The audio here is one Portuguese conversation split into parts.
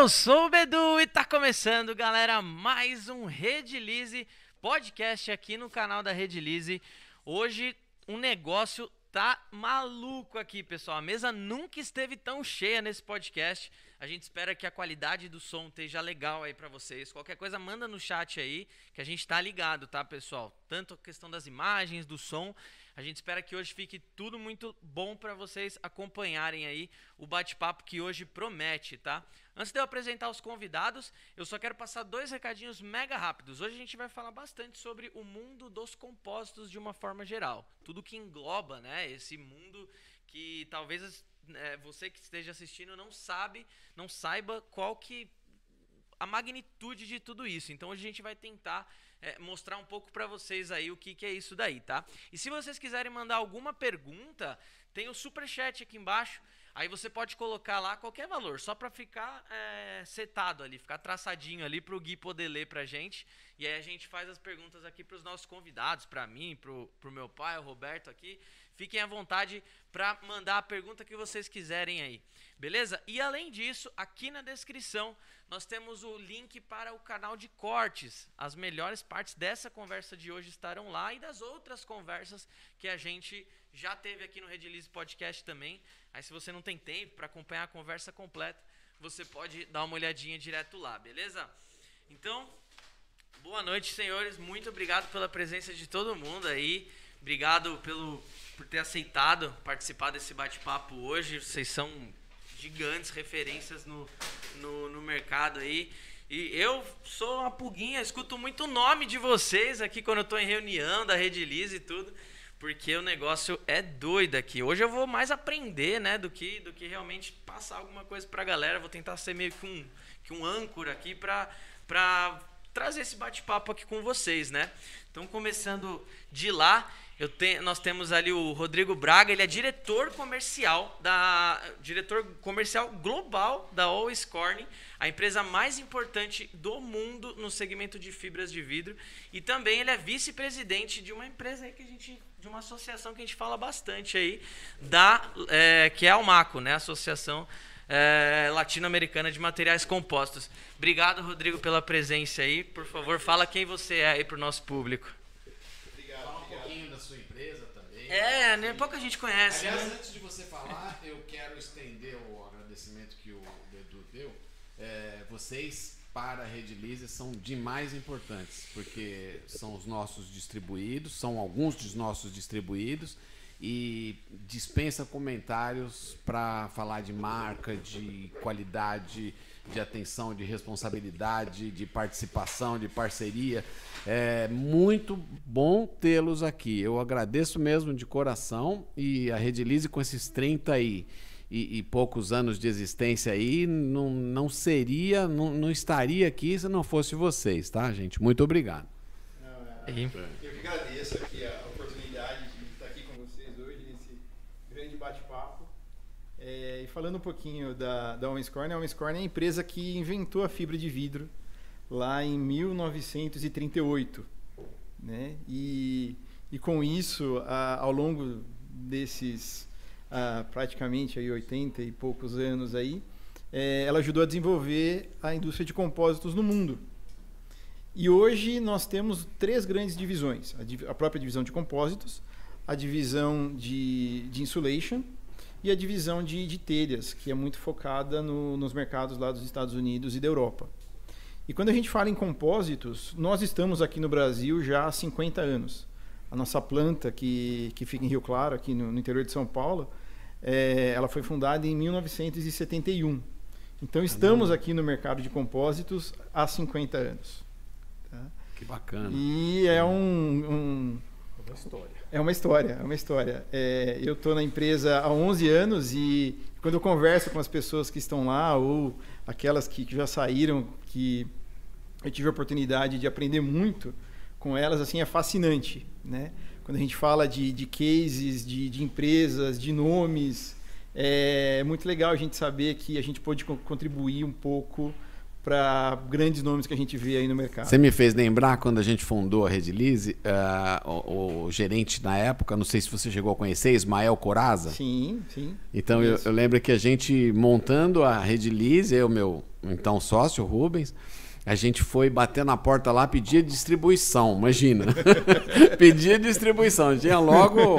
Eu sou o Bedu e tá começando, galera, mais um Redilize podcast aqui no canal da Redilize. Hoje um negócio tá maluco aqui, pessoal. A mesa nunca esteve tão cheia nesse podcast. A gente espera que a qualidade do som esteja legal aí para vocês. Qualquer coisa, manda no chat aí, que a gente tá ligado, tá, pessoal? Tanto a questão das imagens, do som. A gente espera que hoje fique tudo muito bom para vocês acompanharem aí o bate-papo que hoje promete, tá? Antes de eu apresentar os convidados, eu só quero passar dois recadinhos mega rápidos. Hoje a gente vai falar bastante sobre o mundo dos compósitos de uma forma geral. Tudo que engloba, né, esse mundo que talvez é, você que esteja assistindo não sabe, não saiba qual que a magnitude de tudo isso. Então hoje a gente vai tentar é, mostrar um pouco para vocês aí o que, que é isso daí, tá? E se vocês quiserem mandar alguma pergunta, tem o super chat aqui embaixo. Aí você pode colocar lá qualquer valor, só para ficar é, setado ali, ficar traçadinho ali para o Gui poder ler para gente. E aí a gente faz as perguntas aqui para os nossos convidados, para mim, para o meu pai, o Roberto aqui. Fiquem à vontade para mandar a pergunta que vocês quiserem aí, beleza? E além disso, aqui na descrição nós temos o link para o canal de cortes. As melhores partes dessa conversa de hoje estarão lá e das outras conversas que a gente já teve aqui no Redilize Podcast também. Aí se você não tem tempo para acompanhar a conversa completa, você pode dar uma olhadinha direto lá, beleza? Então, boa noite, senhores. Muito obrigado pela presença de todo mundo aí. Obrigado pelo, por ter aceitado participar desse bate-papo hoje. Vocês são gigantes, referências no, no, no mercado aí. E eu sou uma pulguinha, escuto muito o nome de vocês aqui quando eu estou em reunião da Rede Liz e tudo porque o negócio é doido aqui. Hoje eu vou mais aprender, né, do que do que realmente passar alguma coisa para a galera. Vou tentar ser meio que um que um âncora aqui para para trazer esse bate-papo aqui com vocês, né? Então começando de lá, tenho, nós temos ali o Rodrigo Braga, ele é diretor comercial da diretor comercial global da Always Corning, a empresa mais importante do mundo no segmento de fibras de vidro, e também ele é vice-presidente de uma empresa que a gente de uma associação que a gente fala bastante aí, da, é, que é a Almaco, né? Associação é, Latino-Americana de Materiais Compostos. Obrigado, Rodrigo, pela presença aí. Por favor, fala quem você é aí para o nosso público. Obrigado. Fala um pouquinho da sua empresa também. É, né? pouca gente conhece. Aliás, né? antes de você falar, eu quero estender o agradecimento que o Edu deu. É, vocês para a Rede Lise são demais importantes, porque são os nossos distribuídos, são alguns dos nossos distribuídos e dispensa comentários para falar de marca, de qualidade, de atenção, de responsabilidade, de participação, de parceria. É muito bom tê-los aqui. Eu agradeço mesmo de coração e a Rede Lise com esses 30 aí. E e, e, poucos anos de existência aí, não, não seria, não, não estaria aqui se não fosse vocês, tá, gente? Muito obrigado. Não, é, eu que agradeço aqui a oportunidade de estar aqui com vocês hoje nesse grande bate-papo. É, e falando um pouquinho da, da Omscorn, a Omscorn é a empresa que inventou a fibra de vidro lá em 1938. Né? E, e com isso, a, ao longo desses há praticamente aí 80 e poucos anos aí, é, ela ajudou a desenvolver a indústria de compósitos no mundo. E hoje nós temos três grandes divisões: a, a própria divisão de compósitos, a divisão de, de insulation e a divisão de, de telhas, que é muito focada no, nos mercados lá dos Estados Unidos e da Europa. E quando a gente fala em compósitos, nós estamos aqui no Brasil já há 50 anos. A nossa planta, que, que fica em Rio Claro, aqui no, no interior de São Paulo, é, ela foi fundada em 1971. Então estamos aqui no mercado de compósitos há 50 anos. Tá? Que bacana. E é um, um uma história. É uma história, é uma história. É, eu estou na empresa há 11 anos e quando eu converso com as pessoas que estão lá ou aquelas que, que já saíram, que eu tive a oportunidade de aprender muito com elas, assim, é fascinante, né? quando a gente fala de, de cases, de, de empresas, de nomes, é muito legal a gente saber que a gente pode contribuir um pouco para grandes nomes que a gente vê aí no mercado. Você me fez lembrar quando a gente fundou a Redilize, uh, o, o, gerente na época, não sei se você chegou a conhecer, Ismael Coraza. Sim, sim. Então eu, eu, lembro que a gente montando a Redilize, eu meu então sócio Rubens, a gente foi bater na porta lá, pedia distribuição, imagina. pedia distribuição. Tinha logo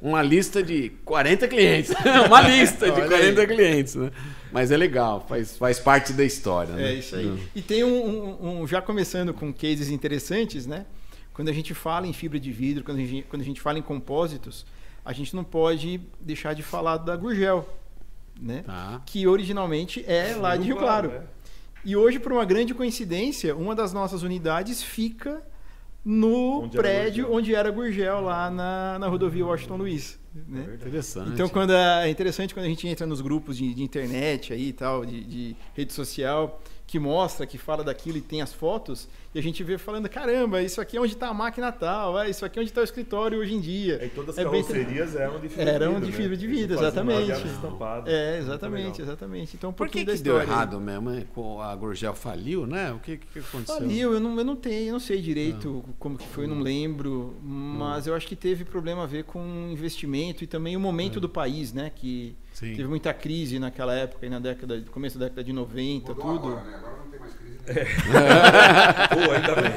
uma lista de 40 clientes. uma lista de 40 clientes, né? Mas é legal, faz, faz parte da história. Né? É isso aí. E tem um, um, um, Já começando com cases interessantes, né? Quando a gente fala em fibra de vidro, quando a gente, quando a gente fala em compósitos, a gente não pode deixar de falar da Gurgel, né? Tá. Que originalmente é lá de Rio Claro. Né? E hoje, por uma grande coincidência, uma das nossas unidades fica no onde prédio era onde era Gurgel, lá na, na rodovia Washington Luiz. Né? É interessante. Então, quando é, é, interessante quando a gente entra nos grupos de, de internet aí e tal, de, de rede social, que mostra, que fala daquilo e tem as fotos, e a gente vê falando, caramba, isso aqui é onde está a máquina tal, é, isso aqui é onde está o escritório hoje em dia. É, e todas as é carrocerias bem... eram de fibra eram de fibra de vida, né? exatamente. É, exatamente, exatamente. Então, um Por que, que deu errado mesmo? A Gurgel faliu, né? O que, que aconteceu? Faliu, eu não, eu não tenho, eu não sei direito não. como que foi, não lembro, mas não. eu acho que teve problema a ver com investimento e também o momento é. do país, né? Que Sim. teve muita crise naquela época, na década, começo da década de 90, Mudou tudo. Agora, né? agora não tem mais crise. É. Pô, ainda bem.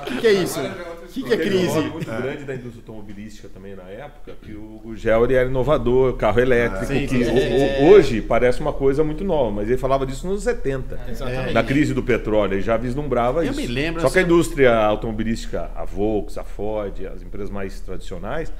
O que, que, é isso? O que, que, é crise? Um muito é. grande da indústria automobilística também na época, que o Gugel era inovador, carro elétrico, sim, que é. hoje parece uma coisa muito nova, mas ele falava disso nos 70, é. na crise do petróleo, ele já vislumbrava Eu isso. Me lembro, Só que a indústria automobilística, a Volks, a Ford, as empresas mais tradicionais,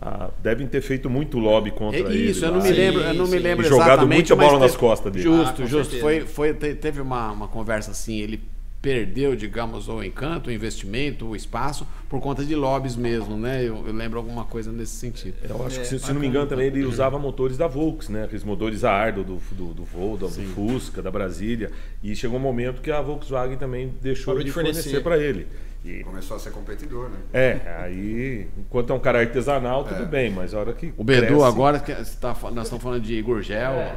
ah, devem ter feito muito lobby contra é isso, eu não me lembro, eu não me lembro e jogado muita bola nas costas dele. Justo, ah, justo. Foi, foi, teve uma, uma conversa assim, ele perdeu, digamos, o encanto, o investimento, o espaço, por conta de lobbies mesmo, né? Eu, eu lembro alguma coisa nesse sentido. Eu acho é, que, se, se, não me engano, também ele usava motores da Volks, né? Aqueles motores a ar do, do, do, do Volvo, do Fusca, da Brasília. E chegou um momento que a Volkswagen também deixou Parou de fornecer, fornecer para ele. E... Começou a ser competidor, né? É, aí, enquanto é um cara artesanal, tudo é. bem, mas a hora que. O Bedu, cresce... agora, que tá, nós estamos falando de Gurgel. É.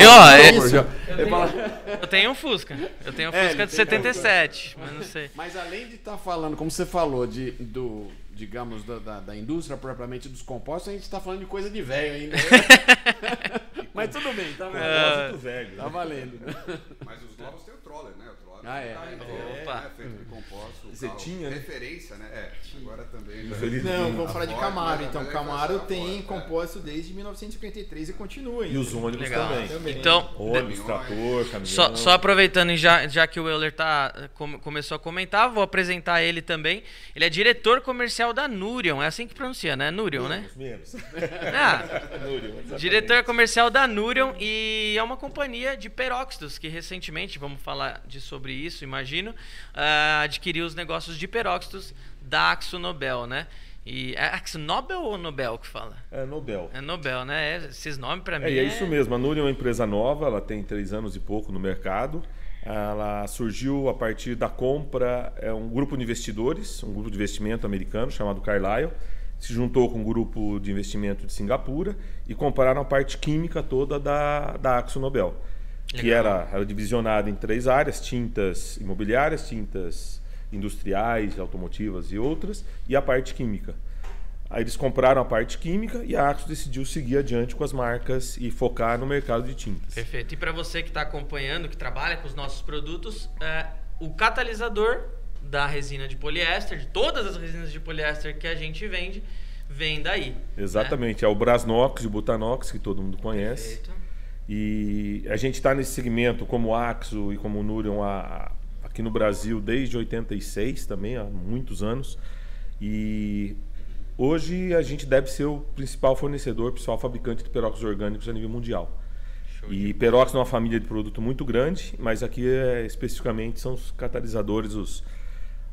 Eu, ó, é isso. Eu, eu, tenho um Fusca. Eu tenho um é, Fusca de 77, mas não sei. Mas além de estar tá falando, como você falou, de, do, digamos, da, da, da, indústria propriamente dos compostos, a gente está falando de coisa de velho ainda. mas tudo bem, tá valendo. velho. Tá valendo. Mas os novos têm o troller, né? O troller ah, é. Tá é, Opa. É, feito de composto. Você tinha, né? Referência, né? É, agora também. Não, vamos falar de Camaro. Então, Camaro tem composto desde 1953 e continua. E os ônibus Legal. também. também. Então, ônibus, trator, caminhão. Só, só aproveitando, já, já que o Euler tá, começou a comentar, vou apresentar ele também. Ele é diretor comercial da Nurion. É assim que pronuncia, né? Nurion, né? Menos. Ah, Nurion, diretor comercial da Nurion e é uma companhia de peróxidos que recentemente, vamos falar de sobre isso, imagino, uh, adquiriu os negócios de peróxidos da Axo Nobel, né? E é Axo Nobel ou Nobel que fala? É Nobel. É Nobel, né? É, esses nomes para mim. É, é, isso mesmo. A Nuri é uma empresa nova, ela tem três anos e pouco no mercado. Ela surgiu a partir da compra, é um grupo de investidores, um grupo de investimento americano chamado Carlyle, se juntou com um grupo de investimento de Singapura e compraram a parte química toda da, da Axo Nobel que era, era divisionada em três áreas: tintas imobiliárias, tintas industriais, automotivas e outras, e a parte química. Aí eles compraram a parte química e a Axos decidiu seguir adiante com as marcas e focar no mercado de tintas. Perfeito. E para você que está acompanhando, que trabalha com os nossos produtos, é, o catalisador da resina de poliéster, de todas as resinas de poliéster que a gente vende, vem daí. Né? Exatamente. Né? É o Brasnox e o Butanox, que todo mundo conhece. Perfeito. E a gente está nesse segmento como Axo e como Nurion a, aqui no Brasil desde 86 também, há muitos anos. E hoje a gente deve ser o principal fornecedor, principal fabricante de peróxidos orgânicos a nível mundial. E peróxido é uma família de produto muito grande, mas aqui é, especificamente são os catalisadores, os,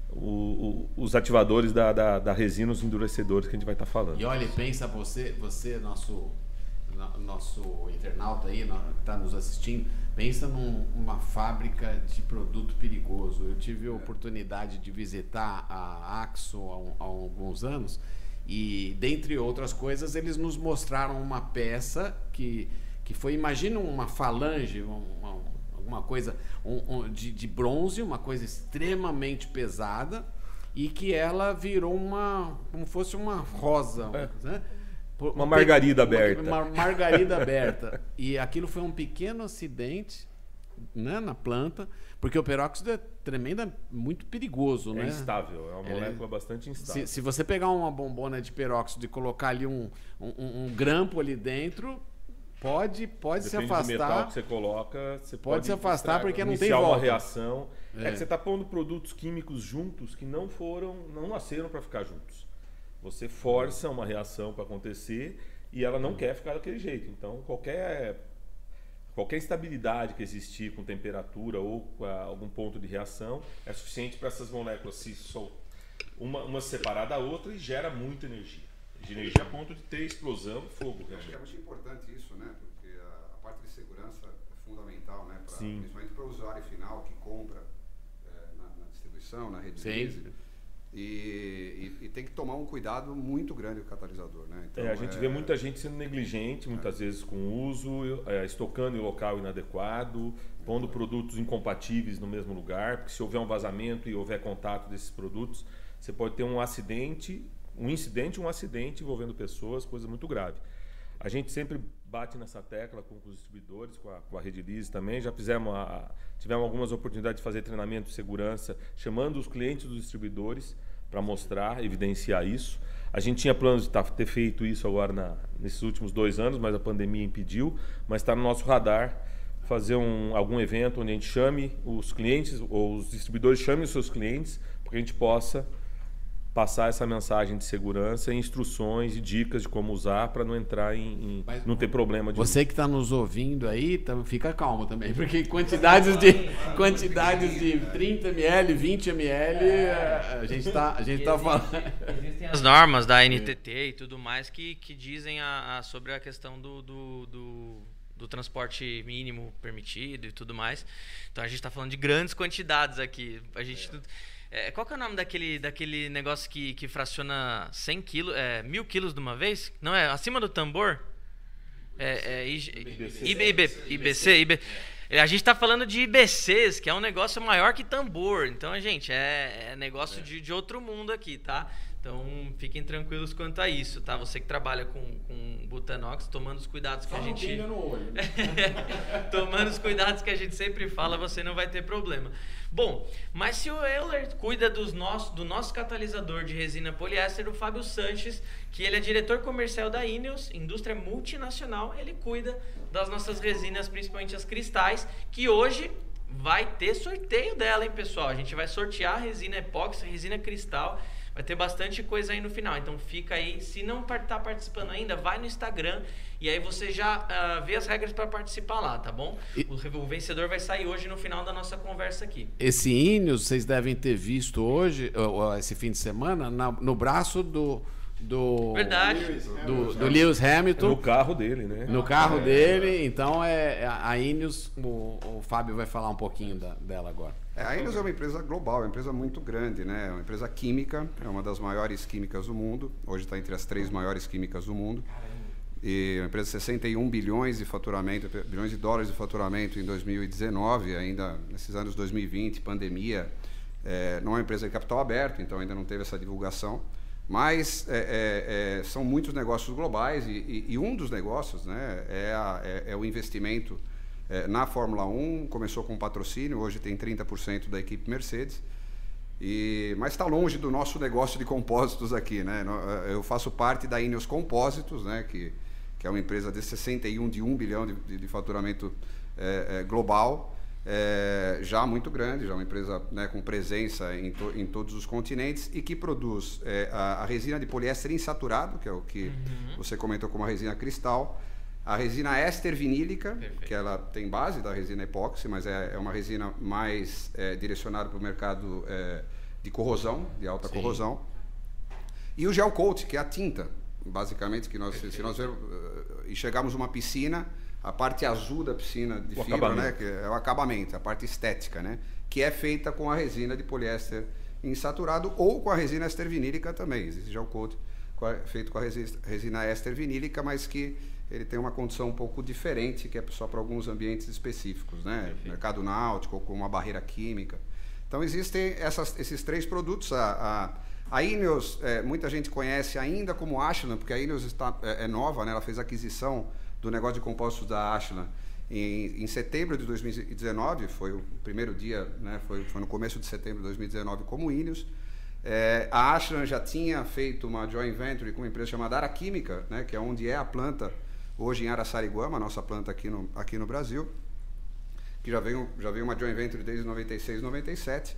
o, o, os ativadores da, da, da, resina, os endurecedores que a gente vai estar tá falando. E olha, pensa você, você nosso nosso internauta aí que está nos assistindo, pensa numa fábrica de produto perigoso. Eu tive a oportunidade de visitar a Axo há, há alguns anos e, dentre outras coisas, eles nos mostraram uma peça que, que foi, imagina uma falange, uma, alguma coisa um, um, de, de bronze, uma coisa extremamente pesada e que ela virou uma como fosse uma rosa, É. né? Uma um margarida pe- aberta. Uma margarida aberta. E aquilo foi um pequeno acidente né, na planta, porque o peróxido é tremenda, muito perigoso, É né? instável, é uma molécula bastante instável. Se, se você pegar uma bombona de peróxido e colocar ali um, um, um- grampo ali dentro, pode, pode se Depende do metal afastar. que você coloca, você Pode pode, se afastar porque não tem iniciar uma volta. reação. É. É. que você está pondo produtos químicos juntos que não foram, não nasceram para ficar juntos. Você força uma reação para acontecer e ela não quer ficar daquele jeito. Então qualquer qualquer instabilidade que existir com temperatura ou com a- algum ponto de reação é suficiente para essas moléculas se sol uma, uma separar da outra e gera muita energia. De energia a ponto de ter explosão e fogo. Eu acho que é realmente. muito importante isso, né? Porque a, a parte de segurança é fundamental, né? Pra, Sim. principalmente para o usuário final que compra é, na, na distribuição, na rede Sim. Lease. E, e- e tem que tomar um cuidado muito grande com o catalisador, né? Então, É, a gente é, vê muita gente sendo negligente, muitas vezes com uso, é, estocando em local inadequado, pondo produtos incompatíveis no mesmo lugar, porque se houver um vazamento e houver contato desses produtos, você pode ter um acidente, um incidente, um acidente envolvendo pessoas, coisa muito grave. A gente sempre bate nessa tecla com os distribuidores, com a, com a Rede Lise também. Já fizemos a- tivemos algumas oportunidades de fazer treinamento de segurança, chamando os clientes dos distribuidores para mostrar, evidenciar isso. A gente tinha planos de tá- ter feito isso agora na- nesses últimos dois anos, mas a pandemia impediu. Mas está no nosso radar fazer um, algum evento onde a gente chame os clientes, ou os distribuidores chamem os seus clientes, para que a gente possa passar essa mensagem de segurança e instruções e dicas de como usar para não entrar em, em- Mas não ter problema de Você que está nos ouvindo aí, tam- fica calmo também, porque quantidades de quantidades de 30 ml, 20 ml, a a gente está a gente tá falando. Existem as normas da NTT e tudo mais que, que dizem a, a- sobre a questão do, do, do, do transporte mínimo permitido e tudo mais. Então a gente está falando de grandes quantidades aqui. A gente, é, qual que é o nome daquele, daquele negócio que, que fraciona 100 quilos, é, mil quilos de uma vez? Não é? Acima do tambor? É, é IG IBC. IB, IB, IBC, IB. É, A gente está falando de IBCs, que é um negócio maior que tambor. Então, gente, é, é negócio De, de outro mundo aqui, tá? Então, fiquem tranquilos quanto a isso, tá? Você que trabalha com, com butanox, tomando os cuidados que a gente... no olho. Tomando os cuidados que a gente sempre fala, você não vai ter problema. Bom, mas se o Euler cuida dos nosso, do nosso catalisador de resina poliéster, o Fábio Sanches, que ele é diretor comercial da Ineos, indústria multinacional, ele cuida das nossas resinas, principalmente as cristais, que hoje vai ter sorteio dela, hein, pessoal? A gente vai sortear a resina epóxi, resina cristal. Vai ter bastante coisa aí no final. Então fica aí. Se não está participando ainda, vai no Instagram e aí você já ah, vê as regras para participar lá, tá bom? E- O, o vencedor vai sair hoje no final da nossa conversa aqui. Esse Ineos vocês devem ter visto hoje, ou- ou esse fim de semana, na- no braço do do Verdade. do, do Lewis Hamilton. no carro dele, né? No carro dele, então é é a Ineos, o, o Fábio vai falar um pouquinho da- dela agora. É, a Ineos é uma empresa global, é uma empresa muito grande, né? É uma empresa química, é uma das maiores químicas do mundo. Hoje está entre as três maiores químicas do mundo. E uma empresa de 61 bilhões de faturamento, bilhões de dólares de faturamento em 2019, ainda nesses anos 2020, pandemia. É, não é uma empresa de capital aberto, então ainda não teve essa divulgação. Mas é, é, é, são muitos negócios globais e, e- e um dos negócios né, é, a- é- é o investimento é, na Fórmula 1. Começou com patrocínio, hoje tem 30% da equipe Mercedes. E, mas está longe do nosso negócio de compósitos aqui, né? Eu faço parte da Ineos Compósitos, né? Que, que é uma empresa de 61 de 1 bilhão de, de- de faturamento global, é, já muito grande, já uma empresa né, com presença em, to- em todos os continentes e que produz é, a, a resina de poliéster insaturado, que é o que você comentou como a resina cristal, a resina éster vinílica, Perfeito. que ela tem base da resina epóxi, mas é, é uma resina mais é, direcionada para o mercado é, de corrosão, de alta Sim. corrosão. E o gel coat, que é a tinta, basicamente, que nós, se nós ver, eh, e chegarmos numa piscina, a parte azul da piscina de O fibra, né, que é o acabamento, a parte estética, né, que é feita com a resina de poliéster insaturado ou com a resina ester vinílica também. Existe coat com com a, feito com a resina éster vinílica, mas que ele tem uma condição um pouco diferente, que é só para alguns ambientes específicos, né? Perfeito. Mercado náutico ou com uma barreira química. Então existem essas, esses três produtos. A, a, a Ineos, é, muita gente conhece ainda como Ashland, porque a Ineos está, é, é, nova, né? ela fez aquisição do negócio de compostos da Ashland em, em, setembro de 2019, foi o primeiro dia, né? foi, foi no começo de setembro de 2019 como Ineos. É, a Ashland já tinha feito uma joint venture com uma empresa chamada Araquímica, né, que é onde é a planta hoje em Araçariguama, a nossa planta aqui no, aqui no Brasil, que já veio, já veio uma joint venture desde 96, 97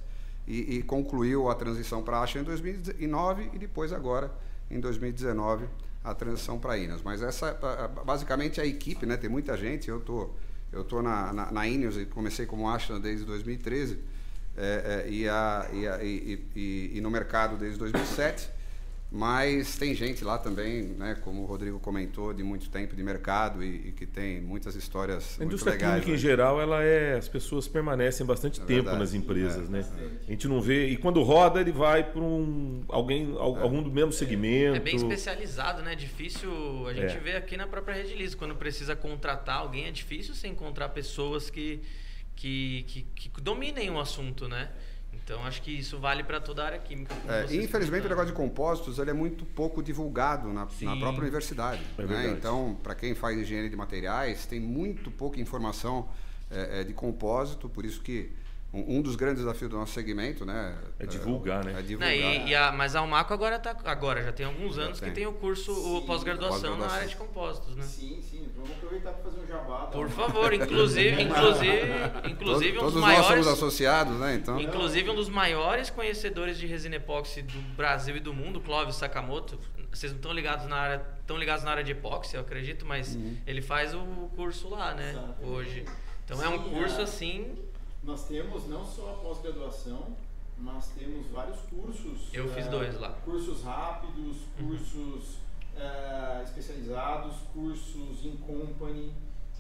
e, e concluiu a transição para a Ashland em 2009 e depois agora em 2019 a transição para Ineos. Mas essa basicamente a equipe, né, tem muita gente, eu tô eu tô na, na, na Ineos e comecei como Ashland desde 2013 é, é, e, a, e, a, e, e, e, no mercado desde 2007. Mas tem gente lá também, né, como o Rodrigo comentou, de muito tempo de mercado e, que tem muitas histórias. A indústria legais, química né? em geral, ela é, as pessoas permanecem bastante é tempo verdade, nas empresas, é, né? A gente não vê e quando roda ele vai para um alguém é. algum do mesmo segmento. É bem especializado, né? Difícil a gente é. vê aqui na própria Rede Liz, quando precisa contratar alguém é difícil você encontrar pessoas que que, que, que dominem o assunto, né? Então acho que isso vale para toda a área química. É, infelizmente o negócio de compósitos ele é muito pouco divulgado na, na própria universidade. É né? Então, para quem faz engenharia de materiais, tem muito pouca informação é, é de compósito, por isso que um, dos grandes desafios do nosso segmento, né? É divulgar, né? É divulgar. Não, e, e a, mas a Almaco agora tá, agora já tem alguns anos tem. que tem o curso, sim, o pós-graduação pós na área de compósitos, né? Sim, sim. Vamos aproveitar para fazer um jabá. Por favor, inclusive, inclusive, inclusive Todos, um dos maiores. Nós somos associados, né? Então. Inclusive um dos maiores conhecedores de resina epóxi do Brasil e do mundo, Clóvis Sakamoto. Vocês não estão ligados na área, estão ligados na área de epóxi, eu acredito, mas uhum. ele faz o curso lá, né? Exato. Hoje. Então sim, é um curso é. assim nós temos não só a pós-graduação, mas temos vários cursos. Eu fiz dois lá. Cursos rápidos, uhum. cursos uhum. especializados, cursos in company.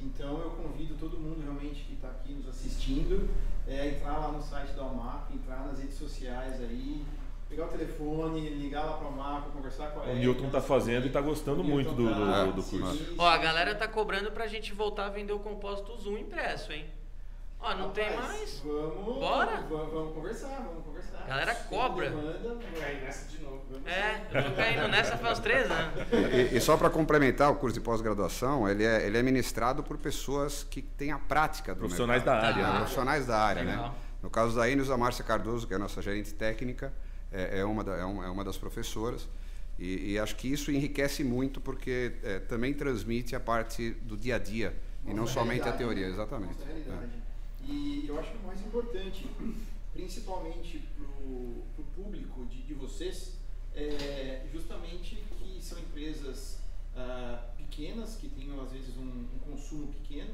Então eu convido todo mundo realmente que está aqui nos assistindo é, entrar lá no site da Almap, entrar nas redes sociais aí, pegar o telefone, ligar lá para o Marco, conversar com a O Newton está fazendo e está gostando muito do, do, do, curso. Ó, a galera tá cobrando para a gente voltar a vender o Composto Zoom impresso, hein? Ó, não Rapaz, tem mais. Vamos. Bora? Vamos, vamos conversar, vamos conversar. Galera cobra. Cair nessa de novo. Vamos é, eu tô caindo nessa faz três anos. E, e só para complementar o curso de pós-graduação, ele é, ele é ministrado por pessoas que têm a prática do Profissionais mercado. da área. Ah, né? Profissionais da área, Legal. né? No caso da Inês, a Márcia Cardoso, que é a nossa gerente técnica, é, é uma, da, é, uma, é uma das professoras. E, e, acho que isso enriquece muito porque é, também transmite a parte do dia a dia nossa e não somente a teoria, exatamente. É. E eu acho que o mais importante, principalmente para o público de, de, vocês, é justamente que são empresas uh, pequenas, que têm às vezes um, um consumo pequeno,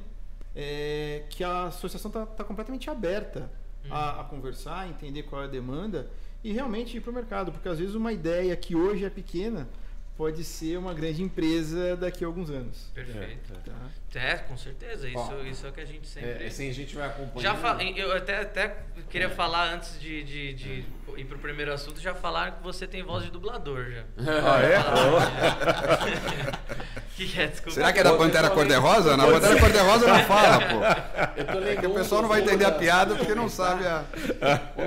é, que a associação está tá completamente aberta a, uhum. a, conversar, a entender qual é a demanda e realmente ir para o mercado, porque às vezes uma ideia que hoje é pequena pode ser uma grande empresa daqui a alguns anos. Perfeito. É, tá. é com certeza. Isso, Ó, isso é o que a gente sempre. É, assim a gente vai acompanhando. Já fa... Eu até, até queria é. falar antes de, de, de ir para o primeiro assunto, já falaram que você tem voz de dublador já. Ah, é? que é, desculpa. Será que é da Pantera Cor-de-Rosa? Na Pantera Cor-de-Rosa não fala, pô. Eu tô lendo o pessoal não vai entender a piada porque não sabe a.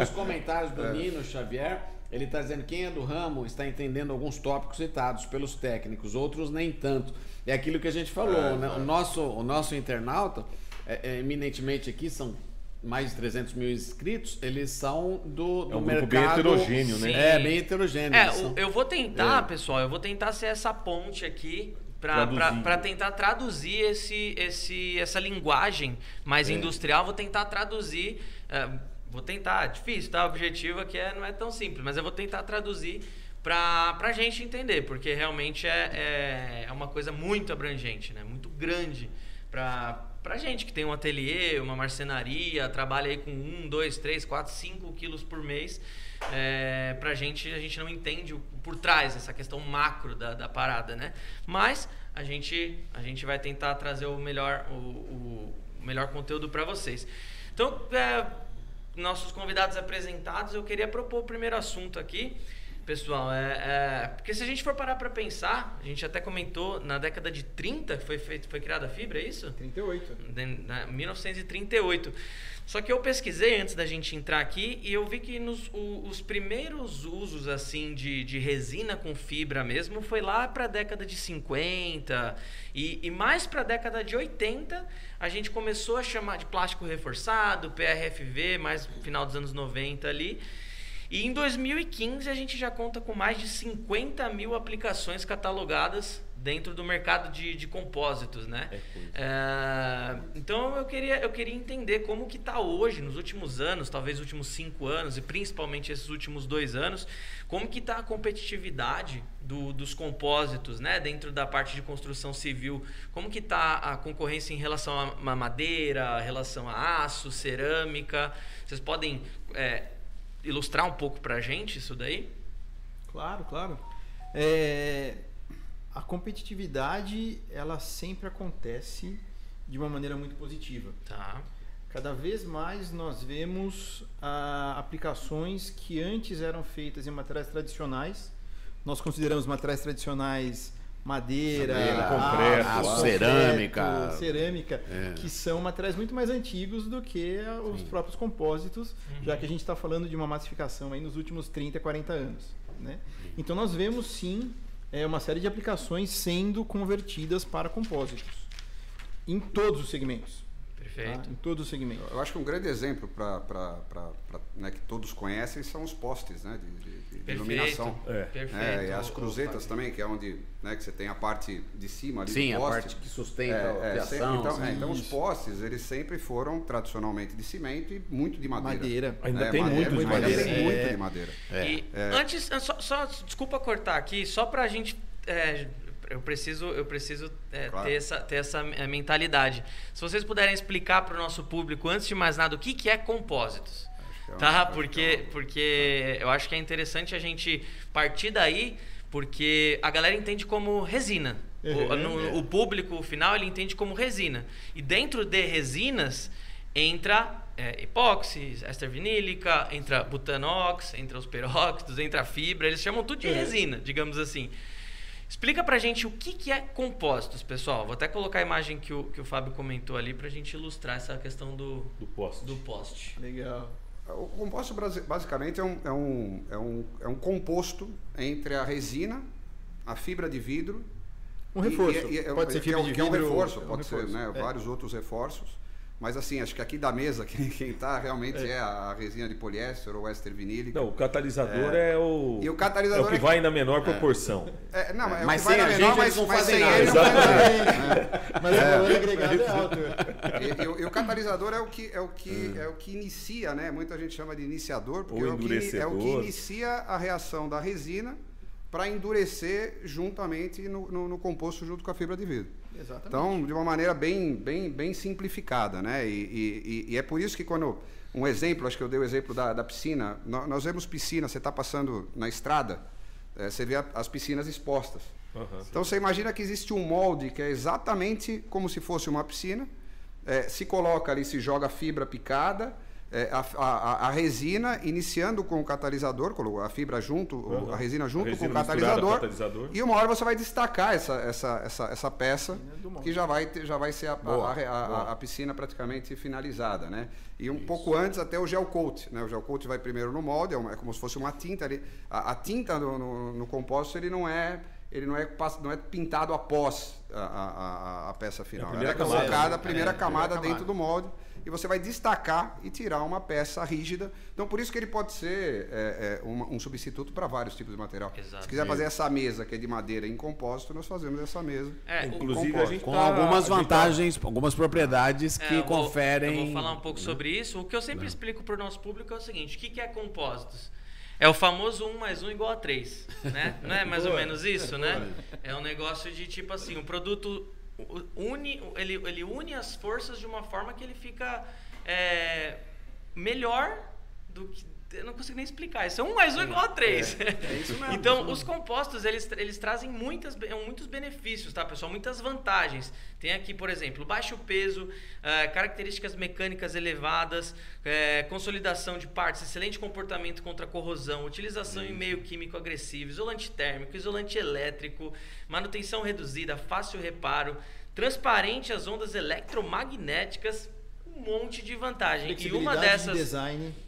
Os comentários do Nino Xavier ele está dizendo que quem é do ramo está entendendo alguns tópicos citados pelos técnicos, outros nem tanto. É aquilo que a gente falou, é, né? é. O, nosso, o nosso internauta, é, é, eminentemente aqui, são mais de 300 mil inscritos, eles são do, do é um mercado... bem heterogêneo, né? É, bem heterogêneo. É, são... eu vou tentar, é. pessoal, eu vou tentar ser essa ponte aqui para tentar traduzir esse, esse, essa linguagem mais é. industrial, vou tentar traduzir... Uh, Vou tentar, difícil, tá? O objetivo aqui é, não é tão simples, mas eu vou tentar traduzir para a gente entender, porque realmente é, é, é, uma coisa muito abrangente, né? Muito grande para a gente que tem um ateliê, uma marcenaria, trabalha aí com um, dois, três, quatro, cinco quilos por mês. É, a gente, a gente não entende o, por trás, essa questão macro da, da parada, né? Mas a gente, a gente vai tentar trazer o melhor, o, o melhor conteúdo para vocês. Então, é, nossos convidados apresentados, eu queria propor o primeiro assunto aqui. Pessoal, é, é, porque se a gente for parar para pensar, a gente até comentou na década de 30 foi feito, foi criada a fibra, é isso? 38. De, na, 1938. Só que eu pesquisei antes da gente entrar aqui e eu vi que nos, o, os primeiros usos assim de, de resina com fibra mesmo foi lá para a década de 50 e, e mais para a década de 80 a gente começou a chamar de plástico reforçado, PRFV, mais no final dos anos 90 ali. E em 2015 a gente já conta com mais de 50 mil aplicações catalogadas dentro do mercado de, de compósitos, né? É, é, então eu queria, eu queria entender como que está hoje, nos últimos anos, talvez últimos cinco anos e principalmente esses últimos dois anos, como que está a competitividade do, dos compósitos, né? Dentro da parte de construção civil, como que está a concorrência em relação a madeira, relação a aço, cerâmica? Vocês podem é, ilustrar um pouco para a gente isso daí? Claro, claro. É, a competitividade ela sempre acontece de uma maneira muito positiva. Tá. Cada vez mais nós vemos ah, aplicações que antes eram feitas em materiais tradicionais. Nós consideramos materiais tradicionais madeira, madeira concreto, aço, cerâmica, cerâmica é. que são materiais muito mais antigos do que os Sim. próprios compósitos, uhum. já que a gente está falando de uma massificação aí nos últimos 30, 40 anos. Né? Então nós vemos sim é, uma série de aplicações sendo convertidas para compósitos em todos os segmentos. Perfeito. Tá? Em todos os segmentos. Eu acho que um grande exemplo para né, que todos conhecem são os postes né, de, de, de iluminação. É. Perfeito. É, e as cruzetas também, que é onde né, que você tem a parte de cima ali Sim, do poste. a parte que sustenta é, a. É, então, é, então os postes, eles sempre foram tradicionalmente de cimento e muito de madeira. Madeira. Ainda tem madeira, muito de madeira. Ainda tem muito de madeira. E antes, só, só, desculpa cortar aqui, só para a gente é, eu preciso, eu preciso é, claro. ter, essa, ter essa é, mentalidade. Se vocês puderem explicar para o nosso público, antes de mais nada, o que, que é compósitos. É tá? Porque, é porque eu acho que é interessante a gente partir daí, porque a galera entende como resina. Uhum, o, no, é. o público final ele entende como resina. E dentro de resinas entra é, epóxi, éster vinílica, entra butanox, entra os peróxidos, entra a fibra, eles chamam tudo de resina, digamos assim. Explica pra gente o que, que é compósitos, pessoal. Vou até colocar a imagem que o, que o Fábio comentou ali pra gente ilustrar essa questão do, do poste. Do poste. Legal. O composto basicamente é um, é, um, é, um, é um composto entre a resina, a fibra de vidro. Um reforço. E, e, pode ser fibra de vidro. É um reforço, pode um reforço. ser né, é. vários outros reforços. Mas assim, acho que aqui da mesa, quem, quem tá realmente é. é a resina de poliéster ou éster vinílica. Não, o catalisador é, é o. E o catalisador é o que é vai na menor proporção. É, não, é mas o que vai na menor, mas, não fazem nada. Ele não Mas o valor agregado é alto. E, e, e, o catalisador é o que, é o que, hum. é o que inicia, né? Muita gente chama de iniciador, porque é o, que, é o que inicia a reação da resina para endurecer juntamente no, no, no composto junto com a fibra de vidro. Exatamente. Então, de uma maneira bem, bem, bem simplificada, né? E, e, e, é por isso que quando um exemplo, acho que eu dei o exemplo da, da piscina. Nós, nós vemos piscina, você está passando na estrada, é, você vê a, as piscinas expostas. Uhum. Então você imagina que existe um molde que é exatamente como se fosse uma piscina. É, se coloca ali, se joga fibra picada, é, a, a, a, resina iniciando com o catalisador, a fibra junto, uhum. a resina junto a resina com o catalisador, catalisador, E uma hora você vai destacar essa, essa, essa, essa peça que já vai, ter, já vai ser a, boa, a, a, piscina praticamente finalizada. Né? E um Isso. pouco antes até o gel coat. Né? O gel coat vai primeiro no molde, é, uma, é como se fosse uma tinta ali. A, tinta no, no, no compósito ele não é ele não é, não é pintado após a, a, a peça final. É a primeira Ela é camada, colocada a primeira, é, camada, primeira dentro do molde e você vai destacar e tirar uma peça rígida. Então, por isso que ele pode ser é, é, um, um, substituto para vários tipos de material. Exato. Se quiser fazer essa mesa que é de madeira em compósito, nós fazemos essa mesa. É, inclusive a gente com tá, algumas vantagens, tá... algumas propriedades que eu conferem. Vou, eu vou falar um pouco sobre isso. O que eu sempre Não. explico para o nosso público é o seguinte: o que, que é compósitos? É o famoso 1 mais 1 igual a 3, né? Não é mais ou menos isso, né? É um negócio de tipo assim, o produto une, ele, ele une as forças de uma forma que ele fica é, melhor do que eu não consigo nem explicar. Isso é um mais um igual a três. É, é isso mesmo. então, os compostos, eles, eles trazem muitas, muitos benefícios, tá, pessoal? Muitas vantagens. Tem aqui, por exemplo, baixo peso, é, características mecânicas elevadas, é, consolidação de partes, excelente comportamento contra corrosão, utilização em meio químico agressivo, isolante térmico, isolante elétrico, manutenção reduzida, fácil reparo, transparente às ondas eletromagnéticas, um monte de vantagem. E uma dessas... De design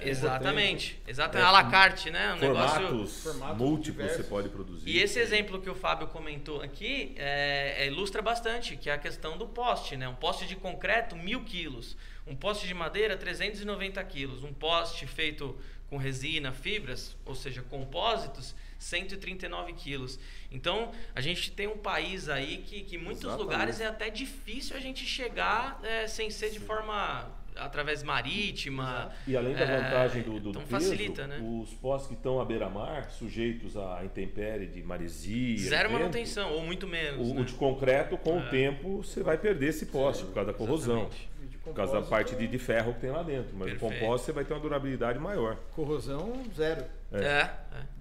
é exatamente, exatamente. É, a la carte, né? Um formatos negócio... múltiplos você pode produzir. E esse exemplo que o Fábio comentou aqui é, é, ilustra bastante, que é a questão do poste, né? Um poste de concreto, mil quilos. Um poste de madeira, 390 quilos. Um poste feito com resina, fibras, ou seja, compósitos, 139 quilos. Então, a gente tem um país aí que, que em muitos Exatamente. lugares é até difícil a gente chegar é, sem ser de forma através marítima. E além da é, vantagem do, do então peso, facilita, né? os postos que estão à beira-mar, sujeitos à intempérie de maresia... Zero vento, manutenção, ou muito menos. O, né? o de concreto, com é. o tempo, você vai perder esse poste por causa da corrosão. Por causa da parte de, de, ferro que tem lá dentro. Mas Perfeito. o compósito você vai ter uma durabilidade maior. Corrosão, zero. É. é, é.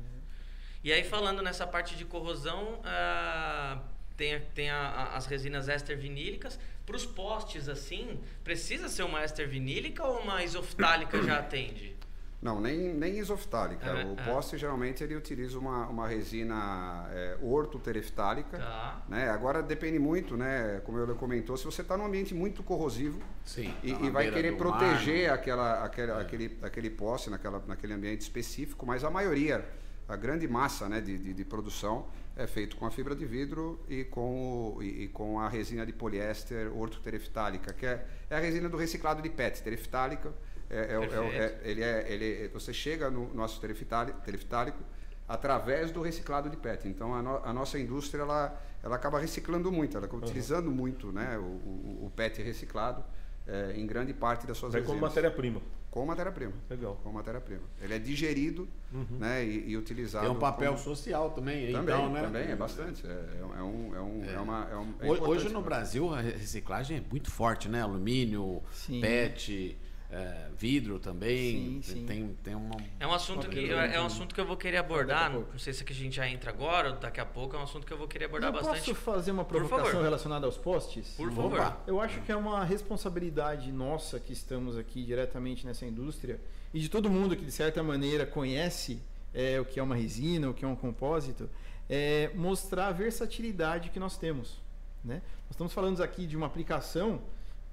E aí, falando nessa parte de corrosão, uh, tem, tem a, a, as resinas éster vinílicas. Para os postes, assim, precisa ser uma éster vinílica ou uma isoftálica já atende? Não, nem, nem isoftálica. o poste geralmente ele utiliza uma, uma resina é, ortotereftálica. Tá. Né? Agora depende muito, né? Como ele comentou, se você está num ambiente muito corrosivo Sim, e, tá e vai querer proteger mar, aquela, aquela, é. aquele, aquele poste naquela, naquele ambiente específico, mas a maioria, a grande massa né, de, de, de produção é feito com a fibra de vidro e com, o, e, e com a resina de poliéster ortotereftálica, que é, é a resina do reciclado de PET, tereftálica é, é, é, é, ele é, ele, você chega no nosso tereftálico através do reciclado de PET. Então a, no, a, nossa indústria ela, ela acaba reciclando muito, ela acaba uhum. utilizando muito né, o, o, o PET reciclado é, em grande parte das suas Vai como matéria-prima. Com matéria-prima. Legal. Com matéria-prima. Ele é digerido uhum. né, e, e, utilizado. Tem um papel como... social também, também, então, né? Também, é bastante. É, é, um, é, um, é. é uma, é um, é Hoje no Brasil a reciclagem é muito forte, né? Alumínio, Sim. PET é, vidro também. Sim, sim. Tem, tem uma. É um assunto que é um assunto que eu vou querer abordar. Não sei se a gente já entra agora ou daqui a pouco. É um assunto que eu vou querer abordar eu bastante. Posso fazer uma provocação relacionada aos postes? Por favor. Eu acho que é uma responsabilidade nossa que estamos aqui diretamente nessa indústria e de todo mundo que de certa maneira conhece é, o que é uma resina, o que é um compósito, é mostrar a versatilidade que nós temos. Né? Nós estamos falando aqui de uma aplicação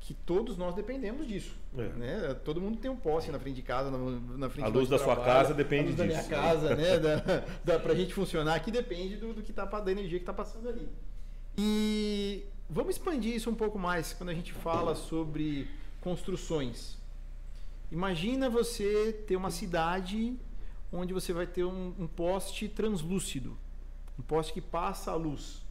que todos nós dependemos disso. É. Né? Todo mundo tem um poste na frente de casa, na, na frente A luz da trabalho, sua casa depende disso. A luz disso. da minha casa, né? da, da, pra gente funcionar aqui depende do, do que tá da energia que está passando ali. E vamos expandir isso um pouco mais quando a gente fala sobre construções. Imagina você ter uma cidade onde você vai ter um, um poste translúcido, um poste que passa a luz.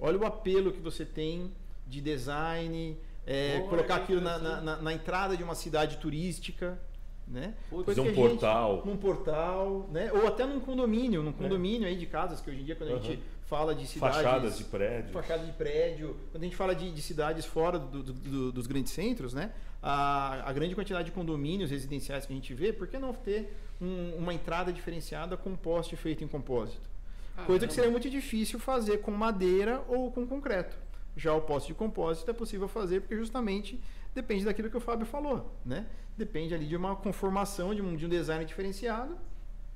Olha o apelo que você tem de design, é, colocar aquilo na, na, na, entrada de uma cidade turística. Né? Fazer um portal. Num portal, né? Ou até num condomínio, num é. condomínio é. aí de casas, que hoje em dia quando uhum. a gente fala de cidades. Fachadas de prédio. Fachada de prédio. Quando a gente fala de, de cidades fora do, do, do, dos grandes centros, né? A, a, grande quantidade de condomínios residenciais que a gente vê, por que não ter um, uma entrada diferenciada com poste feito em compósito? Ah, Coisa que seria muito difícil fazer com madeira ou com concreto. Já o poste de compósito é possível fazer porque justamente depende daquilo que o Fábio falou, né? Depende ali de uma conformação, de um, de um design diferenciado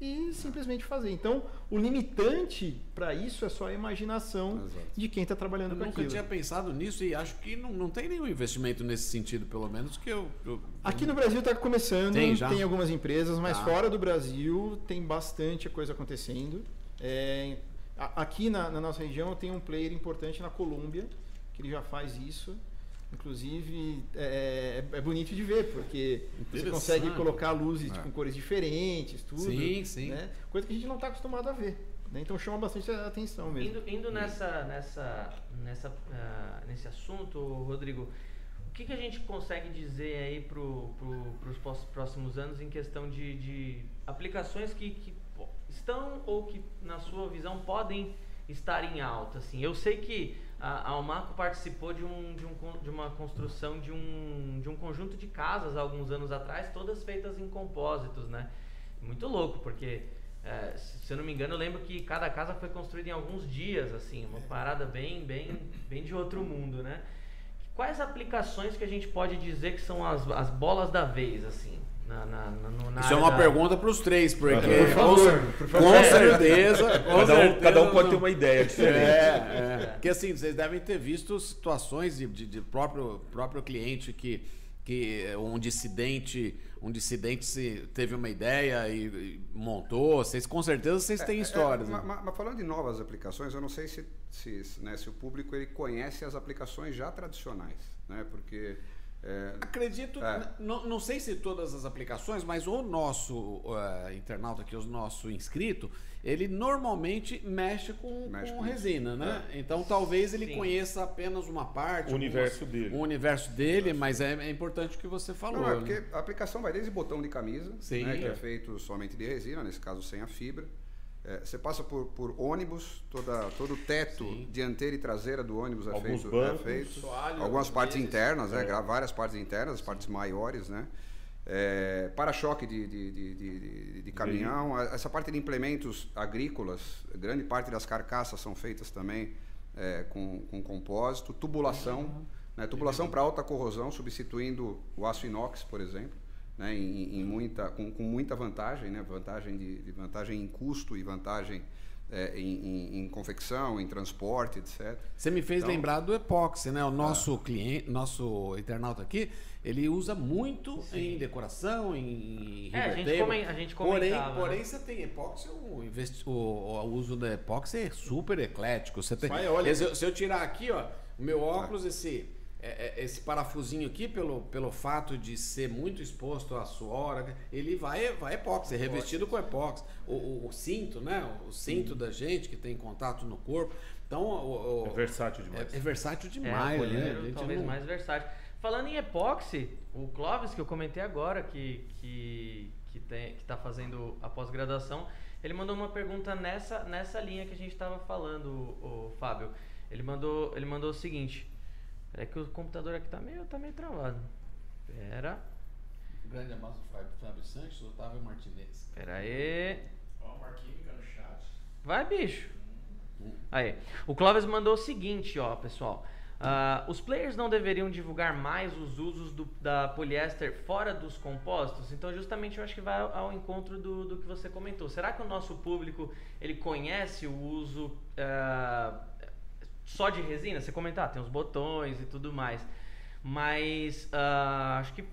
e simplesmente fazer. Então, o limitante para isso é só a imaginação Exato. de quem está trabalhando eu com aquilo. Eu nunca tinha pensado nisso e acho que não, não tem nenhum investimento nesse sentido, pelo menos que eu. eu Aqui no Brasil está começando, tem, tem, algumas empresas, mas tá. fora do Brasil tem bastante coisa acontecendo. É, aqui na, na nossa região tem um player importante na Colômbia que ele já faz isso. Inclusive, é, é, é bonito de ver, porque você consegue colocar luzes é. com cores diferentes, tudo. Sim, sim. Né? Coisa que a gente não está acostumado a ver. Né? Então chama bastante atenção mesmo. Indo, indo nessa, nessa, nessa, uh, nesse assunto, Rodrigo, o que, que a gente consegue dizer aí para pro, os próximos anos em questão de, de aplicações que, que estão ou que, na sua visão, podem estar em alta? Assim, eu sei que a, Almaco participou de, um, de, um, de uma construção de um, de um conjunto de casas alguns anos atrás, todas feitas em compósitos, né? Muito louco, porque é, se eu não me engano, eu lembro que cada casa foi construída em alguns dias, assim, uma parada bem, bem, bem de outro mundo, né? Quais aplicações que a gente pode dizer que são as, as bolas da vez, assim? Na, na, na, Isso é uma da... pergunta para os três, porque por favor, por favor. com certeza, com cada, certeza, um, cada um pode ter uma ideia diferente. É, é. Porque assim, vocês devem ter visto situações de, de, de próprio, próprio cliente que, que um dissidente um dissidente se teve uma ideia e, e montou. Vocês com certeza vocês têm é, é histórias. É, né? mas, mas, falando de novas aplicações, eu não sei se, se, né, se o público ele conhece as aplicações já tradicionais, né? Porque é, Acredito, é. não, sei se todas as aplicações, mas o nosso uh, internauta aqui, o nosso inscrito, ele normalmente mexe com, mexe com, com resina, né? É. Então talvez ele Sim. conheça apenas uma parte. O universo dele. O universo dele, mas é, é importante o que você falou. Não, é porque né? a aplicação vai desde botão de camisa, Sim, né, que é feito somente de resina, nesse caso sem a fibra. É, você passa por, por ônibus, toda, todo o teto Sim. dianteira e traseira do ônibus é Alguns feito. Bancos, é feito. Soalho, algumas partes internas, né, é. várias partes internas, as partes maiores, né? É, para-choque de, de, de, de, de caminhão, essa parte de implementos agrícolas, grande parte das carcaças são feitas também é, com, com compósito, tubulação, uhum. né, tubulação para alta corrosão, substituindo o aço inox, por exemplo né, em, em muita, com, com, muita vantagem, né, vantagem de, de, vantagem em custo e vantagem é, em, em, em, confecção, em transporte, etc. Você me fez então, lembrar do epóxi, né? O nosso cliente, nosso internauta aqui, ele usa muito Sim. em decoração, em é, a gente, come, a gente Porém, né? porém você tem epóxi, o, o, o, uso da epóxi é super eclético. Você tem, Vai, olha, se, eu, se eu tirar aqui, ó, o meu óculos, esse é, é, esse parafusinho aqui, pelo, pelo fato de ser muito exposto à suor, ele vai, vai epóxi, é revestido com epóxi. O, o, o cinto, né? O cinto da gente que tem contato no corpo. Então, o, o, é versátil demais. É, é versátil demais, é, né? Talvez não... mais versátil. Falando em epóxi, o Clóvis, que eu comentei agora, que, que, que, tem, que tá fazendo a pós-graduação, ele mandou uma pergunta nessa, nessa linha que a gente estava falando, o, o Fábio. Ele mandou, ele mandou o seguinte é que o computador aqui tá meio, tá meio travado. Pera. Grande abraço Fábio Santos, Otávio Martinez. Pera aí. Ó, Marquinhos no chat. Vai, bicho. Hum. Aí. O Clóvis mandou o seguinte, ó, pessoal. Uh, os players não deveriam divulgar mais os usos do, da poliéster fora dos compósitos? Então, justamente, eu acho que vai ao, ao encontro do, do, que você comentou. Será que o nosso público ele conhece o uso uh, só de resina, você comentar, ah, tem os botões e tudo mais. Mas uh, acho que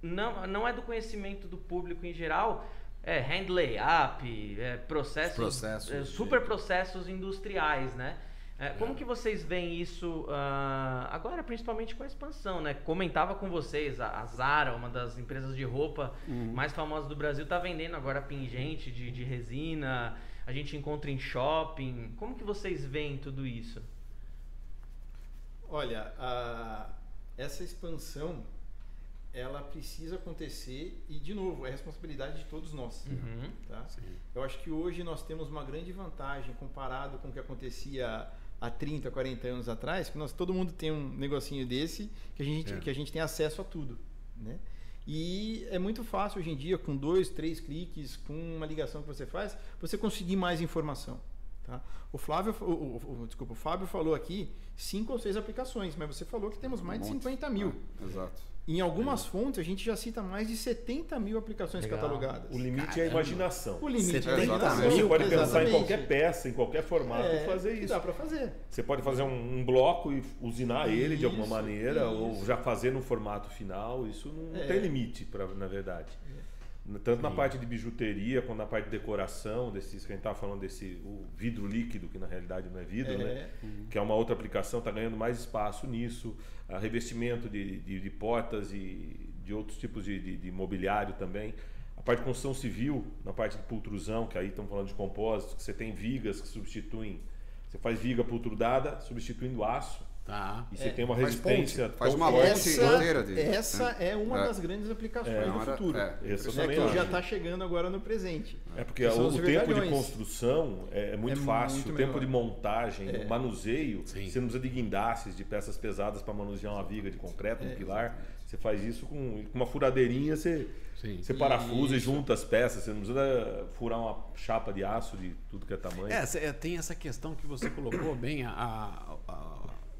não, não é do conhecimento do público em geral. É hand layup, é, processos, processos é, super processos industriais, né? É, como que vocês veem isso uh, agora, principalmente com a expansão, né? Comentava com vocês, a, a Zara, uma das empresas de roupa uhum. mais famosas do Brasil, está vendendo agora pingente de, de resina. A gente encontra em shopping. Como que vocês veem tudo isso? Olha, a, essa expansão ela precisa acontecer e de novo é responsabilidade de todos nós uhum. tá? eu acho que hoje nós temos uma grande vantagem comparado com o que acontecia há 30 40 anos atrás que nós todo mundo tem um negocinho desse que a gente é. que a gente tem acesso a tudo né e é muito fácil hoje em dia com dois três cliques com uma ligação que você faz você conseguir mais informação Tá? O Flávio, o, o, o, desculpa, o Fábio falou aqui cinco ou seis aplicações, mas você falou que temos mais um de 50 mil. Ah, exato. Em algumas fontes, a gente já cita mais de 70 mil aplicações Legal. catalogadas. O limite Caramba. é a imaginação. O limite é a imaginação. Você pode pensar exatamente. em qualquer peça, em qualquer formato é, e fazer isso. Dá para fazer. Você pode fazer um, um bloco e usinar isso, ele de alguma maneira, isso. ou já fazer no formato final. Isso não, é. tem limite, pra, na verdade. Tanto Sim. na parte de bijuteria quanto na parte de decoração, desses, que a gente estava falando desse o vidro líquido, que na realidade não é vidro, né? é. né? Uhum. Que é uma outra aplicação, está ganhando mais espaço nisso. A revestimento de, de, de portas e de outros tipos de, de, de, mobiliário também. A parte de construção civil, na parte de pultrusão, que aí estamos falando de compósitos, que você tem vigas que substituem. Você faz viga pultrudada substituindo aço Tá. E você É, tem uma faz resistência. ponte, faz uma forte. ponte essa, inteira de- essa é uma É. das grandes aplicações É, do futuro. é. Né, também que já está chegando agora no presente. É porque o, o tempo de construção é, é muito É fácil, muito o tempo menor. de montagem, É. o manuseio, Sim. você não precisa de guindastes, de peças pesadas para manusear uma viga de concreto, um É, pilar. Você faz isso com, uma furadeirinha, você, Sim. você parafusa e junta as peças, você não precisa furar uma chapa de aço de tudo que é tamanho. É, tem essa questão que você colocou bem, a- a- a-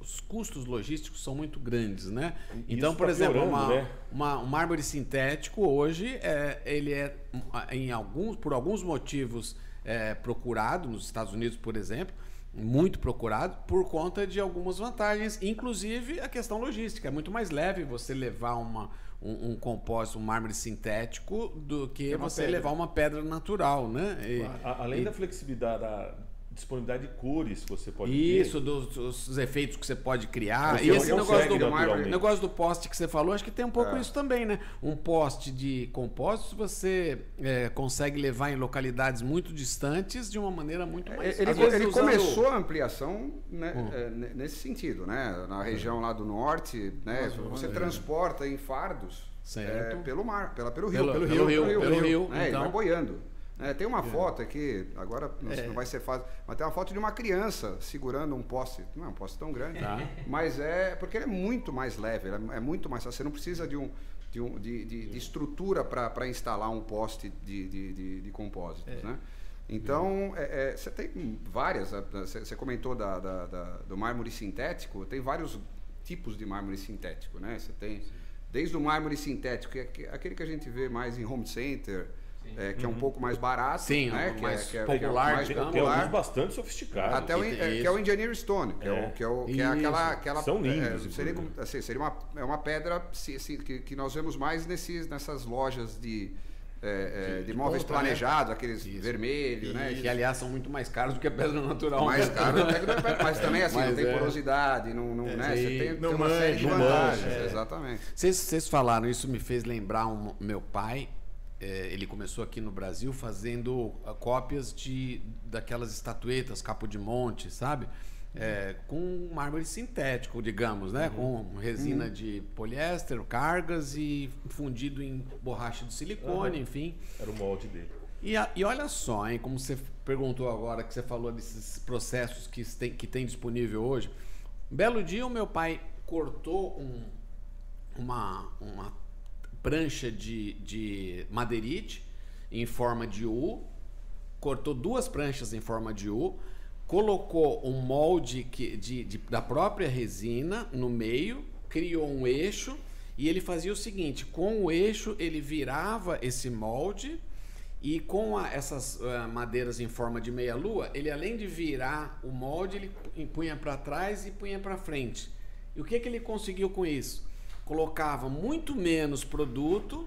os custos logísticos são muito grandes, né? Então, Isso por tá exemplo, piorando, uma, né? uma- um mármore sintético hoje, é, ele é em alguns, por alguns motivos é, procurado, nos Estados Unidos, por exemplo, muito procurado por conta de algumas vantagens, inclusive a questão logística. É muito mais leve você levar uma, um, um compósito, um mármore sintético, do que uma você pedra. levar uma pedra natural, né? E- A- além e- da flexibilidade, da disponibilidade de cores que você pode isso, ter. dos, dos efeitos que você pode criar. Você e esse negócio do, naturalmente. negócio do poste que você falou, acho que tem um pouco É. isso também, né? Um poste de compósitos você é, consegue levar em localidades muito distantes de uma maneira muito mais Ele, ele usando- começou a ampliação né, Hum. é, ne- nesse sentido, né? Na região lá do norte, né? Você transporta em fardos Certo. é, pelo mar, pela, pelo rio, Pelo- pelo rio, pelo rio, né, Ele então. vai boiando. É, tem uma foto aqui, agora não, não vai ser fácil, mas tem uma foto de uma criança segurando um poste. Não é um poste tão grande, Tá. mas é porque ele é muito mais leve, é, é muito mais. Você não precisa de um de, um, de, de- de estrutura para instalar um poste de, de, de, de compósitos, né? Então, é, é, você tem várias. Você comentou da, da- da- do mármore sintético, tem vários tipos de mármore sintético, né? Você tem desde o mármore sintético, que é que- aquele que a gente vê mais em home center, é, que é um pouco mais barato, Sim, né? um que mais é, que é, popular, que é mais popular. alguns bastante sofisticados. Até o, que é, que é o isso. Engineer Stone, que é, o, que é, o, que é Isso. aquela, aquela. São lindos, é, seria, assim, seria uma, é uma pedra se- que, que nós vemos mais nesses, nessas lojas de, é, é, de, móveis ponta, né? planejados, aqueles vermelhos, né? que aliás são muito mais caros do que a pedra natural. mais né? caro, até que não é- mas também assim, Mas não tem é. porosidade, não, não, né? Você tem, Não tem uma série de vantagens, é. exatamente. Vocês, vocês falaram, isso me fez lembrar um, meu pai. É, ele começou aqui no Brasil fazendo ah, cópias de daquelas estatuetas, capo de monte, sabe? É, com mármore sintético, digamos, né? Com resina de poliéster, cargas e fundido em borracha de silicone, enfim. Era o molde dele. E, a- e olha só, hein, como você perguntou agora, que você falou desses processos que tem, que tem disponível hoje. Um belo dia o meu pai cortou um- uma, uma prancha de, de madeirite em forma de U, cortou duas pranchas em forma de U, colocou um molde que, de, de- da própria resina no meio, criou um eixo e ele fazia o seguinte: com o eixo ele virava esse molde e com a- essas ah, madeiras em forma de meia-lua, ele além de virar o molde, ele punha para trás e punha para frente. E o que, que ele conseguiu com isso? Colocava muito menos produto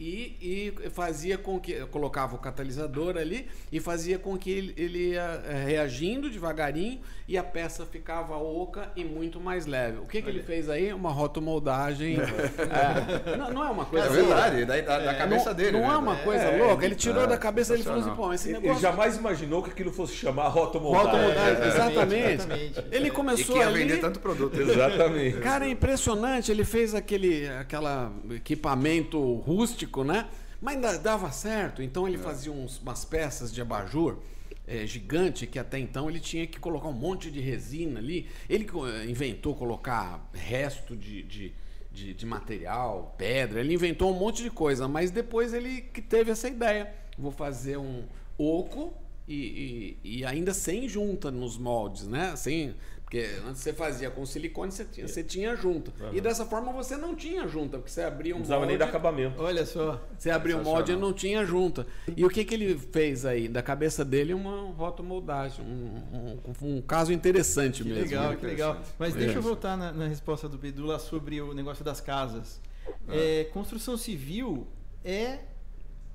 e, e fazia com que colocava o catalisador ali e fazia com que ele, ele ia eh, reagindo devagarinho e a peça ficava oca e muito mais leve. O que, que ele fez aí? Uma rotomoldagem. é, não, não é uma coisa É verdade, da, da, da cabeça não, dele. Não né? é uma coisa É, louca. Ele tirou é, da cabeça ele falou assim: pô, esse negócio. ele jamais imaginou que aquilo fosse chamar rotomoldagem. Rotomoldagem, É, exatamente. exatamente. Ele E começou que ia ali. vender tanto produto. Exatamente. Cara, é impressionante. Ele fez aquele aquela equipamento rústico, né? Mas ainda dava certo. Então ele fazia uns- umas peças de abajur eh, gigante que até então ele tinha que colocar um monte de resina ali. Ele eh, inventou colocar resto de, de, de, de material, pedra. Ele inventou um monte de coisa. Mas depois ele que teve essa ideia. Vou fazer um oco e, e, e ainda sem junta nos moldes, né? Sem, porque antes você fazia com silicone, você tinha, você tinha junta. E dessa forma você não tinha junta, porque você abria um Não precisava molde, nem dar acabamento. Olha só. você abria um molde e não tinha junta. E o que, que ele fez aí? Da cabeça dele, uma rotomoldagem. Um, um, um caso interessante Que mesmo. legal, né? que legal. Mas deixa eu voltar na, na resposta do Bedu lá sobre o negócio das casas. É, construção civil é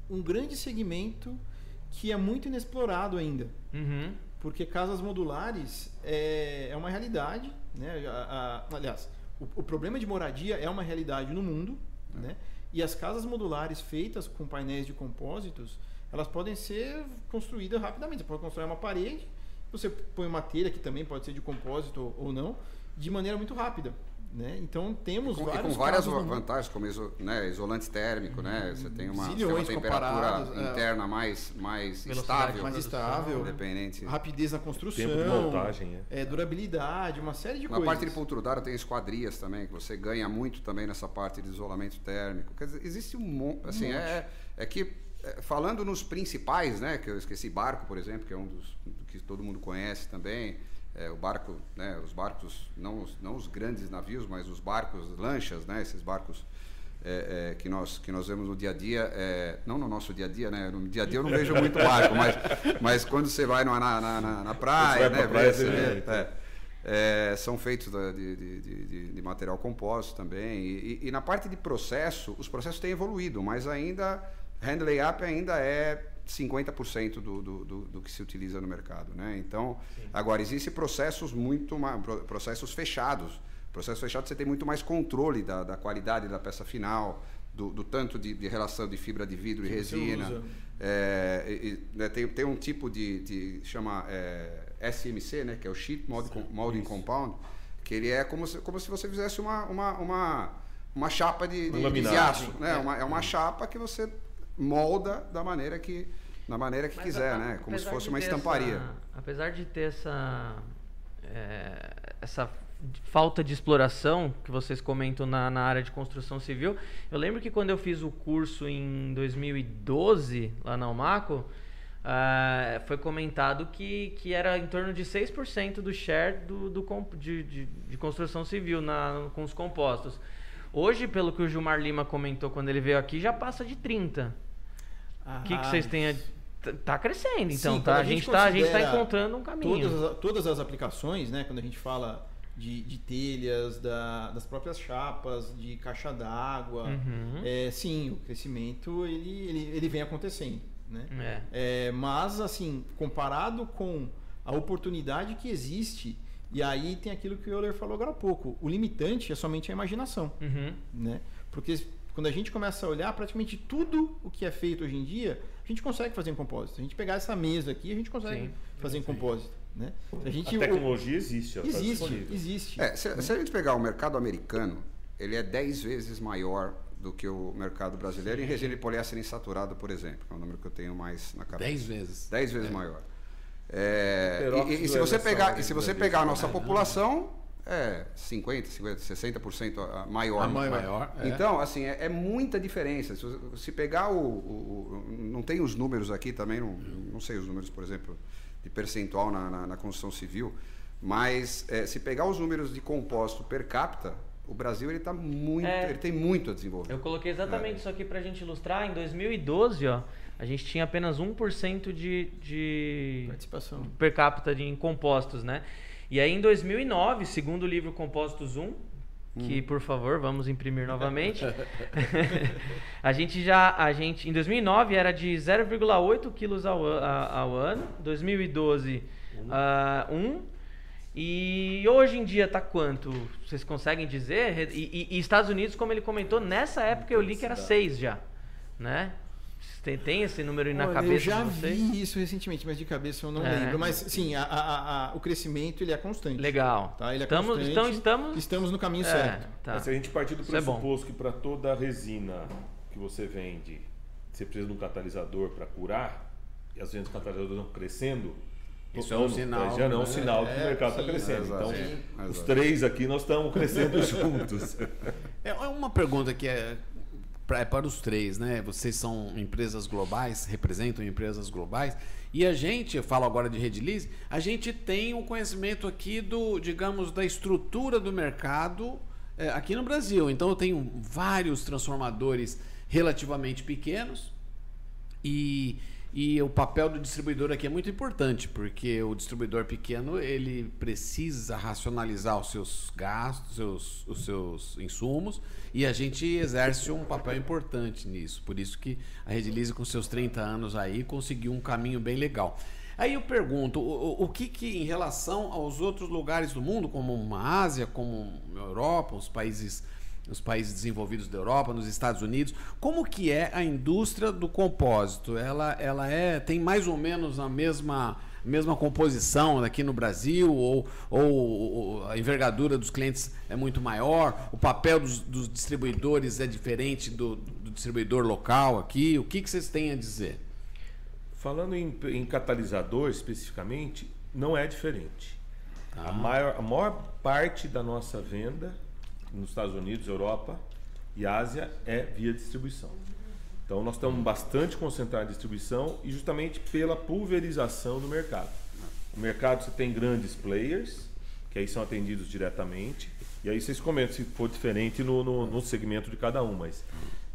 um grande segmento que é muito inexplorado ainda. Uhum. Porque casas modulares é, é uma realidade. Né? A- a- aliás, o, o problema de moradia é uma realidade no mundo. Né? E as casas modulares feitas com painéis de compósitos, elas podem ser construídas rapidamente. Você pode construir uma parede, você põe uma telha, que também pode ser de compósito ou não, de maneira muito rápida. Né? Então temos com, vários com várias vantagens, como iso, né, isolante térmico, né? Você tem uma, você tem uma temperatura é. interna é, mais, mais estável, mais estável, independente. rapidez na construção, tempo de montagem, é. é durabilidade, uma série de na coisas. Na parte de poltrudara tem esquadrias também, que você ganha muito também nessa parte de isolamento térmico. Quer dizer, existe um monte, assim, um é, é que é, falando nos principais, né, que eu esqueci barco, por exemplo, que é um dos que todo mundo conhece também. É, o barco, né, os barcos, não os, não os grandes navios, mas os barcos, lanchas, né, esses barcos é, é, que, nós, que nós vemos no dia a dia, é, não no nosso dia a dia, né, no dia a dia eu não vejo muito barco, mas, mas quando você vai na, na, na, na praia, né, praia, você, vê, é, é, são feitos de, de, de, de, material composto também. E, e, e, na parte de processo, os processos têm evoluído, mas ainda, hand layup ainda é 50% do, do, do, do, que se utiliza no mercado. Né? Então, Sim. agora, existem processos muito mais, processos fechados. Processo fechado você tem muito mais controle da, da qualidade da peça final, do, do tanto de, de, relação de fibra de vidro que e resina. É, e, né, tem, tem um tipo de, de chama é, SMC, né, que é o Sheet Molding, molding Compound, que ele é como se, como se você fizesse uma, uma, uma, uma chapa de, de, de aço. Né? É. Uma, é uma chapa que você molda da maneira que da maneira que Mas quiser, a, né? Como se fosse uma estamparia. Essa, apesar de ter essa é, essa falta de exploração que vocês comentam na, na área de construção civil, eu lembro que quando eu fiz o curso em 2012 lá na Umaco, Uh, foi comentado que, que era em torno de 6% do share do, do, de, de, de, construção civil na, com os compostos. Hoje, pelo que o Gilmar Lima comentou quando ele veio aqui, já passa de 30%. O que, que vocês têm a tá crescendo, então, Sim, tá? A gente está a gente tá encontrando um caminho. Todas as, todas as aplicações, né? Quando a gente fala de, de telhas, da, das próprias chapas, de caixa d'água, uhum. é, sim, o crescimento ele, ele, ele vem acontecendo, né? É. É, mas assim, comparado com a oportunidade que existe e aí tem aquilo que o Euler falou agora há pouco. O limitante é somente a imaginação, uhum. né? Porque quando a gente começa a olhar praticamente tudo o que é feito hoje em dia, a gente consegue fazer em compósito. A gente pegar essa mesa aqui, a gente consegue sim, fazer em compósito. Né? A, gente, a tecnologia existe. Tá existe, tá existe. É, se, se, a gente pegar o mercado americano, ele é 10 vezes maior do que o mercado brasileiro sim. em resina de poliéster insaturado, por exemplo, que é o número que eu tenho mais na cabeça. 10 vezes. 10 vezes é. maior. É, e, e, e, se você pegar, e se você pegar a nossa população, é 50, 50, 60% maior. A maior. É. Então, assim, é, é, muita diferença. Se, se pegar o, o, o, Não tem os números aqui também, não, não sei os números, por exemplo, de percentual na, na, na construção civil, mas é, se pegar os números de composto per capita, o Brasil ele tá muito, é, ele tem muito a desenvolver. Eu coloquei exatamente é. isso aqui para a gente ilustrar. Em 2012, ó, a gente tinha apenas 1% de, de participação per capita de, em compostos, né? E aí em 2009, segundo o livro Compostos 1, que hum. por favor vamos imprimir novamente, a gente já, a gente em 2009 era de 0,8 quilos ao, ao ano, 2012 1 uh, um, e hoje em dia tá quanto? Vocês conseguem dizer? E, e, e Estados Unidos, como ele comentou, nessa época eu li que era 6 já, né? Tem, tem esse número aí na Olha, cabeça? Eu já vi isso recentemente, mas de cabeça eu não é. lembro. Mas sim, a, a, a, o crescimento ele é constante. Legal. Tá? Ele é estamos, constante, então estamos, estamos no caminho é, certo. Tá. se a gente partir do é pressuposto é que para toda resina que você vende, você precisa de um catalisador para curar, e às vezes o catalisador não crescendo, isso é um sinal. Já não é um sinal que o mercado está crescendo. então, sim, os três aqui nós estamos crescendo juntos. É uma pergunta que é pra, é para os três, né? Vocês são empresas globais, representam empresas globais. E a gente, eu falo agora de Redilize, a gente tem um conhecimento aqui do, digamos, da estrutura do mercado é, aqui no Brasil. Então eu tenho vários transformadores relativamente pequenos e e o papel do distribuidor aqui é muito importante, porque o distribuidor pequeno ele precisa racionalizar os seus gastos, os seus, os seus insumos, e a gente exerce um papel importante nisso. Por isso que a Redilize, com seus 30 anos aí, conseguiu um caminho bem legal. Aí eu pergunto, o, o que, que em relação aos outros lugares do mundo, como a Ásia, como a Europa, os países nos países desenvolvidos da Europa, nos Estados Unidos. Como que é a indústria do compósito? Ela, ela é tem mais ou menos a mesma mesma composição aqui no Brasil, ou, ou a envergadura dos clientes é muito maior, o papel dos, dos distribuidores é diferente do, do, distribuidor local aqui. O que, que vocês têm a dizer? Falando em, em catalisador especificamente, não é diferente. Ah. A, maior, a maior parte da nossa venda nos Estados Unidos, Europa e Ásia é via distribuição. Então nós estamos bastante concentrados em distribuição e justamente pela pulverização do mercado. O mercado você tem grandes players, que aí são atendidos diretamente, e aí vocês comentam se for diferente no, no, no segmento de cada um, mas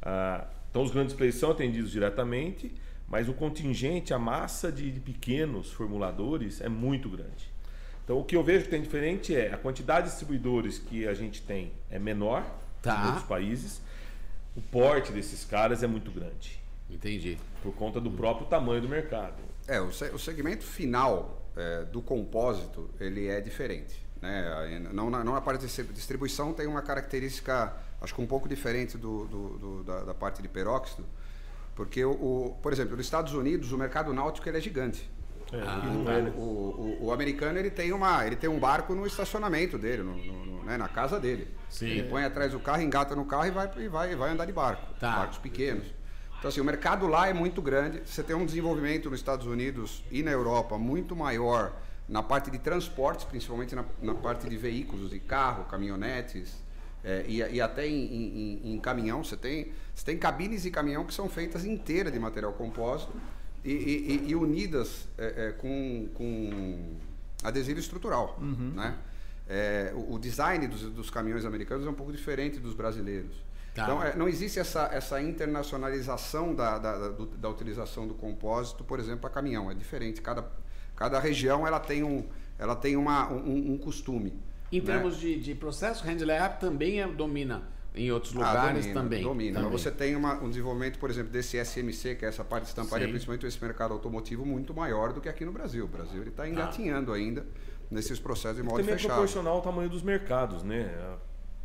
ah, então os grandes players são atendidos diretamente, mas o contingente, a massa de, de pequenos formuladores é muito grande. Então o que eu vejo que tem diferente é a quantidade de distribuidores que a gente tem é menor tá. em outros países o porte desses caras é muito grande. Entendi. Por conta do próprio tamanho do mercado. É, o, o segmento final é, do compósito, ele é diferente. Né? Não, não na parte de distribuição tem uma característica, acho que um pouco diferente do, do, do da, da, parte de peróxido, porque, o, o, por exemplo, nos Estados Unidos, o mercado náutico ele é gigante. É, ah, o, o, o, americano ele tem, uma, ele tem um barco no estacionamento dele, no, no, né, na casa dele. Sim. Ele põe atrás do carro, engata no carro e vai, e vai, vai andar de barco. Tá. Barcos pequenos. Então, assim, o mercado lá é muito grande. Você tem um desenvolvimento nos Estados Unidos e na Europa muito maior na parte de transportes, principalmente na, na parte de veículos, de carro, caminhonetes é, e, e, até em, em, em, caminhão. Você tem, você tem cabines de caminhão que são feitas inteiras de material compósito e, e, e unidas é, é, com, com adesivo estrutural, uhum. né? É, o, o, design dos, dos, caminhões americanos é um pouco diferente dos brasileiros. Tá. Então, é, não existe essa, essa internacionalização da, da, da, do, da utilização do compósito, por exemplo, para caminhão. É diferente. Cada, cada região ela tem um, ela tem uma, um, um costume. Em né? termos de, de processo, Handler também é, domina em outros ah, lugares ah, domina, também. Domina. Também. Você tem uma, um desenvolvimento, por exemplo, desse SMC, que é essa parte de estamparia, Sim. principalmente esse mercado automotivo, muito maior do que aqui no Brasil. O Brasil está engatinhando ah. ainda nesses processos de modo também fechado. é proporcional ao tamanho dos mercados, né?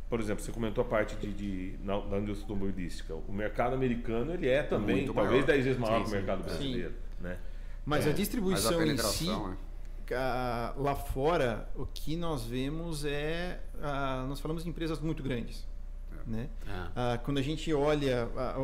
Por exemplo, você comentou a parte de, de na, da indústria automobilística. O mercado americano ele é também muito talvez maior. 10 vezes maior sim, que o mercado brasileiro, né? Mas é. a distribuição Mas a em si, é. lá fora, o que nós vemos é, nós falamos de empresas muito grandes né? Ah. Ah, quando a gente olha, ah,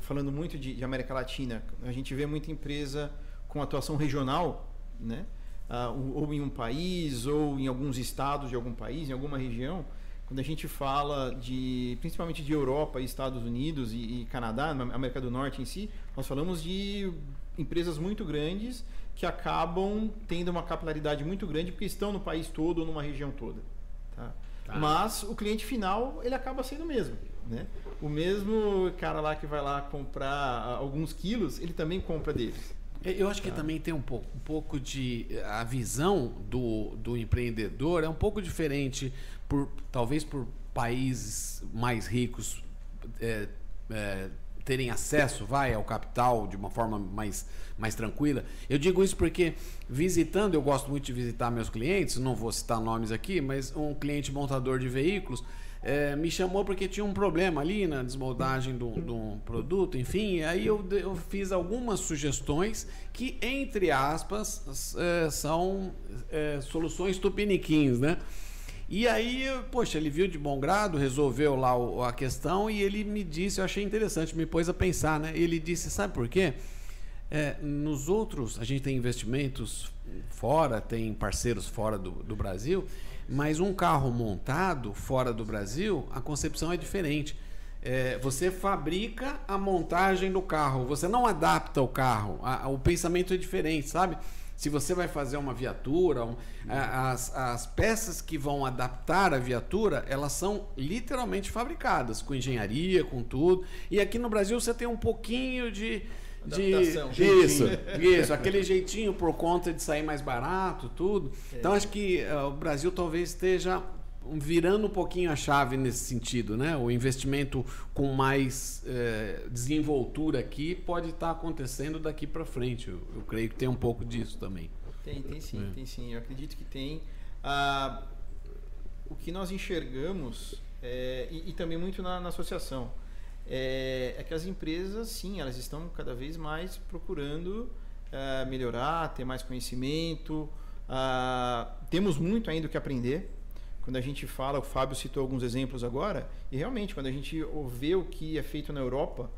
falando muito de, de, América Latina, a gente vê muita empresa com atuação regional, né? Ah, ou em um país, ou em alguns estados de algum país, em alguma região. Quando a gente fala de, principalmente de Europa, Estados Unidos e, e Canadá, América do Norte em si, nós falamos de empresas muito grandes que acabam tendo uma capilaridade muito grande porque estão no país todo ou numa região toda. Tá? Mas o cliente final, ele acaba sendo o mesmo. Né? O mesmo cara lá que vai lá comprar alguns quilos, ele também compra deles. Eu acho que tá. também tem um pouco, um pouco de. A visão do, do empreendedor é um pouco diferente, por talvez por países mais ricos é, é, terem acesso, vai, ao capital de uma forma mais, mais tranquila. Eu digo isso porque visitando, eu gosto muito de visitar meus clientes, não vou citar nomes aqui, mas um cliente montador de veículos é, me chamou porque tinha um problema ali na desmoldagem de um produto, enfim, aí eu, eu, fiz algumas sugestões que, entre aspas, é, são é, soluções tupiniquins, né? E aí, poxa, ele viu de bom grado, resolveu lá a questão e ele me disse, eu achei interessante, me pôs a pensar, né? Ele disse, sabe por quê? É, nos outros, a gente tem investimentos fora, tem parceiros fora do, do Brasil, mas um carro montado fora do Brasil, a concepção é diferente. É, você fabrica a montagem do carro, você não adapta o carro, a, a, o pensamento é diferente, sabe? Se você vai fazer uma viatura, um, as, as peças que vão adaptar a viatura, elas são literalmente fabricadas, com engenharia, com tudo. E aqui no Brasil você tem um pouquinho de. De, isso, isso, aquele jeitinho por conta de sair mais barato, tudo. É. Então acho que uh, o Brasil talvez esteja virando um pouquinho a chave nesse sentido, né? O investimento com mais é, desenvoltura aqui pode estar acontecendo daqui para frente. Eu, eu, creio que tem um pouco disso também. Tem, tem sim, é. tem sim. Eu acredito que tem. Ah, o que nós enxergamos é, e, e, também muito na, na associação é, é, que as empresas, sim, elas estão cada vez mais procurando uh, melhorar, ter mais conhecimento. Uh, temos muito ainda o que aprender. Quando a gente fala, o Fábio citou alguns exemplos agora, e realmente, quando a gente vê o que é feito na Europa,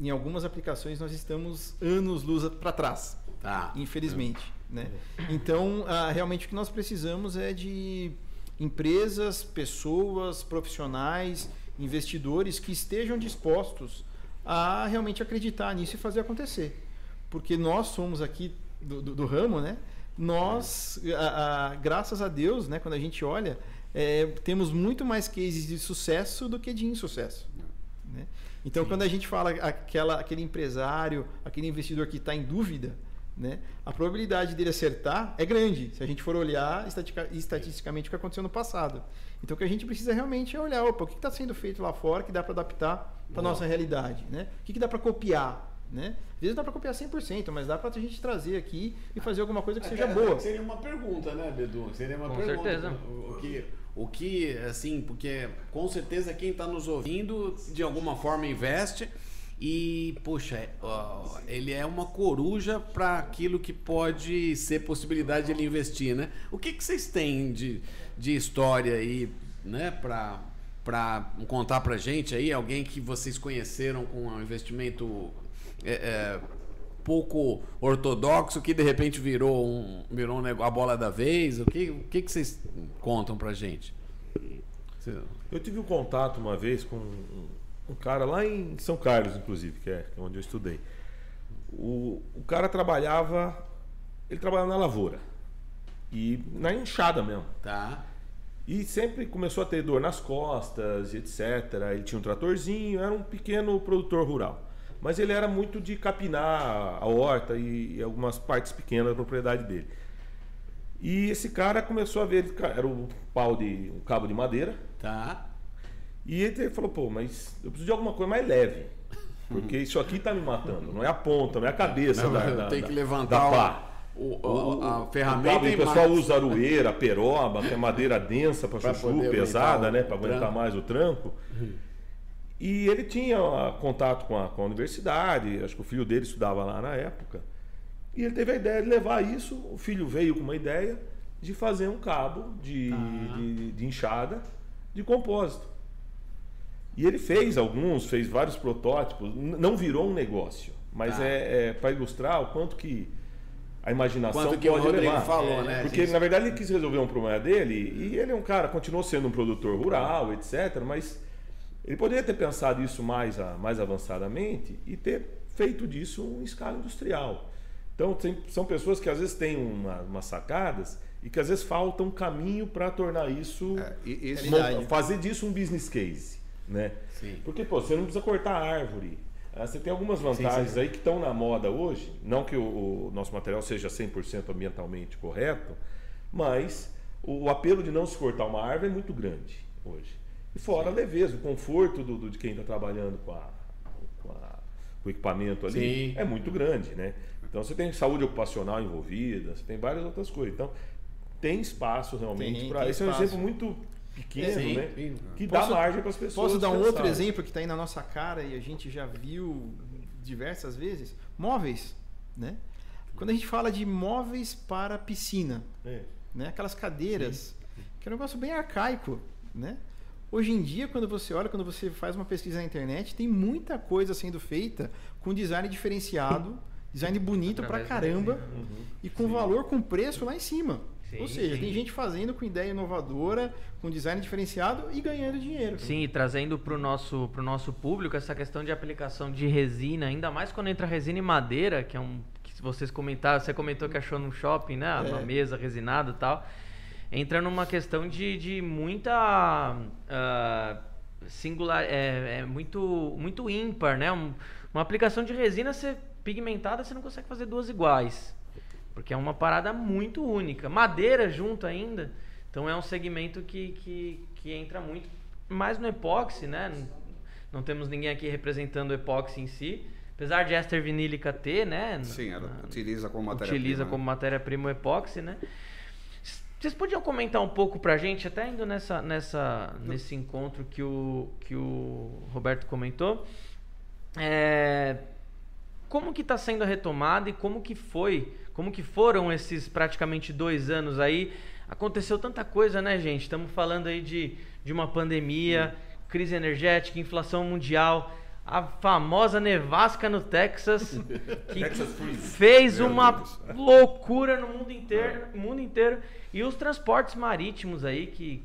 em algumas aplicações nós estamos anos luz para trás. Tá. Infelizmente. Né? Então, uh, realmente o que nós precisamos é de empresas, pessoas, profissionais, investidores que estejam dispostos a realmente acreditar nisso e fazer acontecer. Porque nós somos aqui do, do, do ramo, né? Nós, a, a, graças a Deus, né, quando a gente olha, é, temos muito mais cases de sucesso do que de insucesso. Né? Então, Sim. quando a gente fala aquela, aquele empresário, aquele investidor que está em dúvida, né? A probabilidade dele acertar é grande, se a gente for olhar estatisticamente o que aconteceu no passado. Então, o que a gente precisa realmente é olhar, opa, o que está sendo feito lá fora que dá para adaptar para a nossa realidade, né? O que, que dá para copiar, né? Às vezes dá para copiar 100%, mas dá para a gente trazer aqui e fazer alguma coisa que é, seja é, boa. Seria uma pergunta, né, Bedu? Seria uma com pergunta. certeza. O, o, que, o que, assim, porque com certeza quem está nos ouvindo de alguma forma investe e, poxa, ele é uma coruja para aquilo que pode ser possibilidade de ele investir, né? O que, que vocês têm de, de história aí, né, para para contar para gente aí alguém que vocês conheceram com um investimento é, é, pouco ortodoxo que de repente virou um virou um, a bola da vez o que o que, que vocês contam para gente eu tive um contato uma vez com um cara lá em São Carlos, inclusive, que é onde eu estudei. O, o cara trabalhava, ele trabalhava na lavoura e na enxada mesmo. Tá. E sempre começou a ter dor nas costas, etc. Ele tinha um tratorzinho, era um pequeno produtor rural. Mas ele era muito de capinar a horta e, algumas partes pequenas da propriedade dele. E esse cara começou a ver, era um pau de um cabo de madeira. Tá. E ele falou, pô, mas eu preciso de alguma coisa mais leve. Porque isso aqui tá me matando. Não é a ponta, não é a cabeça não, da, Tem que levantar da pá. O, o, a ferramenta. O, o pessoal usa aroeira, peroba, que é madeira densa para chuchu, pesada, né? Para aguentar mais o tranco. E ele tinha contato com a, com a universidade, acho que o filho dele estudava lá na época. E ele teve a ideia de levar isso. O filho veio com uma ideia de fazer um cabo de, ah. de, de enxada de compósito. E ele fez alguns, fez vários protótipos, não virou um negócio, mas ah. é, é para ilustrar o quanto que a imaginação quanto que pode o Rodrigo levar. falou, né? Porque na verdade ele quis resolver um problema dele e ele é um cara, continuou sendo um produtor rural, etc, mas ele poderia ter pensado isso mais, mais avançadamente e ter feito disso em escala industrial. Então tem, são pessoas que às vezes têm uma, umas sacadas e que às vezes falta um caminho para tornar isso, é, isso fazer disso um business case né? Sim. Porque, pô, você não precisa cortar árvore. Ah, você tem algumas vantagens sim, sim. aí que estão na moda hoje. Não que o, o nosso material seja 100% ambientalmente correto, mas o, o, apelo de não se cortar uma árvore é muito grande hoje. E fora a leveza, o conforto do, do de quem está trabalhando com, a, com, a, com, o equipamento ali é muito grande, né? Então você tem saúde ocupacional envolvida, você tem várias outras coisas. Então tem espaço realmente para. Esse é um exemplo muito pequeno, sim, né? Sim. Que posso, dá margem para as pessoas. Posso dar um outro exemplo que está aí na nossa cara e a gente já viu diversas vezes? Móveis, né? Quando a gente fala de móveis para piscina, é. né? Aquelas cadeiras, sim. que é um negócio bem arcaico, né? Hoje em dia, quando você olha, quando você faz uma pesquisa na internet, tem muita coisa sendo feita com design diferenciado, design bonito pra caramba uhum. e com valor, com preço lá em cima. Sim, Ou seja, sim. tem gente fazendo com ideia inovadora, com design diferenciado e ganhando dinheiro. Sim, e trazendo para o nosso, pro nosso público essa questão de aplicação de resina, ainda mais quando entra resina e madeira, que é um. que vocês comentaram, você comentou que achou no shopping, né? É. Uma mesa resinada e tal. Entra numa questão de, de muita. Uh, singular. É, é, muito, muito ímpar, né? Um, uma aplicação de resina você, pigmentada, você não consegue fazer duas iguais. Porque é uma parada muito única. Madeira junto ainda. Então é um segmento que, que, que entra muito mais no epóxi, né? Não, não temos ninguém aqui representando o epóxi em si. Apesar de ester vinílica ter, né? Sim, ela na, utiliza como matéria-prima. Utiliza né? como matéria-prima o epóxi, né? Vocês podiam comentar um pouco pra gente, até indo nessa, nessa, nesse encontro que o, que o Roberto comentou, é, como que está sendo a retomada e como que foi, como que foram esses praticamente dois anos aí. Aconteceu tanta coisa, né, gente? Estamos falando aí de, de uma pandemia, crise energética, inflação mundial a famosa nevasca no Texas, que Texas fez Meu uma Deus. loucura no mundo inteiro, mundo inteiro. E os transportes marítimos aí, que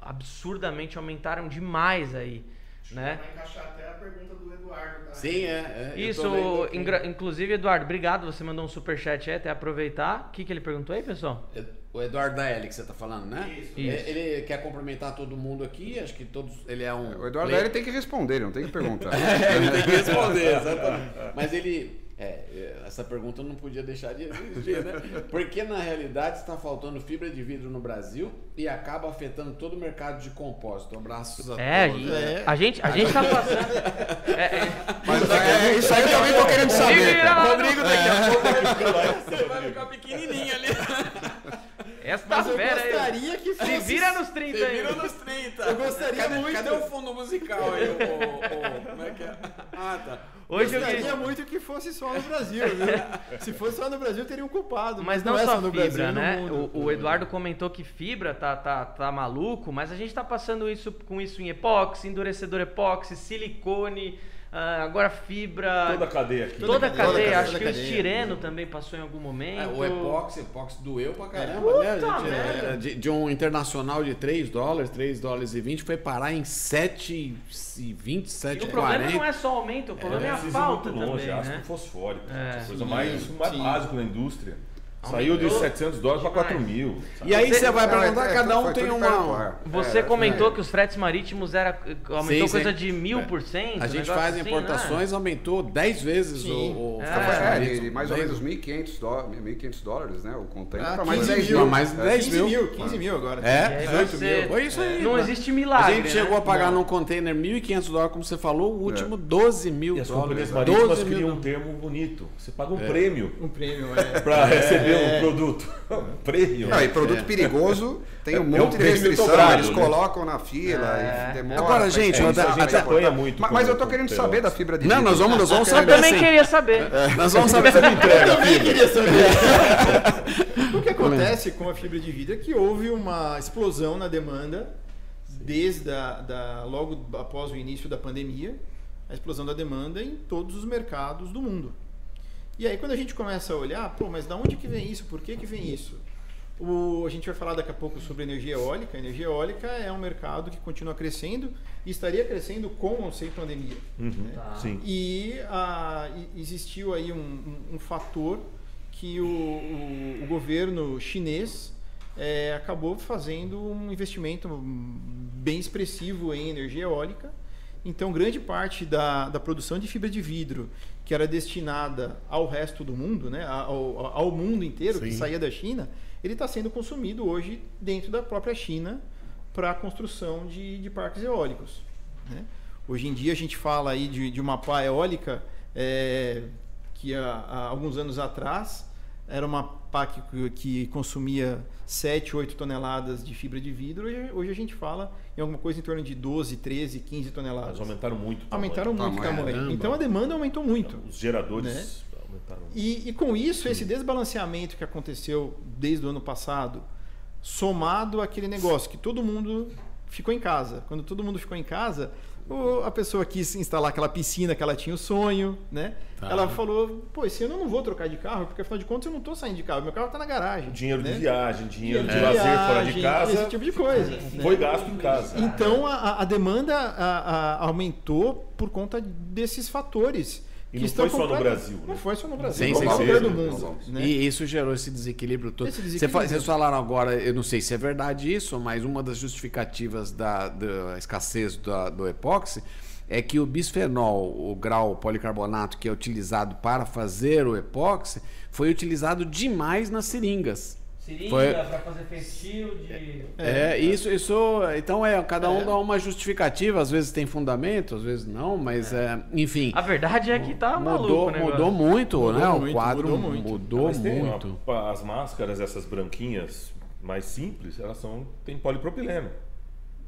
absurdamente aumentaram demais aí, né? Vai encaixar até a pergunta do Eduardo. Tá? Sim, é. é, eu Isso, tô vendo ingra- inclusive, Eduardo, obrigado, você mandou um superchat aí, até aproveitar. O que, que ele perguntou aí, pessoal? O Eduardo da L que você tá falando, né? Isso. Ele- Isso. Ele quer cumprimentar todo mundo aqui, acho que todos. Ele é um. O Eduardo player- ele tem que responder, ele não tem que perguntar. É, ele tem que responder, exatamente. Mas ele. É, essa pergunta não podia deixar de existir, né? Porque na realidade está faltando fibra de vidro no Brasil e acaba afetando todo o mercado de compósito. Abraços a É, todos. É. a gente, a gente tá passando. É, é, Mas é, isso aí eu também tô querendo saber. Rodrigo, daqui a pouco vai ficar- você vai ficar pequenininho ali. Essa Mas eu fera aí. gostaria que fosse... Se vira nos 30 Você aí. vira nos 30. Eu gostaria cadê, muito. Cadê o fundo musical aí? O, o- o- como é que é? Ah, tá. Hoje eu gostaria queria... muito que fosse só no Brasil, viu? Se fosse só no Brasil, teria um culpado. Mas não é só no fibra, Brasil, no né? mundo. O, o Eduardo comentou que fibra tá, tá, tá maluco, mas a gente tá passando isso com isso em epóxi, endurecedor epóxi, silicone, ah, agora fibra. Toda a cadeia aqui. Toda a cadeia, cadeia. a Acho que o estireno também passou em algum momento. É, o epóxi, epóxi doeu pra caramba, Puta né? A gente, merda. é, de, de um internacional de 3 dólares, 3 dólares e 20, foi parar em 7 e 20, E 7 o e problema 40. não é só o aumento, o problema é, a precisa ir falta muito longe, também, ácido né? fosfórico. É. coisa mais, o mais básico na indústria. Saiu de Aumentou 700 dólares para 4 mil. sabe? E aí Você- você vai perguntar, É, é, cada um tem uma... ar. Você É, comentou é. que os fretes marítimos era, aumentou Sim, sim. coisa de mil por cento. A gente faz assim, importações, aumentou 10 vezes Sim. o, o É. frete É, marítimo. de, de mais ou 10 menos 1.500 dólares, 1.500 dólares, né? O container Ah, para mais 15 10 mil. mais É. 10 15 mil. mil, 15 mil agora. É, 18 você- mil. Foi isso aí. Não mano. existe A milagre. gente chegou né? a pagar Não. num container 1.500 dólares, como você falou, o último 12 mil E as dólares. companhias marítimas 12 mil criam um dólares. termo bonito. Você paga um prêmio Um prêmio, é. para receber É. um produto. Um prêmio. Não, e produto perigoso tem um É, é um monte de prêmio restrição, dobrado, eles né? colocam na fila É. e demora. Agora, gente, eu- isso a gente apanha muito Mas, com- mas eu tô querendo saber da fibra de Não, vidro. nós vamos, nós vamos Eu saber também sim. queria saber. Nós vamos saber. Eu também queria saber. o que acontece com a fibra de vidro é que houve uma explosão na demanda desde a, da, logo após o início da pandemia, a explosão da demanda em todos os mercados do mundo. E aí quando a gente começa a olhar, pô, mas da onde que vem isso? Por que que vem isso? O, a gente vai falar daqui a pouco sobre energia eólica. A energia eólica é um mercado que continua crescendo e estaria crescendo com ou sem pandemia. Uhum, Tá. Sim. E e- existiu aí um, um- um fator que o, o- o governo chinês eh, acabou fazendo um investimento bem expressivo em energia eólica. Então, grande parte da, da produção de fibra de vidro que era destinada ao resto do mundo, né, ao, ao mundo inteiro, que Sim. saía da China, ele está sendo consumido hoje dentro da própria China para a construção de, de parques eólicos. né? Hoje em dia a gente fala aí de, de uma pá eólica é, que há, há alguns anos atrás era uma pá que, que consumia 7, 8 toneladas de fibra de vidro. Hoje, hoje a gente fala em alguma coisa em torno de 12, 13, 15 toneladas. Mas aumentaram muito. o tamanho. Aumentaram muito o Tamanho. Então a demanda aumentou muito. Os geradores Né? aumentaram. E, e com isso, esse desbalanceamento que aconteceu desde o ano passado, somado àquele negócio que todo mundo ficou em casa. Quando todo mundo ficou em casa, o- a pessoa quis instalar aquela piscina que ela tinha o sonho, né? Tá. Ela falou, pô, esse ano eu não vou trocar de carro, porque afinal de contas eu não estou saindo de carro, meu carro está na garagem. Dinheiro né? de viagem, dinheiro de Dinheiro lazer fora de casa. Esse tipo de coisa. né? Foi gasto em casa. Então a, a- a demanda a- a- aumentou por conta desses fatores. E que não estão foi só no Brasil, né? Não foi só no Brasil. Sim, em sim, do sim. mundo. Né? E isso gerou esse desequilíbrio todo. Esse Você desequilíbrio. fa- Vocês falaram agora, eu não sei se é verdade isso, mas uma das justificativas da, da escassez da- do epóxi é que o bisfenol, o grau policarbonato que é utilizado para fazer o epóxi, foi utilizado demais nas seringas. Seringa Foi- pra fazer feitio de. É, isso, isso. Então é, cada um É. dá uma justificativa, às vezes tem fundamento, às vezes não, mas é, enfim. A verdade é que tá maluco mudou, o negócio. mudou muito, Mudou né? muito, o quadro mudou mudou, muito. Mas tem uma- muito. as máscaras, essas branquinhas mais simples, elas são tem polipropileno.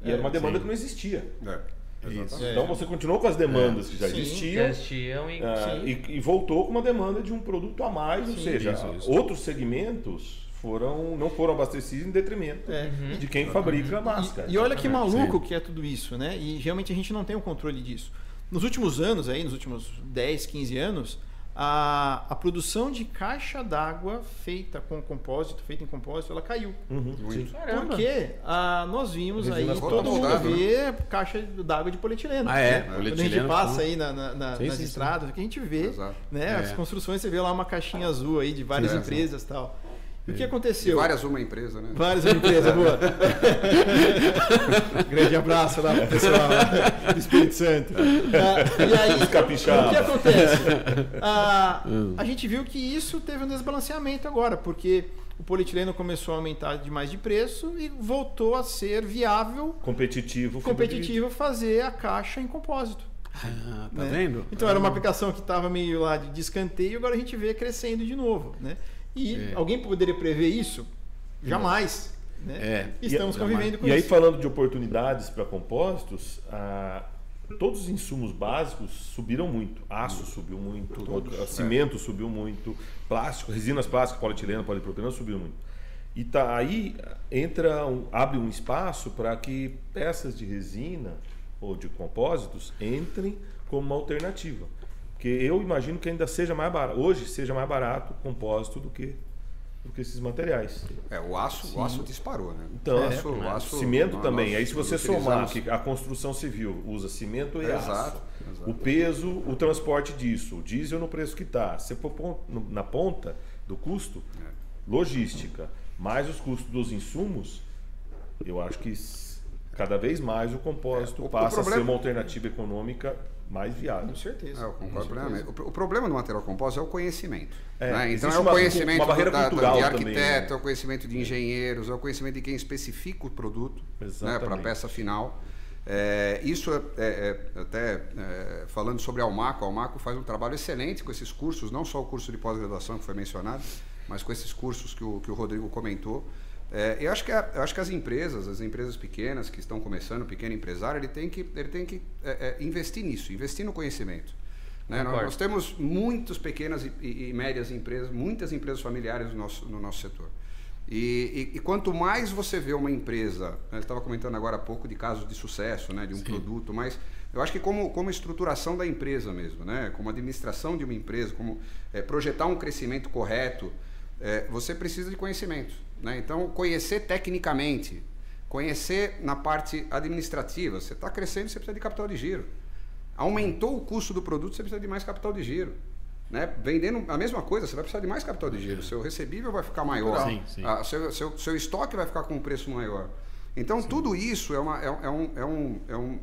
E É, era uma demanda sim. que não existia. É. Isso. É. Então você continuou com as demandas que já Sim. existiam. Já existiam e ah, e, e voltou com uma demanda de um produto a mais, ou Sim. seja, Isso, isso. outros segmentos foram, não foram abastecidos em detrimento É. de quem fabrica a máscara. E, e olha que maluco que é tudo isso, né? E realmente a gente não tem o controle disso. Nos últimos anos, aí, nos últimos 10, 15 anos, a, a produção de caixa d'água feita com compósito, feita em compósito, ela caiu. Uhum, sim. Porque ah, nós vimos aí todo mundo vê caixa d'água de polietileno. Ah, é? né? Quando a gente Polietileno, passa sim. aí na- na- na- Sim, nas sim, sim. estradas, que a gente vê, Exato. né? É. As construções, você vê lá uma caixinha azul aí de várias Sim. empresas e tal. E o que E aconteceu? várias uma empresa, né? Várias empresas, boa. Grande abraço lá pro pessoal do Espírito Santo. Ah, e aí, Os capixabas. o que acontece? Ah, a gente viu que isso teve um desbalanceamento agora, porque o polietileno começou a aumentar demais de preço e voltou a ser viável, Competitivo. competitivo fazer a caixa em compósito. Ah, tá né? vendo? Então era uma aplicação que estava meio lá de descanteio, agora a gente vê crescendo de novo, né? E É. alguém poderia prever isso? Jamais. Né? É. Estamos E- convivendo com E aí, isso. falando de oportunidades para compostos, ah, todos os insumos básicos subiram muito. Aço subiu muito, Todos, cimento subiu muito, plástico, resinas plásticas, polietileno, polipropileno subiu muito. E tá aí entra um- abre um espaço para que peças de resina ou de compósitos entrem como uma alternativa. Porque eu imagino que ainda seja mais barato, hoje seja mais barato o compósito do que do que esses materiais. É, o aço, o aço disparou, né? Então, o aço, o aço- cimento também. nós Aí se você somar que a construção civil usa cimento e Exato, aço, exato. o peso, o transporte disso, o diesel no preço que está. Se for na ponta do custo, É. logística, mais os custos dos insumos, eu acho que cada vez mais o compósito É, o- o passa a ser problema- uma alternativa econômica mais viável. Com certeza. É, eu concordo plenamente. O, pro- o problema do material compósito é o conhecimento. É, né? Então é o uma- conhecimento uma barreira da- da- cultural de também, arquiteto, né? é o conhecimento de engenheiros, é o conhecimento de quem especifica o produto né, para a peça final. É, isso é, é- é- até é, falando sobre a Almaco, a Almaco faz um trabalho excelente com esses cursos, não só o curso de pós-graduação que foi mencionado, mas com esses cursos que o, que o Rodrigo comentou. É, eu, acho que a- eu acho que as empresas, as empresas pequenas que estão começando, o pequeno empresário, ele tem que, ele tem que é, é, investir nisso, investir no conhecimento. Né? Nós, nós temos muitas pequenas e, e- e médias empresas, muitas empresas familiares no nosso, no nosso setor. E, e- quanto mais você vê uma empresa, né, eu estava comentando agora há pouco de casos de sucesso, né, de um produto, mas eu acho que como, como estruturação da empresa mesmo, né, como administração de uma empresa, como eh, projetar um crescimento correto, eh, você precisa de conhecimento. Né? Então, conhecer tecnicamente, conhecer na parte administrativa, você está crescendo, você precisa de capital de giro. Aumentou o custo do produto, você precisa de mais capital de giro. Né? Vendendo a mesma coisa, você vai precisar de mais capital de giro. Seu recebível vai ficar maior. Sim, sim. Seu, seu, seu estoque vai ficar com um preço maior. Então, tudo isso é, uma, é, é um, é um, é um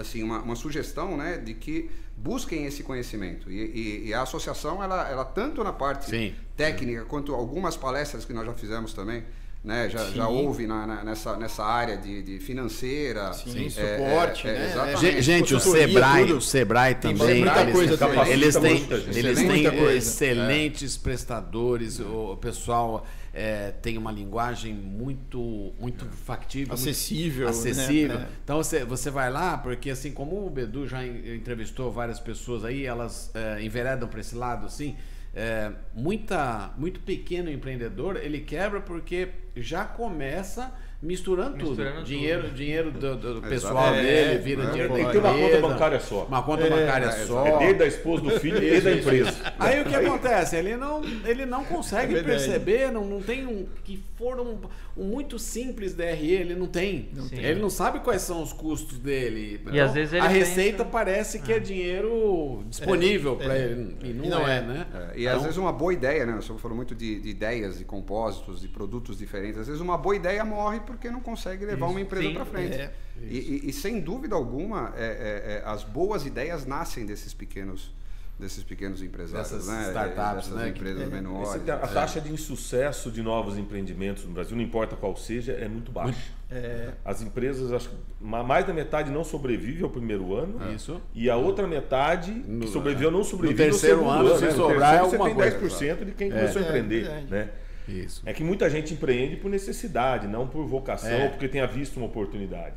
assim, uma, uma sugestão né, de que busquem esse conhecimento. E, e- e a associação, ela, ela tanto na parte Sim. técnica, quanto algumas palestras que nós já fizemos também, né, já, já houve na, na- nessa, nessa área de, de financeira. Sim, é, suporte, é, é, né? exatamente. Gente, o Sebrae, tudo. o Sebrae Tem também, muita eles, coisa eles têm, eles têm coisa. excelentes prestadores, o, pessoal é, tem uma linguagem muito, muito factível, muito Acessível, acessível. né? Então você, você vai lá, porque assim como o Bedu já en- entrevistou várias pessoas aí, elas é, enveredam para esse lado assim. É, muita, muito pequeno empreendedor ele quebra porque já começa misturando, Misturando tudo. Dinheiro, tudo. dinheiro do, do- pessoal É, dele, vira é, dinheiro da Tem que ter uma conta bancária só. Uma conta É, bancária é, só. É desde da esposa do filho e da empresa. Aí o que acontece? Ele não, ele não consegue É perceber, não, não tem um. Que for um, um muito simples DRE, ele não tem. tem. Ele não sabe quais são os custos dele. Então, E às vezes ele a pensa- receita parece que é dinheiro disponível para é. ele. E não, E não é, é. né? É, e às vezes uma boa ideia, né? Você falou muito de, de ideias, de compósitos, de produtos diferentes. Às vezes uma boa ideia morre porque não consegue levar uma empresa para frente. É. E, e- e, sem dúvida alguma, é, é, é, as boas ideias nascem desses pequenos, desses pequenos empresários, Dessas né? startups, dessas né? empresas É. menores. Esse- a taxa de insucesso de novos empreendimentos no Brasil, não importa qual seja, é muito baixa. É, As empresas, acho que ma- mais da metade não sobrevive ao primeiro ano. Isso. E a outra metade No- que sobreviveu não sobrevive no terceiro segundo ano, se né? No sobrar, é terceiro, você alguma tem coisa. 10% de quem começou a É, empreender. né? Isso. É que muita gente empreende por necessidade, não por vocação É. ou porque tenha visto uma oportunidade.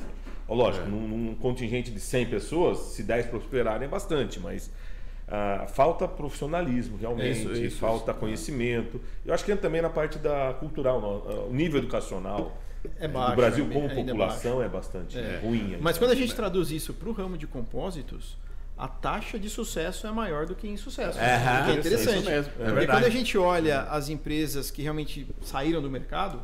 Lógico, num, num contingente de 100 pessoas, se 10 prosperarem é bastante, mas ah, falta profissionalismo, realmente, Isso, isso, falta conhecimento. Eu acho que entra também na parte da cultural, no- o nível educacional É baixo. Brasil é- como é população é, bastante É. ruim. Mas quando a gente traduz isso para o ramo de compósitos, a taxa de sucesso é maior do que insucesso. O que é interessante. isso mesmo, é Porque verdade. quando a gente olha as empresas que realmente saíram do mercado,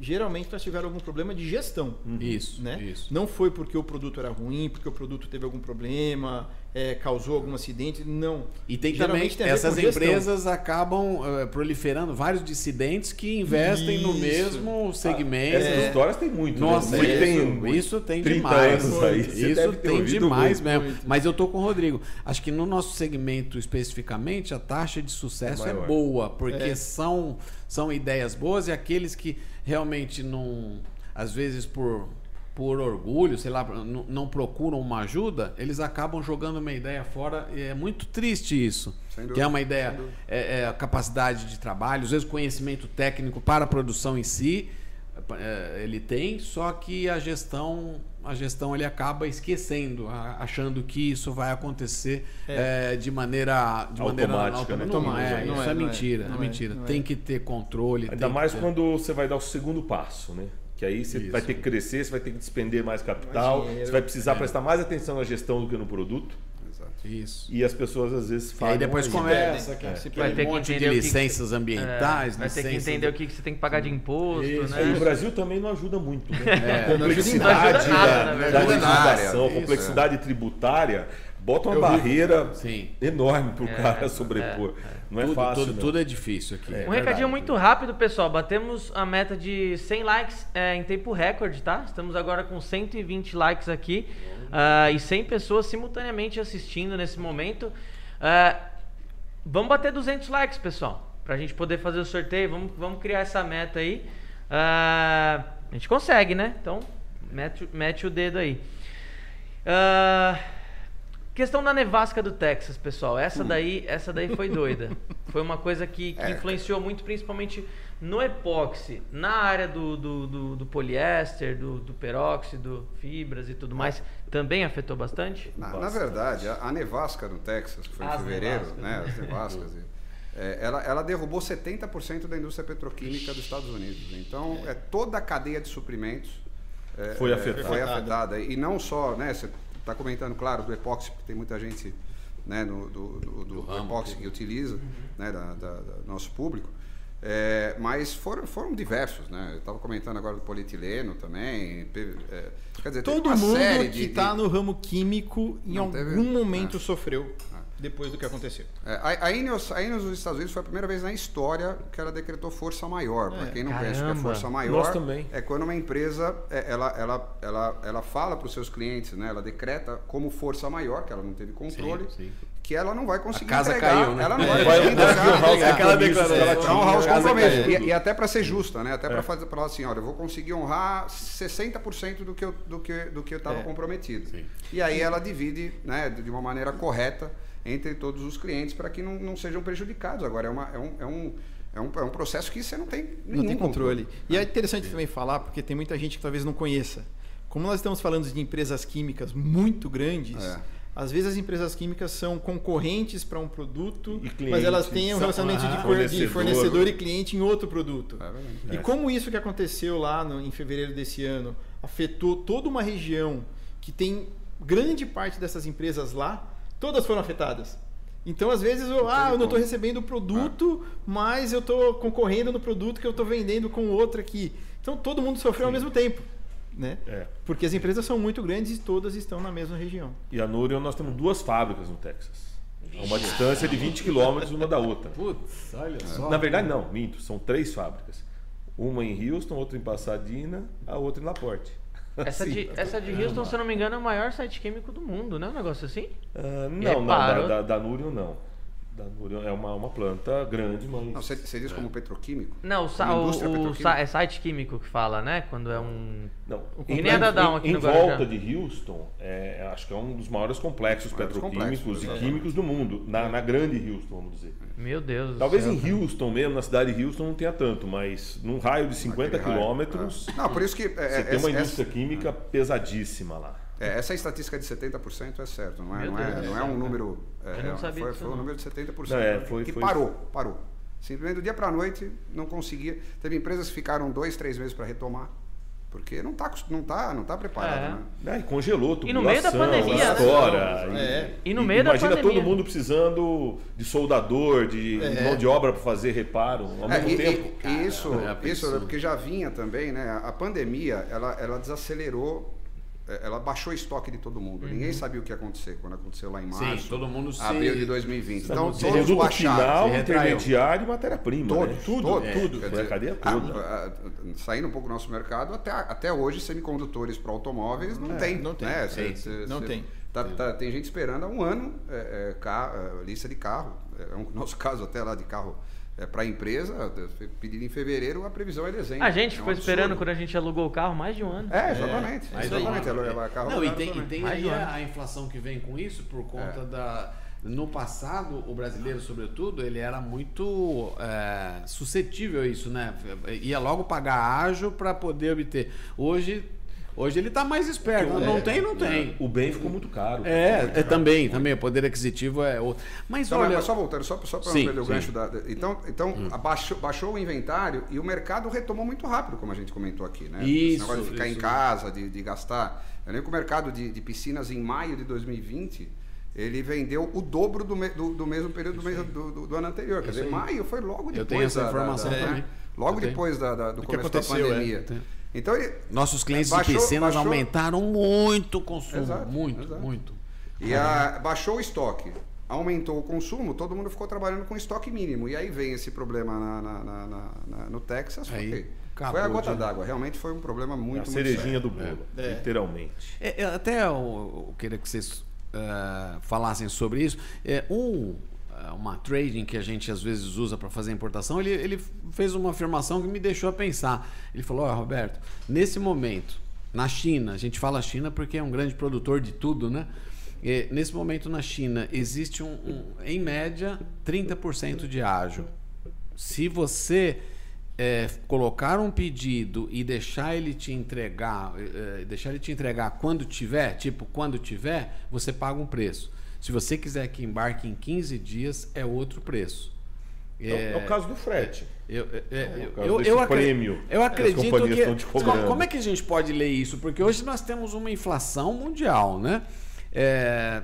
geralmente elas tiveram algum problema de gestão. Isso, Né? isso. Não foi porque o produto era ruim, porque o produto teve algum problema, é, causou algum acidente. Não. E tem Geralmente também, tem essas empresas acabam eh, proliferando vários dissidentes que investem no Isso. mesmo segmento. Essas histórias tem muito. Nossa, né? Você isso, tem isso tem 30 demais. isso tem demais muito. mesmo. Mas eu tô com o Rodrigo. Acho que no nosso segmento especificamente, a taxa de sucesso É é, boa, porque É. são, são ideias boas e aqueles que realmente não, às vezes por por orgulho, sei lá, não, procuram uma ajuda, eles acabam jogando uma ideia fora e é muito triste isso. Dúvida, Que é uma ideia, é, é a capacidade de trabalho, às vezes conhecimento técnico para a produção em si, é, ele tem, só que a gestão, a gestão ele acaba esquecendo, a- achando que isso vai acontecer é, de maneira de maneira Automática, né? Não, é, Não isso é, é, não é, mentira, não é, é, mentira. não é. Tem que ter controle. Ainda tem que mais ter- quando você vai dar o segundo passo, né? Que aí você Isso. vai ter que crescer, você vai ter que despender mais capital, dinheiro. você vai precisar prestar mais atenção na gestão do que no produto. Exato. Isso. E as pessoas às vezes E falham. aí depois começa É. aquele Se Vai ter um que monte de o que que- licenças ambientais, É, vai ter que licenças entender de- o que, que você tem que pagar de imposto, Isso, né? E o Brasil também não ajuda muito, né? É, não ajuda em complexidade nada, da, na da legislação, Isso, complexidade tributária, bota uma Eu barreira Sim. enorme para o É, cara sobrepor. Não é tudo, fácil. tudo, não. tudo é difícil aqui. Um verdade. recadinho muito rápido, pessoal. Batemos a meta de 100 likes é, em tempo recorde, tá? Estamos agora com 120 likes aqui ah, e 100 pessoas simultaneamente assistindo nesse momento. Ah, vamos bater 200 likes, pessoal, pra gente poder fazer o sorteio. Vamos, vamos criar essa meta aí. Ah, a gente consegue, né? Então, mete, mete o dedo aí. Ah, Questão da nevasca do Texas, pessoal. Essa daí, essa daí foi doida. Foi uma coisa que, que É. influenciou muito, principalmente no epóxi, na área do, do, do, do poliéster, do, do peróxido, fibras e tudo mais. Também afetou bastante? Na, na verdade, a, a nevasca no Texas, que foi As em fevereiro, nevascas, né, as nevascas, é, ela, ela derrubou 70% da indústria petroquímica dos Estados Unidos. Então, é, toda a cadeia de suprimentos é, Foi é, afetada. foi afetada. E não só, né, você está comentando, claro, do epóxi, porque tem muita gente né, no, do, do, do ramo epóxi que utiliza, né, da, da- da- nosso público. É, mas foram, foram diversos, né? Eu estava comentando agora do polietileno também. é, quer dizer, Todo uma série mundo de- que de- está no ramo químico em Não algum teve- momento Ah. sofreu depois do que aconteceu. É, a, a Ineos, a Ineos nos Estados Unidos foi a primeira vez na história que ela decretou força maior. Para É. quem não conhece o que é Caramba. força maior, Nós também. é quando uma empresa é, ela, ela, ela, ela fala para os seus clientes, né? ela decreta como força maior, que ela não teve controle, Sim, sim. que ela não vai conseguir casa entregar. caiu, né? Ela não É. vai conseguir entregar. Aquela compromissos que ela declaração. Para tinha. honrar os compromissos. E, e até para ser justa, né? Até para fazer falar assim, olha, eu vou conseguir honrar 60% do que eu do que do que eu estava É. comprometido. Sim. E aí ela divide, né, de uma maneira correta entre todos os clientes para que não, não sejam prejudicados. Agora é uma é um, é um é um, é um processo que você não tem nenhum não tem controle. E é interessante também falar, porque tem muita gente que talvez não conheça. Como nós estamos falando de empresas químicas muito grandes, É. às vezes as empresas químicas são concorrentes para um produto, cliente, mas elas têm um relacionamento de, ah, de fornecedor. fornecedor e cliente em outro produto. É. E como isso que aconteceu lá no- em fevereiro desse ano afetou toda uma região que tem grande parte dessas empresas lá, todas foram afetadas. Então, às vezes, eu, ah, eu não estou recebendo o produto, mas eu estou concorrendo no produto que eu estou vendendo com outro aqui. Então, todo mundo sofreu ao mesmo tempo. Né? É. Porque as empresas são muito grandes e todas estão na mesma região. E a Nurion, nós temos duas fábricas no Texas. A uma distância de 20 quilômetros uma da outra. Putz, olha só. Na verdade, não, minto. São três fábricas. Uma em Houston, outra em Pasadena, a outra em Laporte. Essa Assim, de, essa de Houston, se eu não me engano, é o maior site químico do mundo, né? Um negócio assim? ah, não, não, da, da, da Nurion não. É uma, uma planta grande, mas. Não, você, você diz como petroquímico? Não, o, sa- o, indústria o é site químico que fala, né? Quando é um. Não, da Down aqui em no volta Guarujá. de Houston, é, acho que é um dos maiores complexos Maiores petroquímicos complexos, e exatamente. químicos do mundo, na, na grande Houston, vamos dizer. Meu Deus do Talvez céu, em cara. Houston mesmo, na cidade de Houston, não tenha tanto, mas num raio de 50 Naquele raio. quilômetros, É. Não, por isso que. é, você é, tem uma indústria química pesadíssima lá. É, essa estatística de 70% é certo, não é, não é, não é um número. É, Eu não é, sabia foi, disso, foi um não. número de 70%. Não, é, foi- que foi- parou, parou. Simplesmente do dia para a noite não conseguia. Teve empresas que ficaram dois, três meses para retomar, porque não está não tá, não tá preparado. É. Né? Né, E congelou tudo. E no meio da pandemia, né? História, É. E no meio da imagina pandemia. todo mundo precisando de soldador, de É. mão de obra para fazer reparo ao É, mesmo e, tempo. e- e isso, é isso é porque já vinha também, né? A pandemia, ela, ela desacelerou, é, ela baixou o estoque de todo mundo. Ninguém sabia o que ia acontecer quando aconteceu lá em Sim, março. todo mundo se- Abril de 2020. Então, De todos final, se retraiu. intermediário e matéria-prima. Todo, né? tudo, Todo, é, tudo. Foi a dizer, cadeia toda. ah, saindo um pouco do nosso mercado, até, até hoje, semicondutores para automóveis não É, tem. não tem. Né? Sim, Cê- cê- não cê- tem. tá- tá- tem gente esperando há um ano é, é, ca- é, lista de carro. É um nosso caso até lá de carro é, para a empresa, pedido em fevereiro, a previsão é dezembro. A gente É um ficou esperando absurdo. quando a gente alugou o carro mais de um ano. É, exatamente. Mais exatamente. um ela- carro Não, e tem, e tem aí um a, inflação que vem com isso por conta É. da. No passado, o brasileiro, sobretudo, ele era muito é, suscetível a isso, né? Ia logo pagar ágio para poder obter. Hoje, hoje ele está mais esperto. Não tem, não tem. O bem ficou muito caro. É, é também, também. O poder aquisitivo é outro. Mas Então, olha. mas só voltando, só, só para não perder o sim. Hum. gancho da. Então, então abaixou, baixou o inventário e o mercado retomou muito rápido, como a gente comentou aqui, né? Esse Isso, negócio de ficar em isso. casa, de, de gastar. Eu lembro que o mercado de, de piscinas em maio de 2020. Ele vendeu o dobro do, me- do, do mesmo período do, mês, do, do- do ano anterior. Quer Isso dizer, aí. maio foi logo depois. Eu tenho essa da- da- informação da- também. Logo Eu tenho. depois da, da- do, que começo da aconteceu, é. Então ele. Nossos clientes Baixou- de piscinas baixou- aumentaram muito o consumo. Exato, muito, exato. muito. E a- baixou o estoque, aumentou o consumo, todo mundo ficou trabalhando com estoque mínimo. E aí vem esse problema na- na- na- na- na- no Texas. Aí, foi, acabou foi a gota de- d'água. Realmente foi um problema muito, a muito cerejinha sério. do bolo, É. literalmente. É, é, até eu, eu queria que vocês eh, falassem sobre isso. É, um, uma trading que a gente às vezes usa para fazer importação, ele, ele fez uma afirmação que me deixou a pensar. Ele falou: Ó, Roberto, nesse momento, na China, a gente fala China porque é um grande produtor de tudo, né? Eh, nesse momento na China existe um, um, em média 30% de ágio. Se você é, colocar um pedido e deixar ele te entregar, é, deixar ele te entregar quando tiver, tipo quando tiver, você paga um preço. Se você quiser que embarque em 15 dias, é outro preço. É, o- é o caso do frete. Eu, é, é, o eu, caso eu, prêmio eu acredito que. Como é que a gente pode ler isso? Porque hoje nós temos uma inflação mundial, né? É,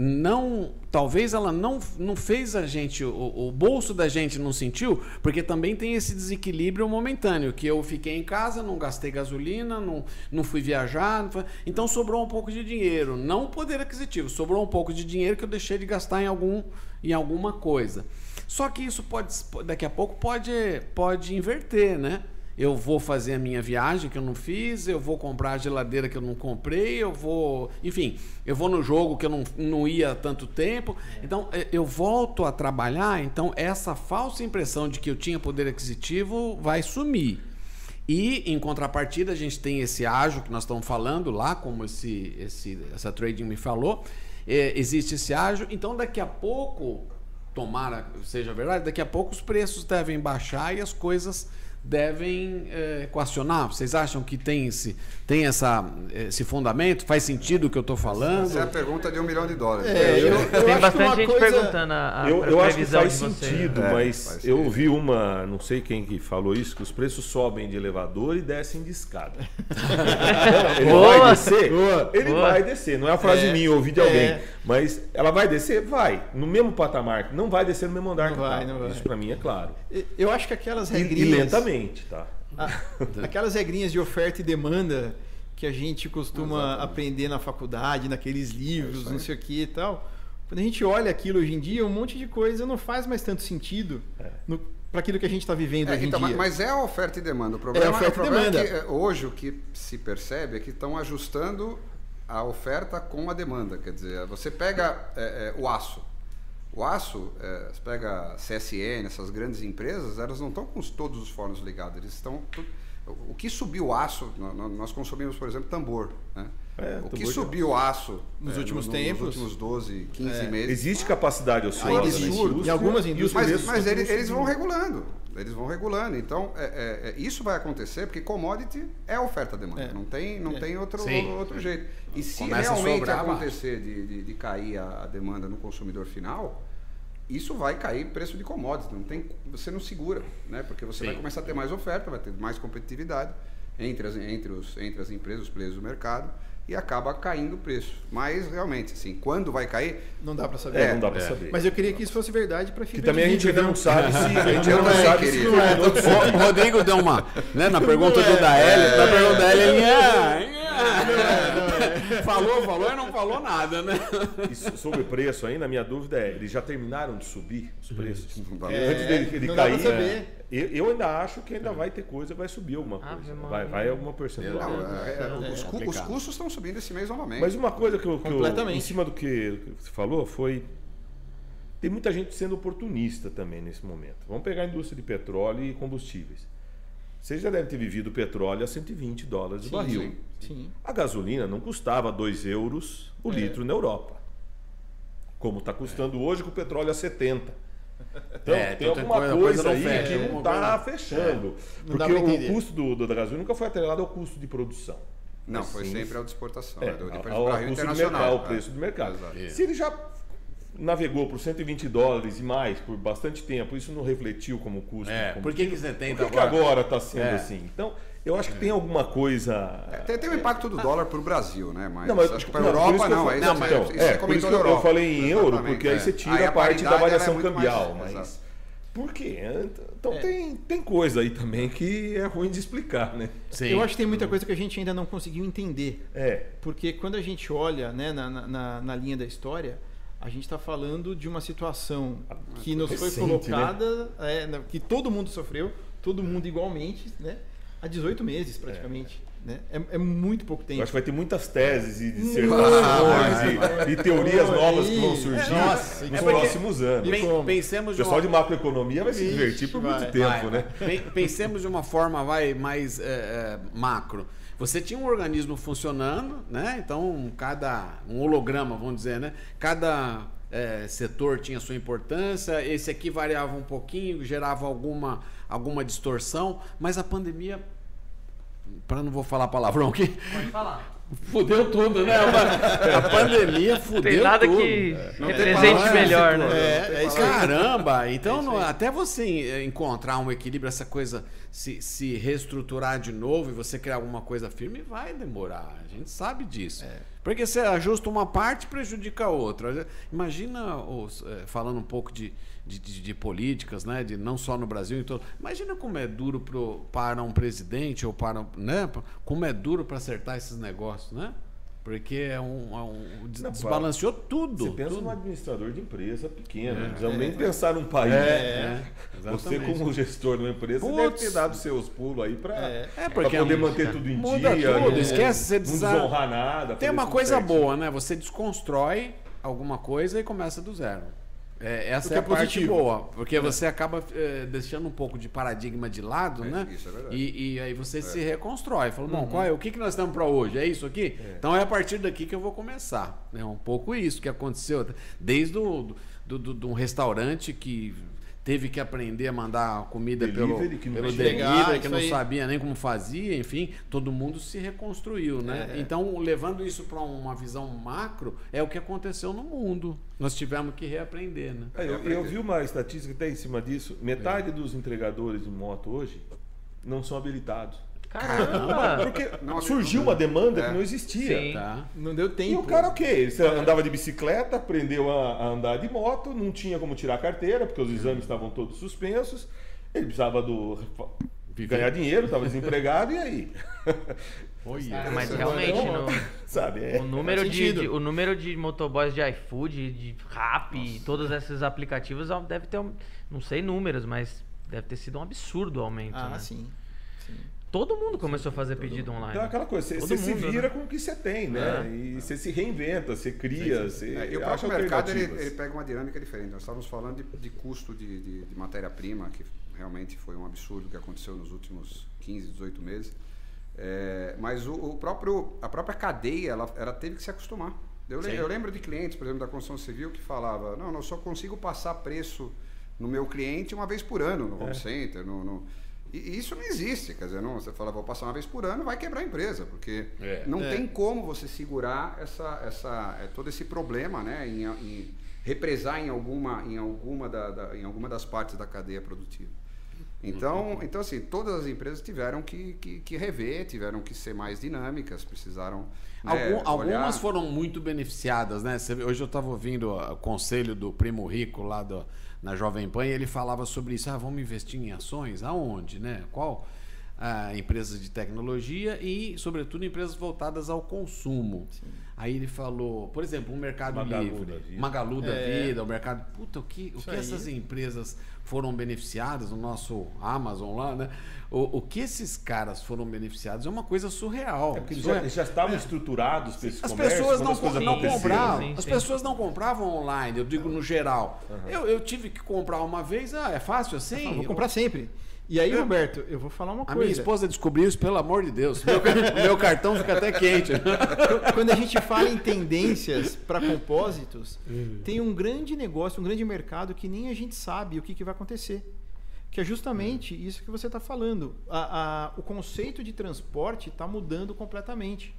não, talvez ela não, não fez a gente, o, o bolso da gente não sentiu, porque também tem esse desequilíbrio momentâneo, que eu fiquei em casa, não gastei gasolina, não, não fui viajar, não foi- então sobrou um pouco de dinheiro, não poder aquisitivo, sobrou um pouco de dinheiro que eu deixei de gastar em, algum, em alguma coisa. Só que isso pode, daqui a pouco pode, pode inverter, né? Eu vou fazer a minha viagem que eu não fiz, eu vou comprar a geladeira que eu não comprei, eu vou. Enfim, eu vou no jogo que eu não, não ia há tanto tempo. Então, eh, eu volto a trabalhar, então essa falsa impressão de que eu tinha poder aquisitivo vai sumir. E, em contrapartida, a gente tem esse ágio que nós estamos falando lá, como esse, esse, essa trading me falou. Eh, existe esse ágio, então daqui a pouco, tomara seja verdade, daqui a pouco os preços devem baixar e as coisas devem equacionar. Vocês acham que tem esse, tem essa, esse fundamento? Faz sentido o que eu estou falando? Essa é a pergunta de um milhão de dólares. É, eu- eu Tem acho que bastante gente coisa- perguntando a, a Eu, eu acho que faz sentido, É, mas faz eu sentido. vi uma, não sei quem que falou isso, que os preços sobem de elevador e descem de escada. ele Boa! vai descer? Boa! Ele Boa! vai descer. Não é uma frase É, minha, eu ouvi de alguém. é. Mas ela vai descer? Vai. No mesmo patamar. Não vai descer no mesmo andar Não vai, tá. não vai. Isso pra mim é claro. Eu acho que aquelas E, e regrinhas. Lentamente, tá? Ah, aquelas regrinhas de oferta e demanda que a gente costuma aprender na faculdade, naqueles livros, não sei o que e tal. Quando a gente olha aquilo hoje em dia, um monte de coisa não faz mais tanto sentido para aquilo que a gente está vivendo É, hoje então, em dia. mas é a oferta e demanda. O problema, É a oferta o problema e demanda. é que é, hoje o que se percebe é que estão ajustando a oferta com a demanda. Quer dizer, você pega é, é, o aço. O aço, é, você pega a CSN, essas grandes empresas, elas não estão com os- todos os fornos ligados, eles estão... O que subiu o aço, nó- nó- nós consumimos, por exemplo, tambor, né? É, o que subiu o aço Nos é, últimos no- tempos? Nos últimos 12, 15 É. meses. Existe capacidade ociosa absurdo. na indústria. Em algumas os indústrias- Mas, mas eles, eles vão regulando. Eles vão regulando. Então, é, é, é, isso vai acontecer porque commodity é oferta-demanda. É. Não tem, não É. tem outro, Sim. outro jeito. E se Começa realmente acontecer de, de, de cair a, demanda no consumidor final, isso vai cair preço de commodity. Não tem, você não segura, né? Porque você vai Sim. começar a ter mais oferta, vai ter mais competitividade entre as, entre os, entre as empresas, os players do mercado, e acaba caindo o preço. Mas, realmente, assim, quando vai cair, Não dá pra saber. É, não dá pra saber. Mas eu queria que isso fosse verdade pra que fibra também a gente vidro, não né? sabe se a gente Eu não também, sabe se não O Rodrigo deu uma. Né, na pergunta do Dael, na pergunta da L, ele. "Ah, ah". Falou, falou e não falou nada, né? E so- sobre o preço ainda, a minha dúvida é, eles já terminaram de subir os preços? não É, Antes dele, ele não dá pra cair. Eu, eu ainda acho que ainda vai ter coisa, vai subir alguma coisa. Vai, vai alguma percentual. Não, é- é- os, cu- os custos estão subindo esse mês novamente. Mas uma coisa que eu, que eu- Completamente. em cima do que você falou foi tem muita gente sendo oportunista também nesse momento. Vamos pegar a indústria de petróleo e combustíveis. Vocês já devem ter vivido o petróleo a 120 dólares o Sim, barril. sim, sim. A gasolina não custava 2 euros o É. litro na Europa. Como está custando hoje com o petróleo a 70. Então, É, tem alguma coisa- coisa, não aí fecha, que não alguma está coisa- fechando. Não dá Porque o custo do, do- da gasolina nunca foi atrelado ao custo de produção. Não, foi sempre ao de exportação, É, é, do, de ao, ao custo do mercado, o é. preço do mercado. Exato. Se ele já navegou por 120 dólares e mais por bastante tempo, isso não refletiu como custo. É, de por que, que combustível? você tem Por que que agora está sendo É. assim? Então, eu acho que tem alguma coisa. É, Tem, tem o impacto do dólar para o Brasil, né? Mas, Não, mas- acho que para a não, Europa que eu não. não, então, isso é, por isso que eu- eu falei em euro, porque aí é. você tira Aí a parte da é variação muito mais- cambial. mas exato. por quê? Então É. tem, tem coisa aí também que é ruim de explicar, né? Sim. Eu acho que tem muita coisa que a gente ainda não conseguiu entender. É. Porque quando a gente olha né, na, na- na, linha da história, a gente está falando de uma situação que nos foi Recente, colocada, é, na- que todo mundo sofreu, todo mundo igualmente, né? Há 18 meses praticamente. Né? É, é muito pouco Eu tempo. acho que vai ter muitas teses e dissertações e, e teorias Olha novas que vão surgir Nossa, nos é próximos anos. O como? Pensemos de pessoal uma... de macroeconomia vai se divertir por muito vai. tempo, Vai, né? vai. Pen- Pensemos de uma forma vai, mais é, é, macro. Você tinha um organismo funcionando, né? Então, cada um holograma, vamos dizer, né? Cada é, setor tinha sua importância. Esse aqui variava um pouquinho, gerava alguma, alguma distorção, mas a pandemia, para não vou falar palavrão aqui, Pode falar. fudeu tudo, né? A pandemia fudeu Tem nada tudo. que Não tem represente palavra, melhor, né? né? É, é. Caramba! Então, não- até você eh, encontrar um equilíbrio, essa coisa se, se reestruturar de novo e você criar alguma coisa firme, vai demorar. A gente sabe disso. Porque você ajusta uma parte prejudica a outra. Imagina, os, eh, falando um pouco de, de, de- de políticas, né? de, não só no Brasil, em todo, imagina como é duro pro, para um presidente ou para. Né? Como é duro para acertar esses negócios, né? Porque é um, é um- des- Não, desbalanceou tudo. Você pensa tudo. num administrador de empresa pequena, não precisamos nem pensar num país. É, Você, exatamente. como gestor de uma empresa, você Putz. deve ter dado seus pulos aí para É. É, porque poder é manter tudo em muda dia. tudo, não- esquece, você não desonrar nada. Tem uma coisa certinho. boa, né? Você desconstrói alguma coisa e começa do zero. É, essa que é a é parte positivo. boa, porque você acaba eh, deixando um pouco de paradigma de lado, É, né? isso é verdade. E, e aí você se reconstrói. Fala, Uhum. bom, qual é, o que, que nós temos para hoje? É isso aqui? Então é a partir daqui que eu vou começar. É um pouco isso que aconteceu. Desde o, do, do, de um restaurante que teve que aprender a mandar comida pelo, Delivery, que não pelo delivery, que não aí. sabia nem como fazia, enfim, todo mundo se reconstruiu, né? É. Então, levando isso para uma visão macro, é o que aconteceu no mundo. Nós tivemos que reaprender, né? É, eu, eu vi uma estatística até em cima disso. Metade dos entregadores de moto hoje não são habilitados. Caramba! Porque Não, surgiu uma demanda É. que não existia. Sim. Tá? Não deu E tempo. o cara o quê? Você andava de bicicleta, aprendeu a, a andar de moto, não tinha como tirar a carteira, porque os exames estavam todos suspensos. Ele precisava do ganhar dinheiro, estava desempregado, e aí? Ah, mas Esse realmente, é no, Sabe? É. o, número faz de, o número de motoboys de iFood, de Rap, e todos esses aplicativos deve ter, um, não sei números, mas deve ter sido um absurdo o aumento. Ah, né? sim. sim. Todo mundo começou a fazer pedido online. Então é aquela coisa, você, Todo você se mundo, vira né? com o que você tem, né? É. E você se reinventa, você cria, você É, e o próprio mercado ele, ele pega uma dinâmica diferente. Nós estávamos falando de, de custo de, de- de matéria-prima, que realmente foi um absurdo que aconteceu nos últimos 15, 18 meses. É, mas o, o próprio, a própria cadeia ela, ela teve que se acostumar. Eu, le- Sim. eu lembro de clientes, por exemplo, da construção civil, que falava: não, eu só consigo passar preço no meu cliente uma vez por ano, no home center. No, no- E isso não existe. Quer dizer, não, você fala, vou passar uma vez por ano, vai quebrar a empresa, porque É. não É. tem como você segurar essa, essa, é, todo esse problema, né, em, em represar em alguma, em, alguma da, da- em alguma das partes da cadeia produtiva. Então, então assim, todas as empresas tiveram que, que, que rever, tiveram que ser mais dinâmicas, precisaram. né, Algum- algumas foram muito beneficiadas, né? Hoje eu estava ouvindo ó, o conselho do Primo Rico lá do- na Jovem Pan e ele falava sobre isso. Ah, vamos investir em ações? Aonde, né? Qual? Ah, empresas de tecnologia e, sobretudo, empresas voltadas ao consumo. Aí ele falou, por exemplo, o Mercado Magalu Livre, da vida. Magalu da É. Vida, o Mercado. Puta, o que, o Isso que aí. essas empresas foram beneficiadas, o nosso Amazon lá, né? O, o que esses caras foram beneficiados é uma coisa surreal. É porque eles já, é- eles já estavam estruturados para esse as comércio pessoas não, as não compravam. Sim, as sim. pessoas não compravam online, eu digo no geral. Eu, eu tive que comprar uma vez, ah, é fácil assim? Ah, vou comprar sempre. E aí, Roberto, eu vou falar uma A coisa. minha esposa descobriu isso, pelo amor de Deus. Meu, meu cartão fica até quente. Quando a gente fala em tendências para compósitos, Uhum. tem um grande negócio, um grande mercado que nem a gente sabe o que, que vai acontecer. Que é justamente Uhum. isso que você está falando. A- a- o conceito de transporte está mudando completamente.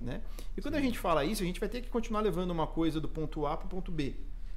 Né? E quando a gente fala isso, a gente vai ter que continuar levando uma coisa do ponto A para o ponto B.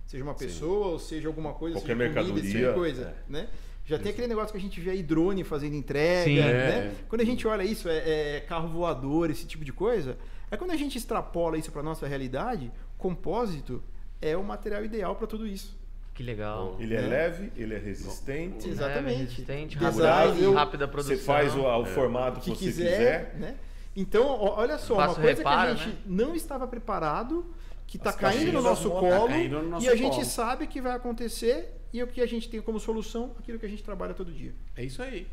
Seja uma pessoa, ou seja alguma coisa, Qualquer seja comida, mercadoria, seja coisa. é. Né? Já tem aquele negócio que a gente vê aí drone fazendo entrega. Sim. né? É. Quando a gente olha isso, é, é carro voador, esse tipo de coisa. É quando a gente extrapola isso para nossa realidade, compósito é o material ideal para tudo isso. Que legal. Ele é né? leve, ele é resistente. Exatamente. É, resistente, rápido, rápida produção. Você faz o, o formato O que, que você quiser, quiser. né? Então, olha só, uma coisa reparo, que a gente né? não estava preparado, que está caindo no tá colo caindo no nosso e a gente colo. sabe que vai acontecer e o que a gente tem como solução, aquilo que a gente trabalha todo dia. É isso aí.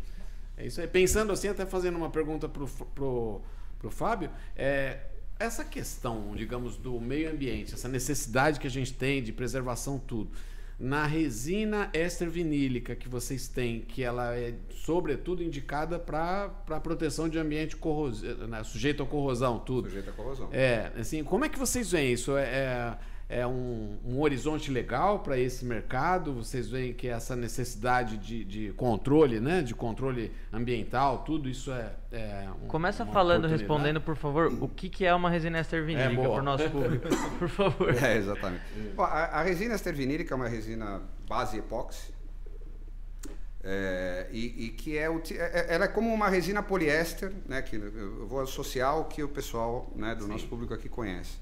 É isso aí. Pensando assim, até fazendo uma pergunta pro, pro, pro Fábio, é, essa questão, digamos, do meio ambiente, essa necessidade que a gente tem de preservação, tudo. Na resina éster vinílica que vocês têm, que ela é sobretudo indicada para proteção de ambiente corrosi- né, sujeito à corrosão, tudo. Sujeito à corrosão. É, assim, como é que vocês veem isso? É, é, é um, um horizonte legal para esse mercado? Vocês veem que essa necessidade de, de controle, né? De controle ambiental, tudo isso é. é um- Começa uma falando, respondendo, por favor, o que, que é uma resina ester vinílica boa. para o nosso público. Por favor. É, exatamente. Bom, a, a resina ester vinílica é uma resina base epóxi. É, e, e que é, é- é- ela é como uma resina poliéster, né, que eu vou associar o que o pessoal né, do nosso público aqui conhece.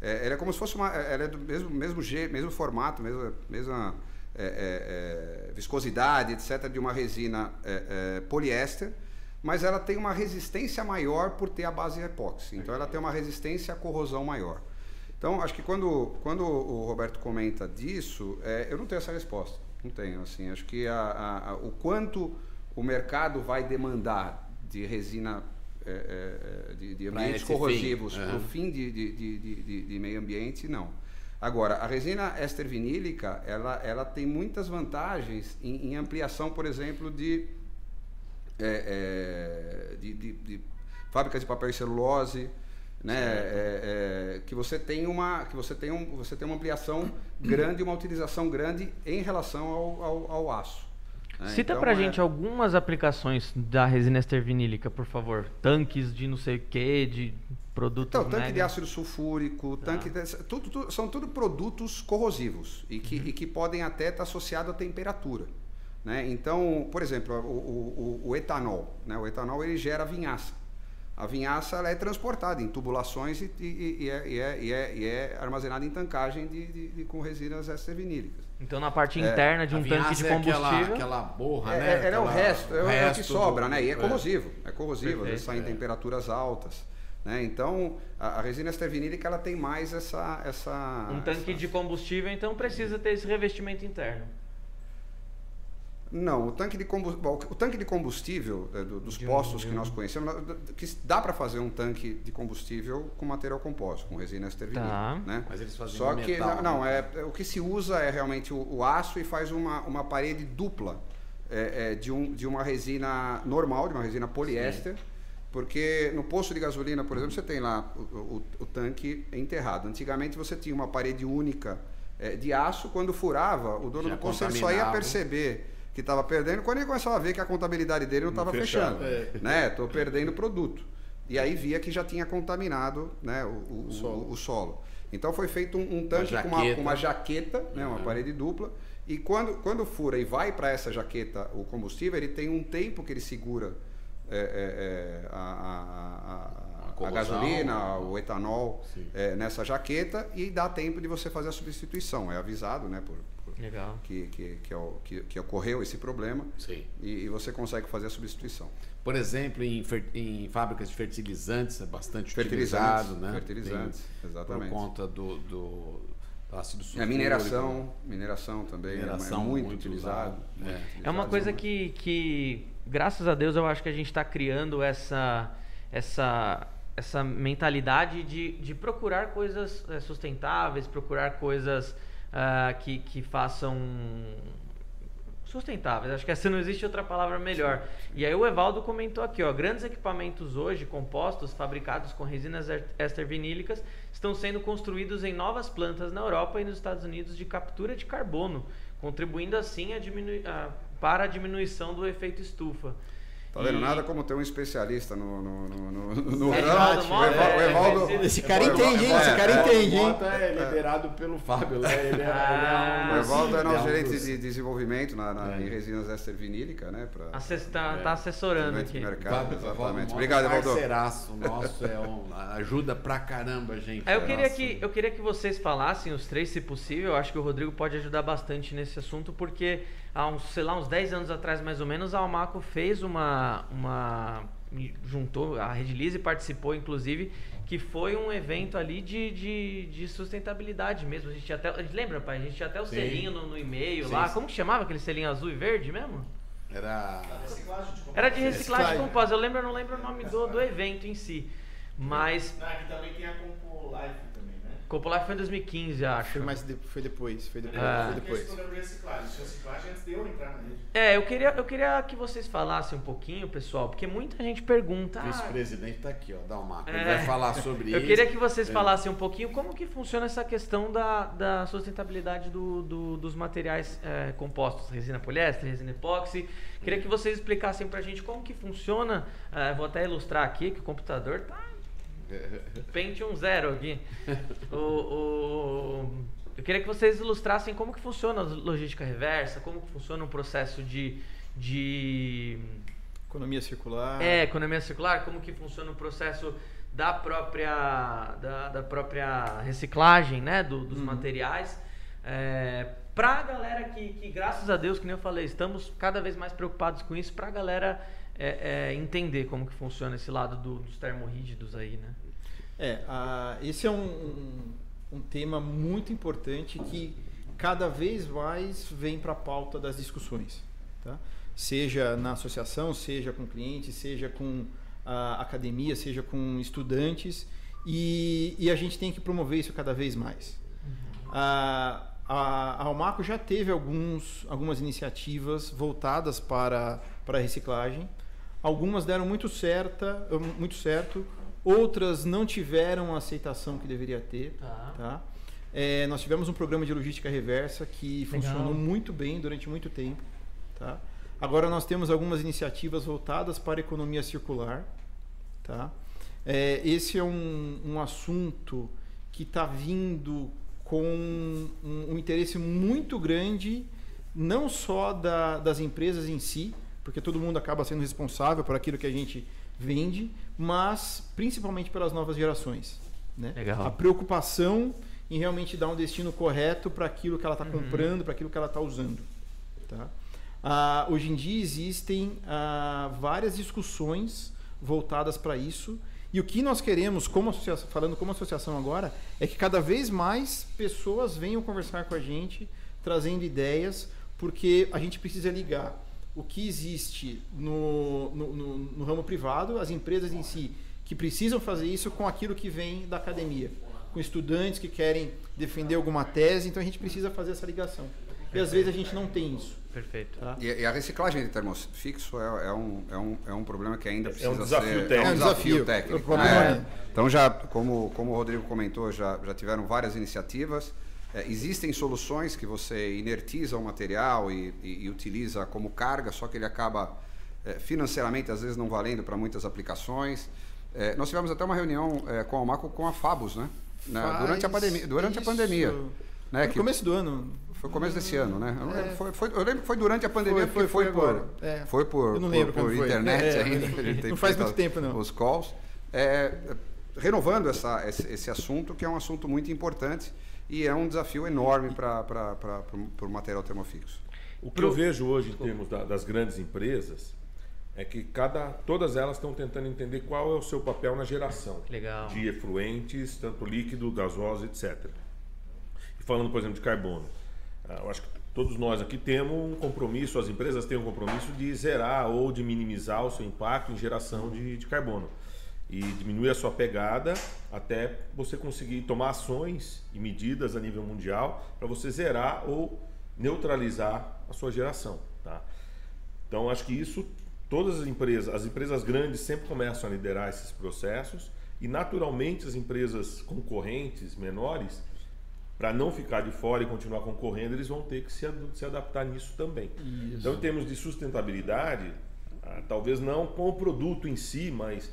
É, ela é como se fosse uma, ela é do mesmo mesmo jeito, mesmo formato, mesma, mesma é, é, é, viscosidade, etc, de uma resina é, é, poliéster, mas ela tem uma resistência maior por ter a base epóxi. Então ela tem uma resistência à corrosão maior. Então, acho que quando, quando o Roberto comenta disso, é, eu não tenho essa resposta. Não tenho, assim. Acho que a, a- a- o quanto o mercado vai demandar de resina é, é, é, de, de ambientes fim. corrosivos para o fim de, de, de, de- de- meio ambiente, não. Agora, a resina éster vinílica, ela, ela tem muitas vantagens em, em ampliação, por exemplo, de, é, de fábricas de papel e celulose, né? É, é, que você tem uma que você tem um, você tem uma ampliação grande, uma utilização grande em relação ao, ao, ao aço. Né? Cita Então, pra é- gente algumas aplicações da resina ester vinílica, por favor. Tanques de não sei o que, de produtos Então, tanque mega. de ácido sulfúrico, Tá. tanque de, tudo, tudo- são tudo produtos corrosivos e que, e que podem até estar associados à temperatura. Né? Então, por exemplo, o, o- o- o etanol. Né? O etanol ele gera vinhaça. A vinhaça ela é transportada em tubulações e, e- e é, e é- e é- e é armazenada em tancagem de, de- de- com resinas extravinílicas. Então na parte interna de um tanque de é aquela- combustível. Aquela, borra, É, né? é- ela é o Aquela- resto, é, o- é o que resto sobra, do- né? E é é. corrosivo, é corrosivo, às vezes Perfeito, sai em é. temperaturas altas. Né? Então, a, a resina ester-vinílica ela tem mais essa... essa Um tanque essa- de combustível, então precisa ter esse revestimento interno. Não, o tanque de combustível, o tanque de combustível é, do, dos De um- postos de que um- nós conhecemos, que dá para fazer um tanque de combustível com material composto, com resina ester-vinil, Tá. né? Mas eles fazem Só que metal, não, não, né? é, é- o que se usa é realmente o, o aço e faz uma, uma parede dupla é, é, de, um, de uma resina normal, de uma resina poliéster, porque no posto de gasolina, por exemplo, você tem lá o, o- o tanque enterrado. Antigamente você tinha uma parede única é, de aço, quando furava, o dono Já do posto só ia perceber que estava perdendo quando ele começava a ver que a contabilidade dele não estava fechando. Né? Tô perdendo produto. E aí via que já tinha contaminado né, o, o- O solo. o- o solo. Então foi feito um, um tanque com, uma, jaqueta. com uma jaqueta, né, uma Uhum. parede dupla. E quando, quando fura e vai para essa jaqueta o combustível, ele tem um tempo que ele segura é, é, é, a, a- a- a gasolina, o etanol é, nessa jaqueta e dá tempo de você fazer a substituição. É avisado né, por- Legal. que, que, que, é o- que- que ocorreu esse problema Sim. e, e você consegue fazer a substituição. Por exemplo, em, em fábricas de fertilizantes é bastante Fertilizantes, utilizado, né? fertilizantes, Tem- exatamente. Por conta do, do, do ácido a sulfúrico. mineração, mineração também é- Mineração é muito, muito utilizado. usado. muito É. É uma utilizado, coisa são- que, que, graças a Deus, eu acho que a gente está criando essa, essa, essa mentalidade de, de procurar coisas eh, sustentáveis, procurar coisas ah, que, que façam sustentáveis. Acho que essa não existe outra palavra melhor. E aí o Evaldo comentou aqui, ó, grandes equipamentos hoje compostos fabricados com resinas er- éster vinílicas estão sendo construídos em novas plantas na Europa e nos Estados Unidos de captura de carbono, contribuindo assim a diminu- a- para a diminuição do efeito estufa. Tá vendo? E- Nada como ter um especialista no, no, no, no, no É, ramo. Evaldo O Mota, Evaldo- o é, Evaldo- é, Esse cara o entende, hein? Esse é, cara é, entende, hein? Mota é liderado pelo Fábio, né? Ele é, Ah. ele é um O Evaldo é nosso gerente de desenvolvimento na, na- É. em resinas éster vinílica, né? Pra Assess- tá, É. tá assessorando aqui. mercado, Fábio- exatamente. Mota Obrigado, é Evaldo. Parceiraço nosso, é um, ajuda pra caramba, gente. Eu queria, Nossa. que, eu queria que vocês falassem, os três, se possível. Eu acho que o Rodrigo pode ajudar bastante nesse assunto, porque há uns, sei lá, uns 10 anos atrás, mais ou menos, a Almaco fez uma. uma juntou, a Redilize participou, inclusive, que foi um evento ali de, de, de sustentabilidade mesmo. A gente tinha até. a gente Lembra, pai? A gente tinha até o Sim. selinho no, no e-mail Sim, lá. sim. Como que chamava aquele selinho azul e verde mesmo? Era. Era de reciclagem Reciclagem. composta. Eu lembro, eu não lembro o nome do, do evento em si. Mas. Ah, aqui também tem a Compo Life Copolar foi em 2015, acho. Foi, mais de- foi depois, foi depois, Ah. foi depois. reciclagem. É antes de eu entrar na rede. É, eu queria, eu queria que vocês falassem um pouquinho, pessoal, porque muita gente pergunta. O vice-presidente tá aqui, ó, dá um mapa. Ele É. vai falar sobre eu isso. queria que vocês É. falassem um pouquinho como que funciona essa questão da, da sustentabilidade do, do- dos materiais é, compostos, resina poliéster, resina epóxi. Queria que vocês explicassem pra gente como que funciona. é, vou até ilustrar aqui que o computador tá Pentium Zero aqui. O, o- eu queria que vocês ilustrassem como que funciona a logística reversa, como que funciona um processo de, de Economia circular. é, economia circular, como que funciona o processo da própria, da, da própria reciclagem né, do- dos materiais. É, pra galera que, que, graças a Deus, que nem eu falei, estamos cada vez mais preocupados com isso, pra galera é, é, entender como que funciona esse lado do- dos termorrígidos aí, né? É, a- esse é um, um, um tema muito importante que cada vez mais vem para a pauta das discussões. Tá? Seja na associação, seja com clientes, seja com a academia, seja com estudantes. E, e a gente tem que promover isso cada vez mais. A, a, a Almaco já teve alguns, algumas iniciativas voltadas para, para a reciclagem. Algumas deram muito, certa, muito certo, outras não tiveram a aceitação que deveria ter. Tá. Tá? É, nós tivemos um programa de logística reversa que Legal. funcionou muito bem durante muito tempo. Tá? Agora nós temos algumas iniciativas voltadas para a economia circular. Tá? É, esse é um, um assunto que está vindo com um, um interesse muito grande, não só da- das empresas em si, porque todo mundo acaba sendo responsável por aquilo que a gente vende, mas principalmente pelas novas gerações. Né? Legal. A preocupação em realmente dar um destino correto para aquilo que ela está comprando, para aquilo que ela está usando. Tá? Ah, hoje em dia existem ah, várias discussões voltadas para isso. E o que nós queremos, como associação, falando como associação agora, é que cada vez mais pessoas venham conversar com a gente, trazendo ideias, porque a gente precisa ligar o que existe no, no, no, no ramo privado, as empresas em si que precisam fazer isso com aquilo que vem da academia, com estudantes que querem defender alguma tese, então a gente precisa fazer essa ligação. E às vezes a gente não tem isso. Perfeito. Tá? E, e a reciclagem de termofixo é, é, um, é, um, é um problema que ainda precisa desafio ser... técnico. É um desafio É um desafio. técnico. Problema né? é- Então, já, como, como o Rodrigo comentou, já, já tiveram várias iniciativas. É, existem soluções que você inertiza o material e, e- e utiliza como carga, só que ele acaba é, financeiramente, às vezes, não valendo para muitas aplicações. É, nós tivemos até uma reunião é, com a Maco com a Fabus, né? Na- durante a pandemia. Durante a isso. pandemia né? Foi no começo do ano. foi começo desse ano, né? Eu, lembro, É. foi, foi- eu lembro que foi durante a pandemia, Foi, foi, foi, por. É. foi por, por- por internet ainda. a Não faz muito tempo, não. Os calls. Renovando essa, esse, esse assunto, que é um assunto muito importante e é um desafio enorme para o material termofixo. O que eu vejo hoje em termos da- das grandes empresas é que cada, todas elas estão tentando entender qual é o seu papel na geração Legal. de efluentes, tanto líquido, gasoso, etc. E falando, por exemplo, de carbono, ah, eu acho que todos nós aqui temos um compromisso, as empresas têm um compromisso de zerar ou de minimizar o seu impacto em geração de, de carbono e diminuir a sua pegada até você conseguir tomar ações e medidas a nível mundial para você zerar ou neutralizar a sua geração, tá? Então acho que isso todas as empresas, as empresas grandes sempre começam a liderar esses processos e naturalmente as empresas concorrentes menores para não ficar de fora e continuar concorrendo, eles vão ter que se, se adaptar nisso também. Então, em termos de sustentabilidade, ah, talvez não com o produto em si, mas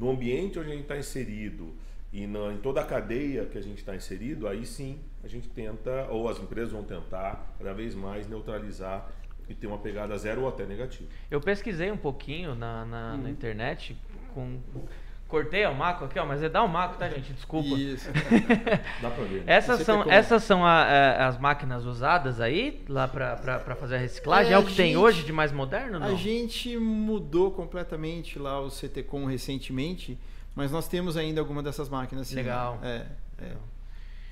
no ambiente onde a gente está inserido e na- em toda a cadeia que a gente está inserido, aí sim a gente tenta, ou as empresas vão tentar, cada vez mais neutralizar e ter uma pegada zero ou até negativa. Eu pesquisei um pouquinho na, na, Uhum. na internet com. Cortei o maco aqui, ó, mas é dar o maco, tá, gente? Desculpa. Isso. Dá para ver. né? Essas são, essas são a- a- as máquinas usadas aí, lá pra, pra, pra fazer a reciclagem? É, É, o que tem gente- hoje de mais moderno? Não? A gente mudou completamente lá o CTCom recentemente, mas nós temos ainda alguma dessas máquinas. Sim. Legal. É, é.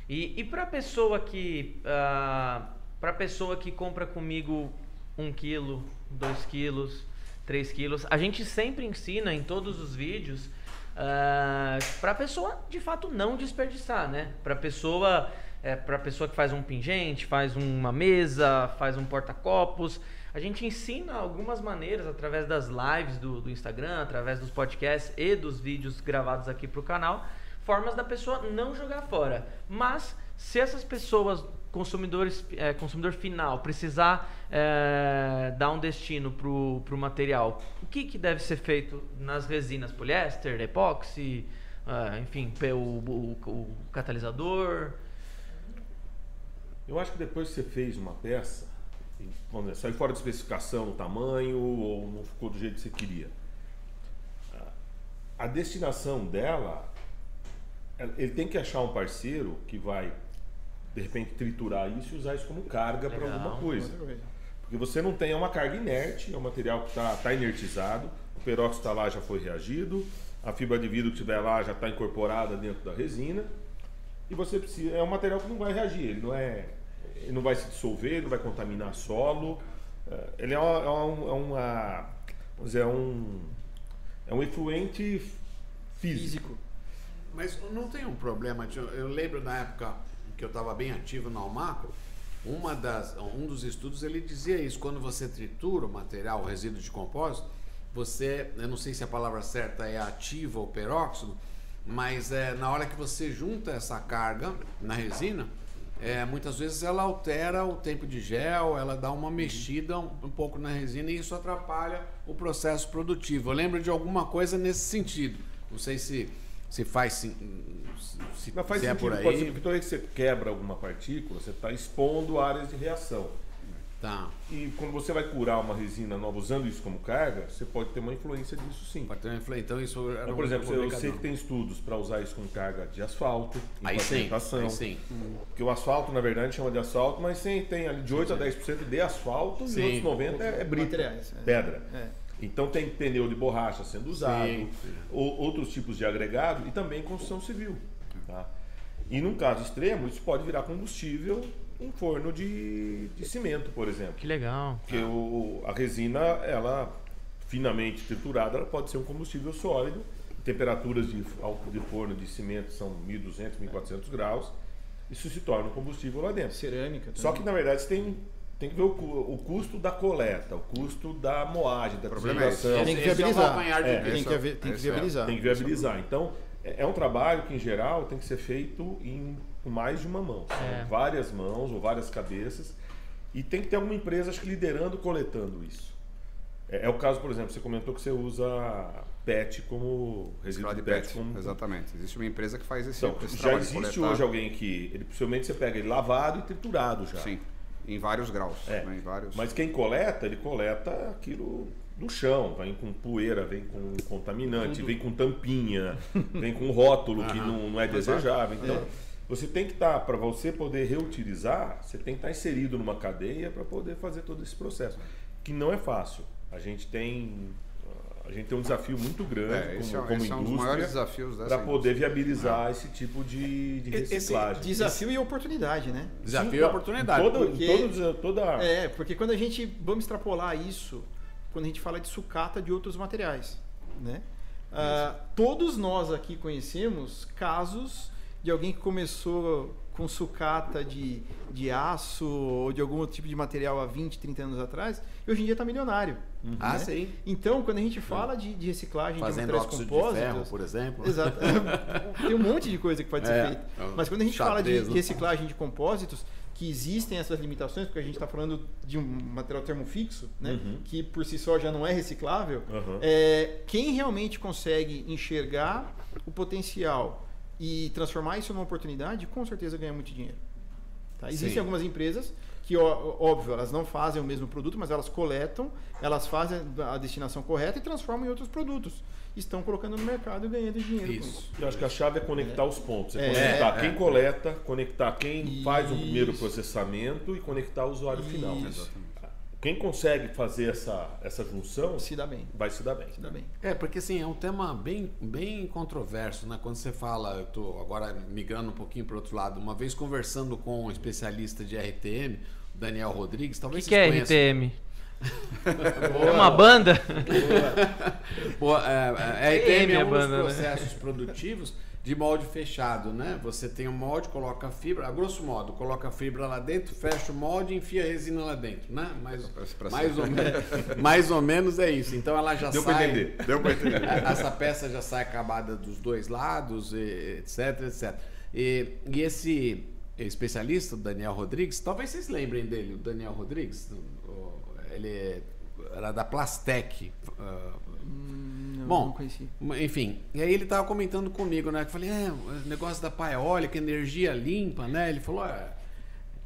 E, e para pessoa que ah, para pessoa que compra comigo um quilo, dois quilos, três quilos, a gente sempre ensina em todos os vídeos para pessoa de fato não desperdiçar, né? Para pessoa é, para pessoa que faz um pingente, faz uma mesa, faz um porta-copos. A gente ensina algumas maneiras através das lives do, do Instagram, através dos podcasts e dos vídeos gravados aqui para o canal, formas da pessoa não jogar fora. Mas se essas pessoas, consumidores, é, consumidor final, precisar é, dar um destino para o material, o que, que deve ser feito nas resinas? Poliéster, epóxi, ah, enfim, o, o- o catalisador? Eu acho que depois que você fez uma peça, vamos saiu fora de especificação no tamanho ou não ficou do jeito que você queria, a- destinação dela, ela- ele tem que achar um parceiro que vai, de repente, triturar isso e usar isso como carga para alguma coisa. Porque você não tem é uma carga inerte, é um material que está tá inertizado, o peróxido está lá, já foi reagido, a fibra de vidro que estiver lá já está incorporada dentro da resina, e você precisa. É um material que não vai reagir, ele não é. Ele não vai se dissolver, ele não vai contaminar solo. é, Ele é, uma, é um- é uma. Vamos dizer, é um. É um efluente físico. Físico. Mas não tem um problema, eu lembro na época que eu estava bem ativo na Almaco, uma das, um dos estudos ele dizia isso, quando você tritura o material, o resíduo de compósito, você, eu não sei se a palavra certa é ativa ou peróxido, mas é, na hora que você junta essa carga na resina, é, muitas vezes ela altera o tempo de gel, ela dá uma mexida um, um pouco na resina e isso atrapalha o processo produtivo. Eu lembro de alguma coisa nesse sentido. Não sei se, se faz sim- se, Não faz se é sentido, por aí. pode ser, porque toda vez que você quebra alguma partícula, você está expondo áreas de reação. Tá. E quando você vai curar uma resina nova usando isso como carga, você pode ter uma influência disso sim. Pode ter uma influência. Então isso era Então, um por exemplo, eu sei que tem estudos para usar isso como carga de asfalto, Aí sim, aí sim. Porque o asfalto, na verdade, chama de asfalto, mas sim, tem ali de 8 a 10% de asfalto Sim. e outros 90% é, é brita, Materiais, é. pedra. É. Então tem pneu de borracha sendo usado, Sim, ou- outros tipos de agregado e também construção civil. Tá? E num caso extremo, isso pode virar combustível um forno de, de cimento, por exemplo. Que legal. Porque o, a resina, ela finamente triturada, ela pode ser um combustível sólido. Temperaturas de, de forno de cimento são 1.200, 1.400 graus. Isso se torna um combustível lá dentro. Cerâmica também. Só que na verdade você tem, tem que ver o, o custo da coleta, o custo da moagem, da problema é desligação. tem que é viabilizar. de É, tem, que, é- tem que é- viabilizar. Tem que viabilizar. Então, é é um trabalho que, em geral, tem que ser feito em mais de uma mão. É. várias mãos ou várias cabeças. E tem que ter alguma empresa, acho que, liderando, coletando isso. É, é o caso, por exemplo, você comentou que você usa PET como resíduo de PET. PET, como... exatamente. Existe uma empresa que faz esse, Então, esse já existe hoje alguém que, ele, possivelmente você pega ele lavado e triturado já. Sim, em vários graus. É, né, em vários... Mas quem coleta, ele coleta aquilo do chão, vem com poeira, vem com contaminante, vem com tampinha, vem com rótulo que não, não é desejável. Então, você tem que estar, para você poder reutilizar, você tem que estar inserido numa cadeia para poder fazer todo esse processo, que não é fácil. A gente tem a gente tem um desafio muito grande É, esse como, é, como esse é um dos maiores indústria para poder viabilizar esse tipo de, de Esse reciclagem. desafio e oportunidade, né? Desafio Sim, e oportunidade. Todo, porque- todo- toda É, porque quando a gente vamos extrapolar isso, quando a gente fala de sucata de outros materiais, né? Ah, todos nós aqui conhecemos casos de alguém que começou com sucata de, de aço ou de algum outro tipo de material há 20, 30 anos atrás e hoje em dia está milionário. Ah, né? sim. Então, quando a gente fala de, de reciclagem Fazendo de materiais óxido de compósitos, ferro, por exemplo. Exato. Tem um monte de coisa que pode ser É. feita. Mas quando a gente fala de, de né? reciclagem de compósitos, que existem essas limitações, porque a gente está falando de um material termofixo, né? Uhum. que por si só já não é reciclável, Uhum. é, quem realmente consegue enxergar o potencial e transformar isso numa oportunidade, com certeza ganha muito dinheiro. Tá? Existem Sim. algumas empresas que, óbvio, elas não fazem o mesmo produto, mas elas coletam, elas fazem a destinação correta e transformam em outros produtos. Estão colocando no mercado e ganhando dinheiro com Isso. isso. Eu acho que a chave é conectar os pontos. É, É, conectar é, quem é. coleta, conectar quem faz o primeiro Isso. processamento e conectar o usuário final. Isso. Quem consegue fazer essa, essa junção Se dá bem. vai se dar bem. Se dá bem. É, porque assim, é um tema bem, bem controverso, né? Quando você fala, eu tô agora migrando um pouquinho para outro lado, uma vez conversando com um especialista de RTM, o Daniel Rodrigues, O talvez que, que é vocês conheçam. RTM? É uma banda? Pô, é, é, RTM é é um banda, dos né? processos produtivos de molde fechado, né? Você tem um molde, coloca a fibra, a grosso modo, coloca a fibra lá dentro, fecha o molde e enfia a resina lá dentro, né? Mais, pra mais, ou, me- mais ou menos é isso. Então ela já Deu pra sai. entender. Deu para entender. Essa peça já sai acabada dos dois lados, etc, etc. E, e esse especialista, o Daniel Rodrigues, talvez vocês lembrem dele, o Daniel Rodrigues, ele era da Plastec. ah, Não, Bom, não conheci. enfim, e aí ele tava comentando comigo, né? Que eu falei, é, o negócio da pá eólica, energia limpa, né? Ele falou, é,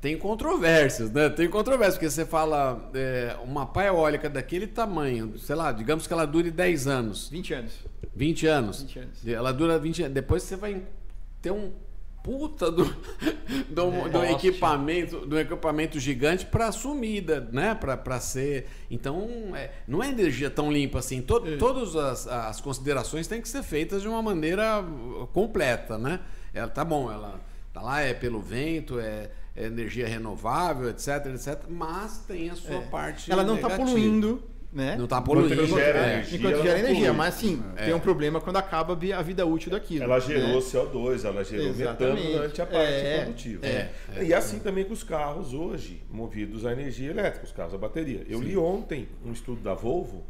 tem controvérsias, né? Tem controvérsias, porque você fala é, uma pá eólica daquele tamanho, sei lá, digamos que ela dure 10 anos, 20 anos. 20 anos. 20 anos. Ela dura 20 anos. Depois você vai ter um puta do, do, do equipamento, do equipamento gigante para sumida, né? Para ser. Então, é, não é energia tão limpa assim. To- Todas as, as considerações têm que ser feitas de uma maneira uh, completa, né? Ela tá bom, ela tá lá é pelo vento, é, é energia renovável, etc, etc. Mas tem a sua É. parte. Ela não está poluindo, né? Não tá Enquanto poluindo. ele gera é. energia, Enquanto gera energia, polui. mas sim, tem um problema quando acaba a vi- a vida útil daquilo. Ela gerou né? CO2, ela gerou Exatamente. metano durante a parte É, produtiva. é, e assim também com os carros hoje, movidos a energia elétrica, os carros a bateria. Eu li ontem um estudo da Volvo,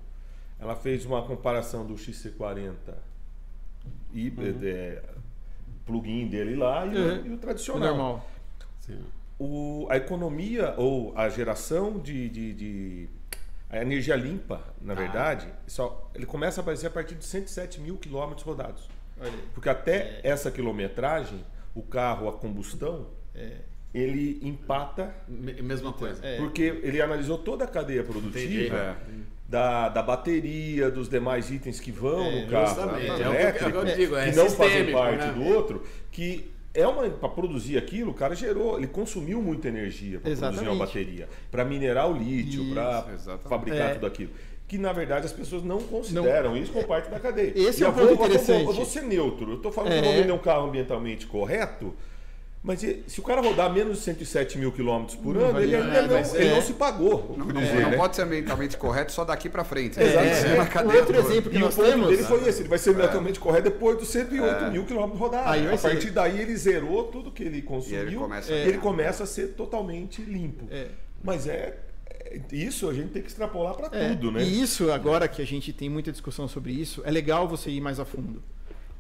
ela fez uma comparação do XC40 híbrido, é, plug-in dele lá e, o- Uhum. e o O tradicional. normal. Sim. O- a economia ou a geração de, de- de- a energia limpa, na verdade, só, ele começa a aparecer a partir de 107 mil quilômetros rodados. Porque até essa quilometragem, o carro a combustão, É. ele empata, Me- Mesma coisa. É. porque ele analisou toda a cadeia produtiva É. da, da bateria, dos demais itens que vão É, no carro. É o que- elétrico, é que eu digo, é que não fazem parte né? do outro, que é uma para produzir aquilo, o cara gerou, ele consumiu muita energia para produzir uma bateria, para minerar o lítio, para fabricar É. tudo aquilo. Que na verdade as pessoas não consideram isso como parte da cadeia. Esse E é um ponto Volvo, eu vou- interessante. Eu vou ser neutro. Eu estou falando É. que eu vou vender um carro ambientalmente correto. Mas se o cara rodar menos de 107 mil quilômetros por Não ano, ele ainda não, ele é- não se pagou. Não, por não- né? pode ser mentalmente correto só daqui para frente. Ser É. cadeia outro toda. exemplo que E o nós ponto temos. dele foi esse, ele vai ser mentalmente correto depois dos 108 mil quilômetros rodados. Aí a ser. partir daí ele zerou tudo que ele consumiu E ele começa a ele começa a ser totalmente limpo. É. Mas é, é- isso a gente tem que extrapolar para É, tudo, né? E isso, agora que a gente tem muita discussão sobre isso, é legal você ir mais a fundo.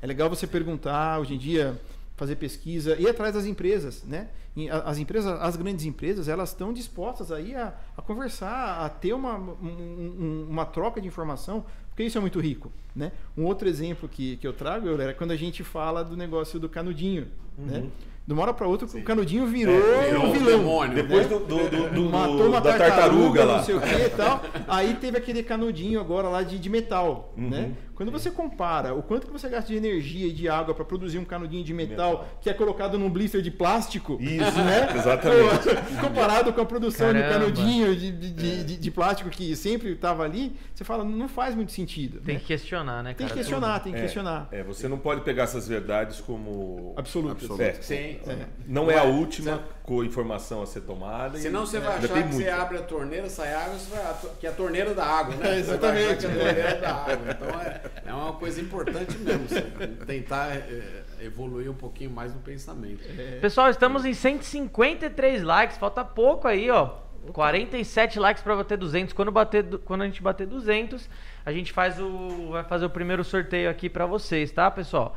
É legal você perguntar, hoje em dia, fazer pesquisa, ir atrás das empresas, né? E As empresas, as grandes empresas, elas estão dispostas aí a, a conversar, a ter uma, um- um- uma troca de informação, porque isso é muito rico, né? Um outro exemplo que, que eu trago, Euler, é quando a gente fala do negócio do canudinho, né? De uma hora para outra, o canudinho virou, É, virou um um vilão. demônio. Depois do, do, do, do- Matou uma tartaruga, tartaruga lá. não sei o que e tal. Aí teve aquele canudinho agora lá de, de metal, Uhum. né? Quando você compara o quanto que você gasta de energia e de água para produzir um canudinho de metal, Metal. que é colocado num blister de plástico, Isso, né? exatamente. Comparado com a produção Caramba. do canudinho de, de, de- de- de plástico que sempre estava ali, você fala, não faz muito sentido. Tem né? que questionar, né, Tem cara? que questionar, tem que É, questionar. É, você não pode pegar essas verdades como. Absoluto. Absoluto. É, Sim. não é a última informação a ser tomada. e- Senão você vai achar que muito. você abre a torneira, sai água, você vai, que é a torneira da água, né? É, exatamente. Você vai achar que é a torneira da água. Então é, é uma coisa importante mesmo. você tentar é, evoluir um pouquinho mais no pensamento. Pessoal, estamos em 153 likes, falta pouco aí, ó. 47 likes pra bater 200. Quando, bater, quando a gente bater 200, a gente faz o, vai fazer o primeiro sorteio aqui pra vocês, tá, pessoal?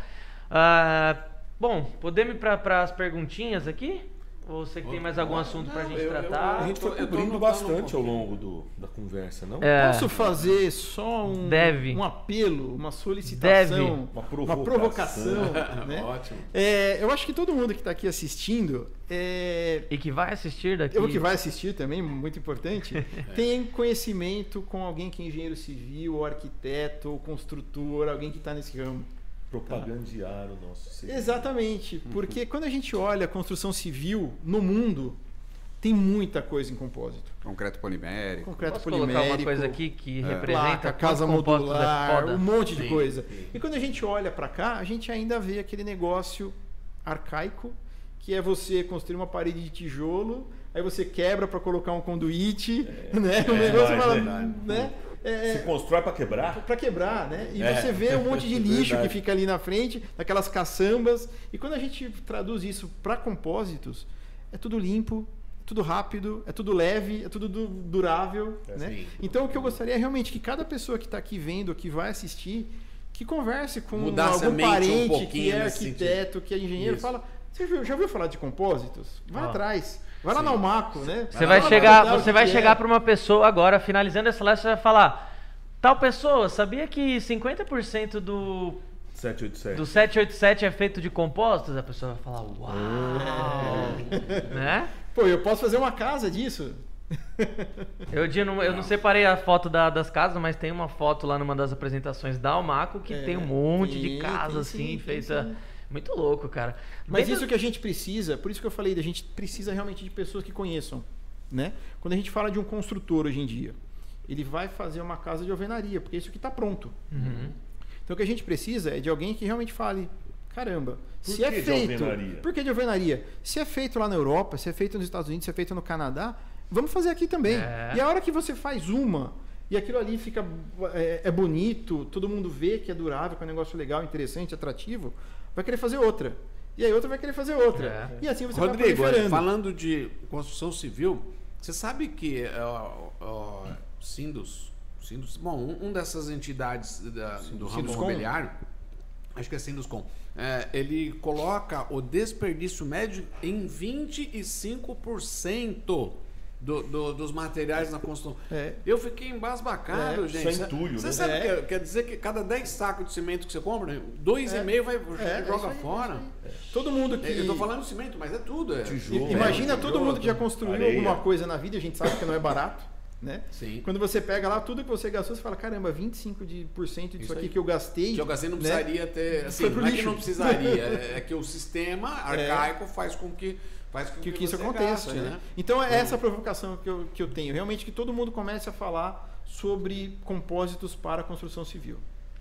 Ah, bom, podemos ir para as perguntinhas aqui? Ou você que tem mais algum assunto pra Não, gente eu- eu- tratar? A gente foi Eu eu cobrindo anotando um bastante ao longo do, da conversa, não? É. Posso fazer só um, Deve. um apelo, uma solicitação, Deve. Uma uma provocação, né? Ótimo. É, eu acho que todo mundo que está aqui assistindo, é, E que vai assistir daqui. eu que vai assistir também, muito importante, tem conhecimento com alguém que é engenheiro civil, ou arquiteto, ou construtor, alguém que está nesse ramo. Propagandear o nosso serviço. Exatamente, Uhum. porque quando a gente olha a construção civil no mundo, tem muita coisa em compósito. Concreto polimérico. Concreto Posso colocar polimérico, uma coisa aqui que É. representa placa, casa é modular, um monte de Sim, coisa. sim. E quando a gente olha para cá, a gente ainda vê aquele negócio arcaico, que é você construir uma parede de tijolo, aí você quebra para colocar um conduíte, né? o negócio verdade, fala, né? É, Se constrói para quebrar? para quebrar, né? E É. você vê um monte de lixo Verdade. que fica ali na frente, daquelas caçambas. E quando a gente traduz isso para compósitos, é tudo limpo, é tudo rápido, é tudo leve, é tudo du- durável, É, né? sim. Então o que eu gostaria é realmente que cada pessoa que está aqui vendo, que vai assistir, que converse com Mudar essa algum mente um parente que é arquiteto, que é engenheiro, Isso. fala, você já ouviu falar de compósitos? Vai Ó. atrás. Vai lá na Almaco, né? Você vai chegar, você vai chegar é. para uma pessoa agora, finalizando essa live, você vai falar: Tal pessoa, sabia que 50% do, 787. do 787 é feito de compostos? A pessoa vai falar: Uau! né? Pô, eu posso fazer uma casa disso. Eu, dia não, eu não separei a foto da- das casas, mas tem uma foto lá numa das apresentações da Almaco que É, tem um monte tem, de casa tem assim, sim, tem feita. sim. Muito louco, cara. Mas Bem- isso que a gente precisa, por isso que eu falei, a gente precisa realmente de pessoas que conheçam, né? Quando a gente fala de um construtor hoje em dia, ele vai fazer uma casa de alvenaria, porque é isso que está pronto. Uhum. Então o que a gente precisa é de alguém que realmente fale, caramba, Por se é que de feito, alvenaria? por que de alvenaria? Se é feito lá na Europa, se é feito nos Estados Unidos, se é feito no Canadá, vamos fazer aqui também. É. E a hora que você faz uma e aquilo ali fica é, é bonito, todo mundo vê que é durável, que é um negócio legal, interessante, atrativo, vai querer fazer outra. E aí outra vai querer fazer outra. É. E assim você vai Rodrigo, proliferando. falando de construção civil, você sabe que ó, ó, Sindus, Sindus, bom, um, um dessas entidades da- do ramo imobiliário, acho que é Sinduscom, é, ele coloca o desperdício médio em 25% do, do, dos materiais na construção. É. Eu fiquei embasbacado, É, gente. isso é entulho, Você né? sabe É. que quer dizer que cada 10 sacos de cimento que você compra, né, dois É. e meio vai É, é joga fora. é. Todo mundo que Eu tô falando de cimento, mas é tudo. É Tijolo. Imagina todo tijolo, mundo que já construiu areia. alguma coisa na vida, a gente sabe que não é barato, né? Sim. Quando você pega lá tudo que você gastou, você fala, caramba, 25% de, por cento disso Isso aqui aí. que eu gastei. Que eu gastei não né? precisaria ter. Assim, Foi pro não é que lixo. não precisaria, é é que o sistema arcaico faz com que. Faz com que, que, que isso aconteça, gaste, né? Então é essa a provocação que eu, que eu tenho. Realmente que todo mundo comece a falar sobre compósitos para a construção civil.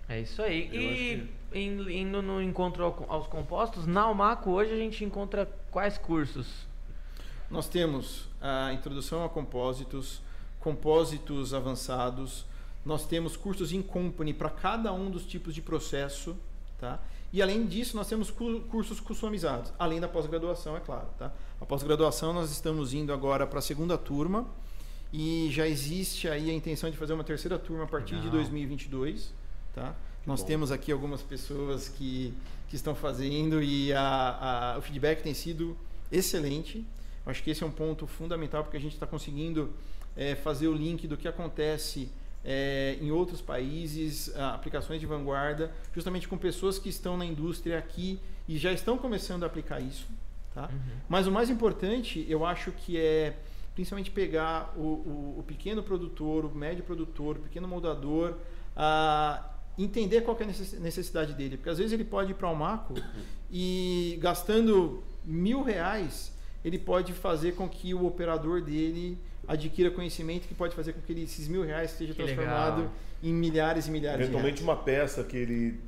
É isso aí. Eu e in- indo no encontro ao- aos compostos, na Almaco hoje a gente encontra quais cursos? Nós temos a introdução a compósitos, compósitos avançados, nós temos cursos em company para cada um dos tipos de processo, tá? E além disso, nós temos cu- cursos customizados, além da pós-graduação, é claro, tá? A pós-graduação nós estamos indo agora para a segunda turma e já existe aí a intenção de fazer uma terceira turma a partir de Legal. 2022, tá? Nós bom. temos aqui algumas pessoas que, que estão fazendo e a, a- o feedback tem sido excelente. Eu Acho que esse é um ponto fundamental porque a gente está conseguindo eh, fazer o link do que acontece eh, em outros países, aplicações de vanguarda, justamente com pessoas que estão na indústria aqui e já estão começando a aplicar isso. Tá? Mas o mais importante, eu acho que é principalmente pegar o, o- o pequeno produtor, o médio produtor, o pequeno moldador, a entender qual que é a necess- necessidade dele. Porque às vezes ele pode ir para o Maco e gastando mil reais, ele pode fazer com que o operador dele adquira conhecimento que pode fazer com que ele, esses mil reais seja Que transformado legal. em milhares e milhares de Eventualmente reais. uma peça que ele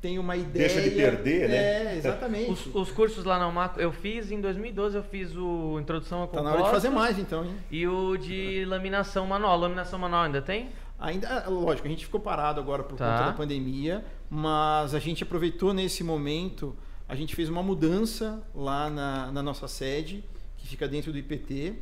Tem uma ideia. Deixa de perder, né? É, exatamente. Os, os cursos lá na Almaco, eu fiz em 2012, eu fiz o Introdução a Tá na hora de fazer mais então, hein? E o de laminação manual. Laminação manual ainda tem? Ainda, lógico, a gente ficou parado agora por Tá. conta da pandemia, mas a gente aproveitou nesse momento, a gente fez uma mudança lá na, na nossa sede, que fica dentro do IPT.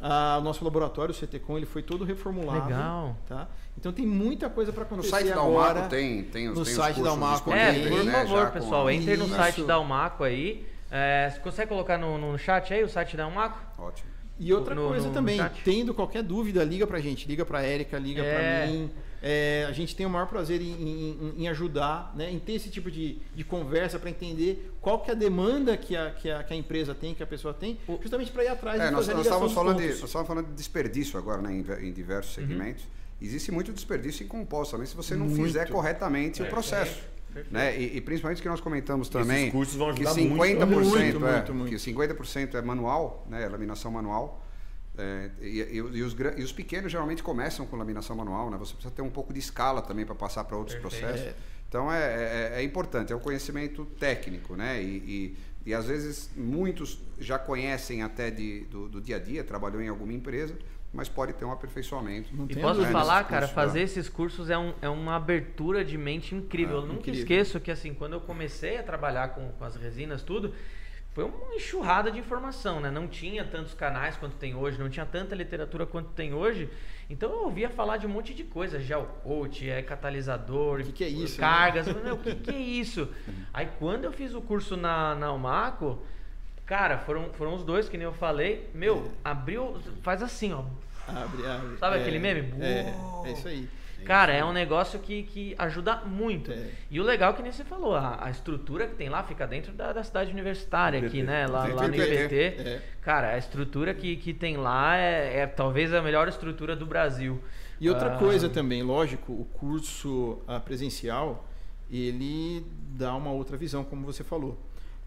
Ah, o nosso laboratório, o CTCom, ele foi todo reformulado. Legal. Tá? Então tem muita coisa para No acontecer site da agora. Almaco tem, tem os, no tem os site da cursos Almaco É, por né, favor, com pessoal, a- entre no Isso. site da Almaco aí. É, você consegue colocar no, no chat aí o site da Almaco? Ótimo. E outra No- coisa no também, chat. tendo qualquer dúvida, liga pra gente, liga pra Érica, liga É. pra mim. É, a gente tem o maior prazer em, em- em ajudar, né, em ter esse tipo de, de conversa para entender qual que é a demanda que a, que, a, que a empresa tem, que a pessoa tem, justamente para ir atrás É, e nós, nós estávamos falando de, nós estávamos falando de desperdício agora, né, em, em diversos segmentos. Existe muito desperdício em composto também se você não Muito. fizer corretamente o processo. Né? E, e principalmente que nós comentamos também Esses cursos vão que ajudar 50%, muito, é, muito, muito. que 50% é manual, né, laminação manual. É, e, e- e os, e os pequenos geralmente começam com laminação manual, né? Você precisa ter um pouco de escala também para passar para outros processos. Então é, é- é importante, é um conhecimento técnico, né? E, e, e às vezes muitos já conhecem até de, do, do dia a dia, trabalhou em alguma empresa, mas pode ter um aperfeiçoamento. Não E posso falar, cara, fazer né? esses cursos é, um- é uma abertura de mente incrível. É, eu nunca incrível. esqueço que, assim, quando eu comecei a trabalhar com, com as resinas, tudo, foi uma enxurrada de informação, né? Não tinha tantos canais quanto tem hoje, não tinha tanta literatura quanto tem hoje. Então eu ouvia falar de um monte de coisa, gel coat, é catalisador, O que que é isso, cargas. Eu falei, Meu, o que, que é isso? Aí quando eu fiz o curso na, na Almaco, cara, foram, foram os dois, que nem eu falei. Meu, abriu, faz assim, ó. Abre, abre. Sabe É, aquele meme? É, é isso aí. Cara, é um negócio que, que ajuda muito. É. E o legal é que nem você falou, a, a estrutura que tem lá fica dentro da, da cidade universitária aqui, né? Lá, lá no IPT. É. Cara, a estrutura que, que tem lá é, é talvez a melhor estrutura do Brasil. E outra Ah, coisa também, lógico, o curso presencial, ele dá uma outra visão, como você falou.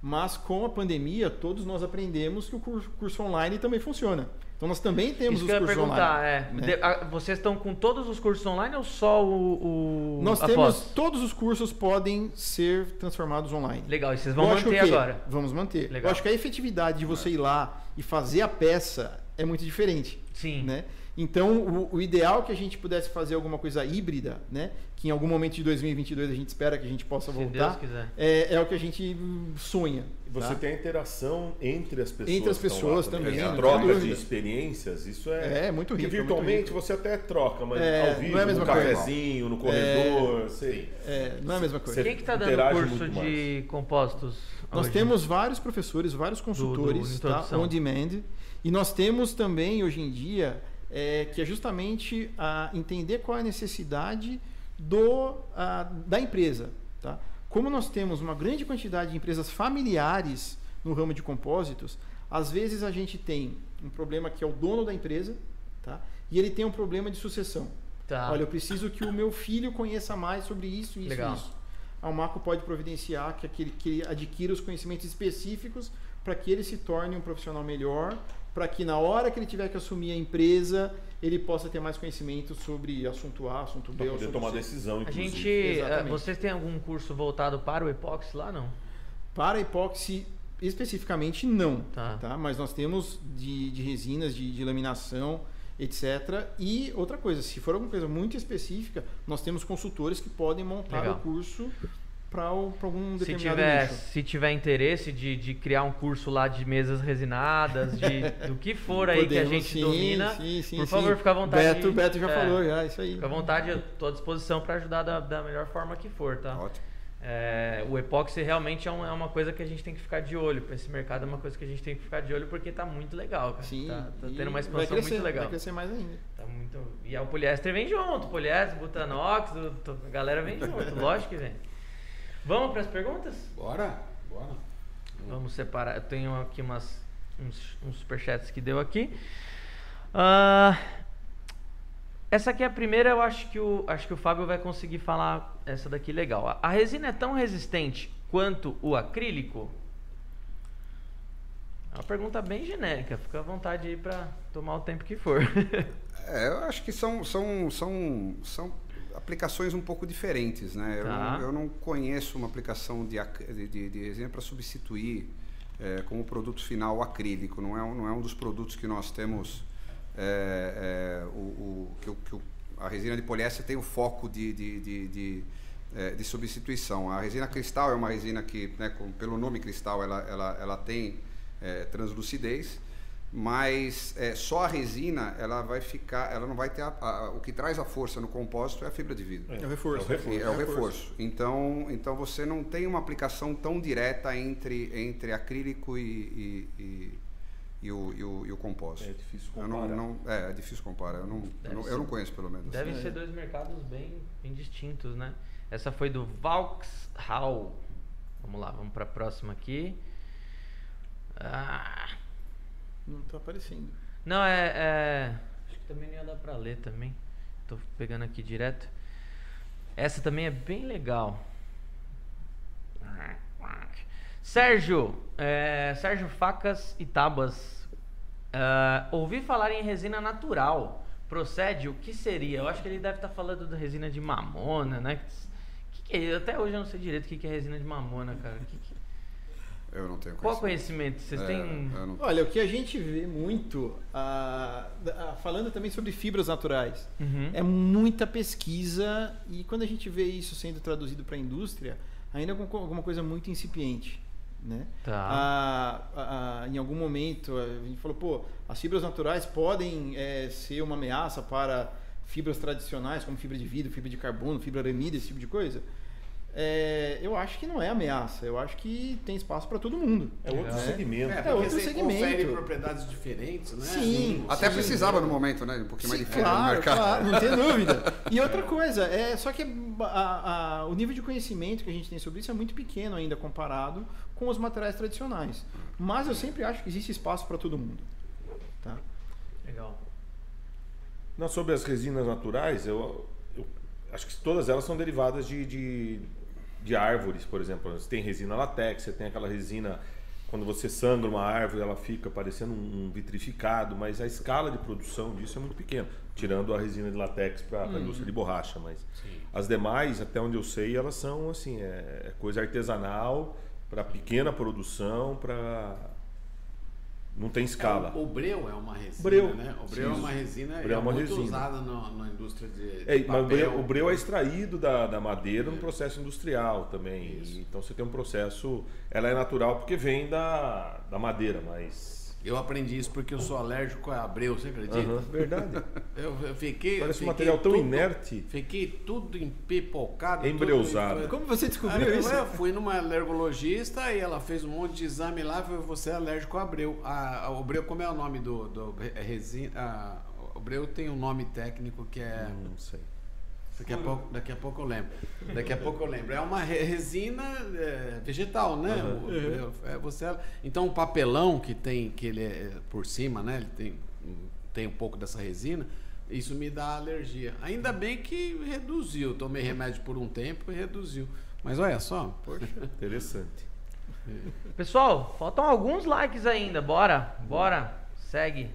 Mas com a pandemia, todos nós aprendemos que o curso, curso online também funciona. Então nós também temos Isso os que eu ia cursos perguntar, online. é. né? a- vocês estão com todos os cursos online ou só o, o Nós temos pós? todos os cursos podem ser transformados online. Legal, e vocês vão Lógico manter agora. Vamos manter. Legal. Eu acho que a efetividade de você ir lá e fazer a peça é muito diferente. Sim. Né? Então, o, o ideal é que a gente pudesse fazer alguma coisa híbrida, né? Que em algum momento de 2022 a gente espera que a gente possa Se voltar, Deus quiser. é, é o que a gente hum, sonha. Você tá? tem a interação entre as pessoas. Entre as pessoas lá também, A não tem troca de experiências, isso é. É, muito Porque rico. é muito virtualmente rico. você até troca, mas É, ao vivo, não é a mesma no coisa. cafezinho, no corredor, sei. É, não é a mesma coisa. Você Quem que tá dando curso de compostos? Nós hoje? temos vários professores, vários consultores, tá? introdução. on demand. E nós temos também, hoje em dia, é, que é justamente a entender qual é a necessidade do, a, da empresa. Tá? Como nós temos uma grande quantidade de empresas familiares no ramo de compósitos, às vezes a gente tem um problema que é o dono da empresa, tá? e ele tem um problema de sucessão. Tá. Olha, eu preciso que o meu filho conheça mais sobre isso, isso Legal. e isso. A Almaco pode providenciar que, aquele, que ele adquira os conhecimentos específicos para que ele se torne um profissional melhor, para que na hora que ele tiver que assumir a empresa, ele possa ter mais conhecimento sobre assunto A, assunto B, Para poder tomar C. decisão, A inclusive. gente. eh, Exatamente. Vocês têm algum curso voltado para o epóxi lá, não? Para epóxi especificamente não, Tá. tá? Mas nós temos de, de resinas, de, de laminação, etc. E outra coisa, se for alguma coisa muito específica, nós temos consultores que podem montar Legal. o curso para algum Se determinado tiver, nicho. se tiver interesse de, de criar um curso lá de mesas resinadas, de, do que for aí que a Podemos, gente sim, domina, sim, sim, por sim. favor, fica à vontade. Beto, Beto já é, falou, já, isso aí. Fica à vontade, eu tô à disposição para ajudar da, da melhor forma que for, tá? Ótimo. É, o epóxi realmente é, um- é uma coisa que a gente tem que ficar de olho. Esse mercado é uma coisa que a gente tem que ficar de olho porque tá muito legal, cara. Sim, tá, tá tendo uma vai expansão crescer, muito legal. Vai crescer mais ainda. Tá muito... E aí o poliéster vem junto, poliéster, butanox, a galera vem junto, lógico que vem. Vamos para as perguntas? Bora, bora. Vamos separar. Eu tenho aqui umas, uns, uns superchats que deu aqui. Ah, essa aqui é a primeira, eu acho que, o, acho que o Fábio vai conseguir falar essa daqui legal. A, a resina é tão resistente quanto o acrílico? É uma pergunta bem genérica, fica à vontade aí para tomar o tempo que for. É, eu acho que são, são, são, são aplicações um pouco diferentes, né? Eu, Tá. não, eu não conheço uma aplicação de, de, de, resina para substituir é, como produto final o acrílico. Não é, um- não é um dos produtos que nós temos. é, é, o, o- que, que a resina de poliéster tem o foco de, de, de, de, de substituição. A resina cristal é uma resina que, né, com- pelo nome cristal, ela, ela, ela tem é, translucidez mas é, só a resina ela vai ficar, ela não vai ter a- a- o que traz a força no compósito é a fibra de vidro. É o reforço. É o reforço. É o reforço. Então, então você não tem uma aplicação tão direta entre, entre acrílico e, e, e, e o, e, o, e o compósito. É difícil Eu comparar. não, não- é, é difícil comparar. Eu não, eu não, ser. eu não conheço pelo menos. Devem ser dois mercados bem, bem distintos, né? Essa foi do Vauxhall. Vamos lá, vamos para a próxima aqui. Ah, Não tá aparecendo. não, é, é- Acho que também não ia dar pra ler também. Tô pegando aqui direto. Essa também é bem legal. Sérgio, é, Sérgio Facas e Tabas. Ah, ouvi falar em resina natural. Procede? O que seria? Eu acho que ele deve estar falando da resina de mamona, né? Que que é? Até hoje eu não sei direito o que que é resina de mamona, cara. Que que- Eu não tenho Qual conhecimento. conhecimento? Vocês É, têm. eu não- Olha, o que a gente vê muito, ah, falando também sobre fibras naturais, Uhum. é muita pesquisa e quando a gente vê isso sendo traduzido para a indústria, ainda é alguma coisa muito incipiente. Né? Tá. Ah, ah, ah, em algum momento a gente falou, pô, as fibras naturais podem eh, ser uma ameaça para fibras tradicionais, como fibra de vidro, fibra de carbono, fibra aramida, esse tipo de coisa. É, eu acho que não é ameaça, eu acho que tem espaço para todo mundo. É outro né? segmento. É, É outro você segmento. confere propriedades diferentes, né? Sim. Até Sim. precisava no momento, né? Um pouquinho mais Sim, difícil no claro, mercado. claro, não tem dúvida. E outra coisa, é só que a- a- o nível de conhecimento que a gente tem sobre isso é muito pequeno ainda comparado com os materiais tradicionais. Mas eu sempre acho que existe espaço para todo mundo. Tá? Legal. Não, sobre as resinas naturais, eu, eu acho que todas elas são derivadas de, de, de árvores, por exemplo. Você tem resina latex, você tem aquela resina. Quando você sangra uma árvore, ela fica parecendo um vitrificado, mas a escala de produção disso é muito pequena, tirando a resina de latex para a indústria de borracha. Mas as demais, até onde eu sei, elas são assim, é, é coisa artesanal para pequena produção, para não tem escala. O, o breu é uma resina, Breu. né? O breu é uma resina Breu é é uma muito resina. usada no- na indústria de, de É, mas o papel. breu, o breu é extraído da, da madeira no processo industrial também. E, então você tem um processo. Ela é natural porque vem da, da madeira, mas. Eu aprendi isso porque eu sou alérgico a breu, você acredita? Aham, verdade. Eu, eu fiquei. Parece um fiquei material tão tudo- inerte. Fiquei tudo empipocado. Embreusado. tudo- Como você Ah, descobriu eu, isso? eu fui numa alergologista e ela fez um monte de exame lá e falou, você é alérgico a breu. A, a- o breu, como é o nome do, do re- resina? a- o breu tem um nome técnico que é. Não sei. Daqui a, pouco, daqui a pouco eu lembro. Daqui a pouco eu lembro. É uma re- resina é, vegetal, né? O- é, é, você, então o papelão que tem, que ele é por cima, né? Ele tem, tem um pouco dessa resina. Isso me dá alergia. Ainda bem que reduziu. Tomei remédio por um tempo e reduziu. Mas olha só. Interessante. Pessoal, faltam alguns likes ainda. Bora, bora. Segue.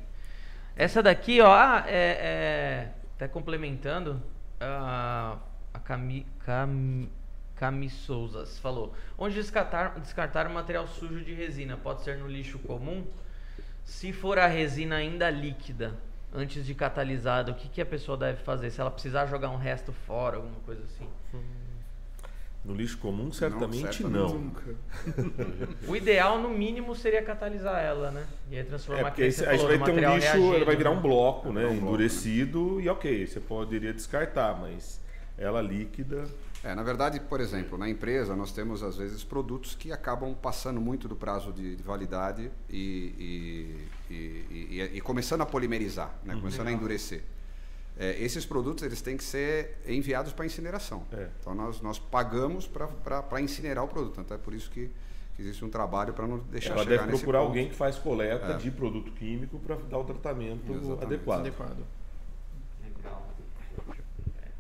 Essa daqui, ó, ah, é, é, tá complementando ah, a Cami, Cam, Cami Souzas falou. Onde descartar, descartar material sujo de resina? Pode ser no lixo comum? Se for a resina ainda líquida, antes de catalisada, o que, que a pessoa deve fazer? Se ela precisar jogar um resto fora, alguma coisa assim. No lixo comum, certamente certamente não. O ideal, no mínimo, seria catalisar ela, né? E aí transformar É, porque que aí, você aí vai ter um material lixo, reagido, ele vai virar né? um bloco, né? virar um bloco, endurecido e ok, você poderia descartar, mas ela líquida. É, na verdade, por exemplo, na empresa nós temos às vezes produtos que acabam passando muito do prazo de, de validade e, e- e- e- e começando a polimerizar, né? começando a endurecer. É, esses produtos eles têm que ser enviados para incineração. É. Então nós, nós pagamos para incinerar o produto. Então é por isso que, que existe um trabalho para não deixar Ela chegar deve procurar ponto. alguém que faz coleta É. de produto químico para dar o tratamento Exatamente. adequado. Adequado. Legal.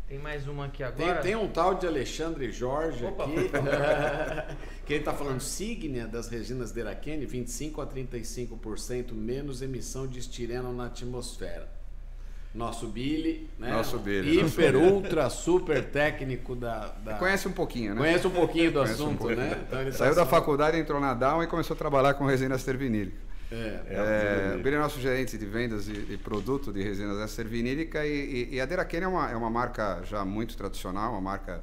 Tem mais uma aqui Tem, agora. tem um tal de Alexandre Jorge Opa. aqui, que ele está falando Signia das resinas Deraquene, 25 a 35% menos emissão de estireno na atmosfera. Nosso Billy, né? Nosso Billy, nosso hiper, Billy. ultra, super técnico da... da- Conhece um pouquinho, né? Conhece um pouquinho do Conhece um assunto, pouquinho. né? Então tá Saiu da assim- faculdade, entrou na Down e começou a trabalhar com resina estervinílica. É. É, É, o Billy é nosso gerente de vendas e, e produto de resinas estervinílica e, e, e a Deraken é uma, é uma marca já muito tradicional, uma marca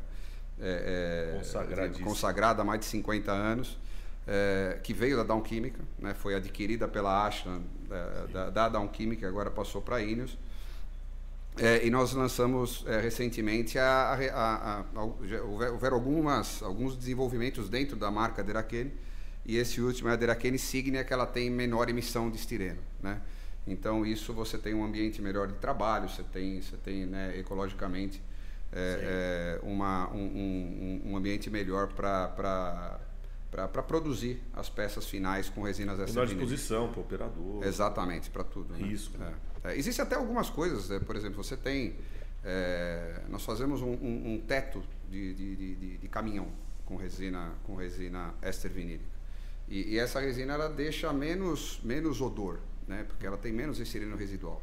é, é, consagrada há mais de 50 anos, é, que veio da Down Química, né, foi adquirida pela Ashland da, da, da Down Química agora passou para a Ineos. É, e nós lançamos é, recentemente, a, a, a, houver- houveram algumas, alguns desenvolvimentos dentro da marca Deraken, e esse último é a Deraken Signia, que ela tem menor emissão de estireno. Né? Então, isso você tem um ambiente melhor de trabalho, você tem, você tem né, ecologicamente é, é, uma, um, um, um ambiente melhor para produzir as peças finais com resinas Menor extravinílicas. disposição para o operador. Exatamente, para tudo. né? Risco. É. É, Existem até algumas coisas, é, por exemplo, você tem. é, nós fazemos um, um- um teto de, de, de- de- caminhão com resina, com resina éster vinílica. E, e essa resina ela deixa menos, menos odor, né? porque ela tem menos estireno residual.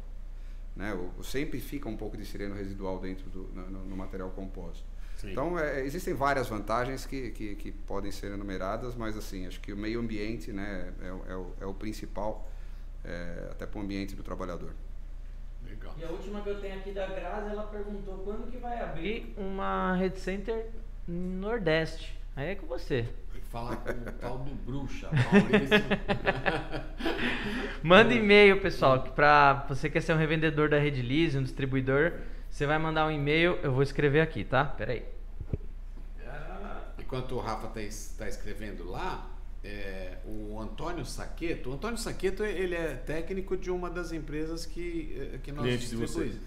Né? O, sempre fica um pouco de estireno residual dentro do no, no- material composto. Então, é, existem várias vantagens que, que, que podem ser enumeradas, mas assim, acho que o meio ambiente né, é, o- é o, é o principal, é, até para o ambiente do trabalhador. E a última que eu tenho aqui da Grazi, ela perguntou quando que vai abrir uma Red Center no Nordeste. Aí é com você. Tem que falar com o tal do bruxa, Maurício. Manda e-mail, pessoal, que pra você quer ser um revendedor da Redlease, um distribuidor, você vai mandar um e-mail, eu vou escrever aqui, tá? Pera aí. Enquanto o Rafa está escrevendo lá, é, o Antônio Saqueto, o Antônio Saqueto ele é técnico de uma das empresas que, eh, que nós Cliente distribuímos.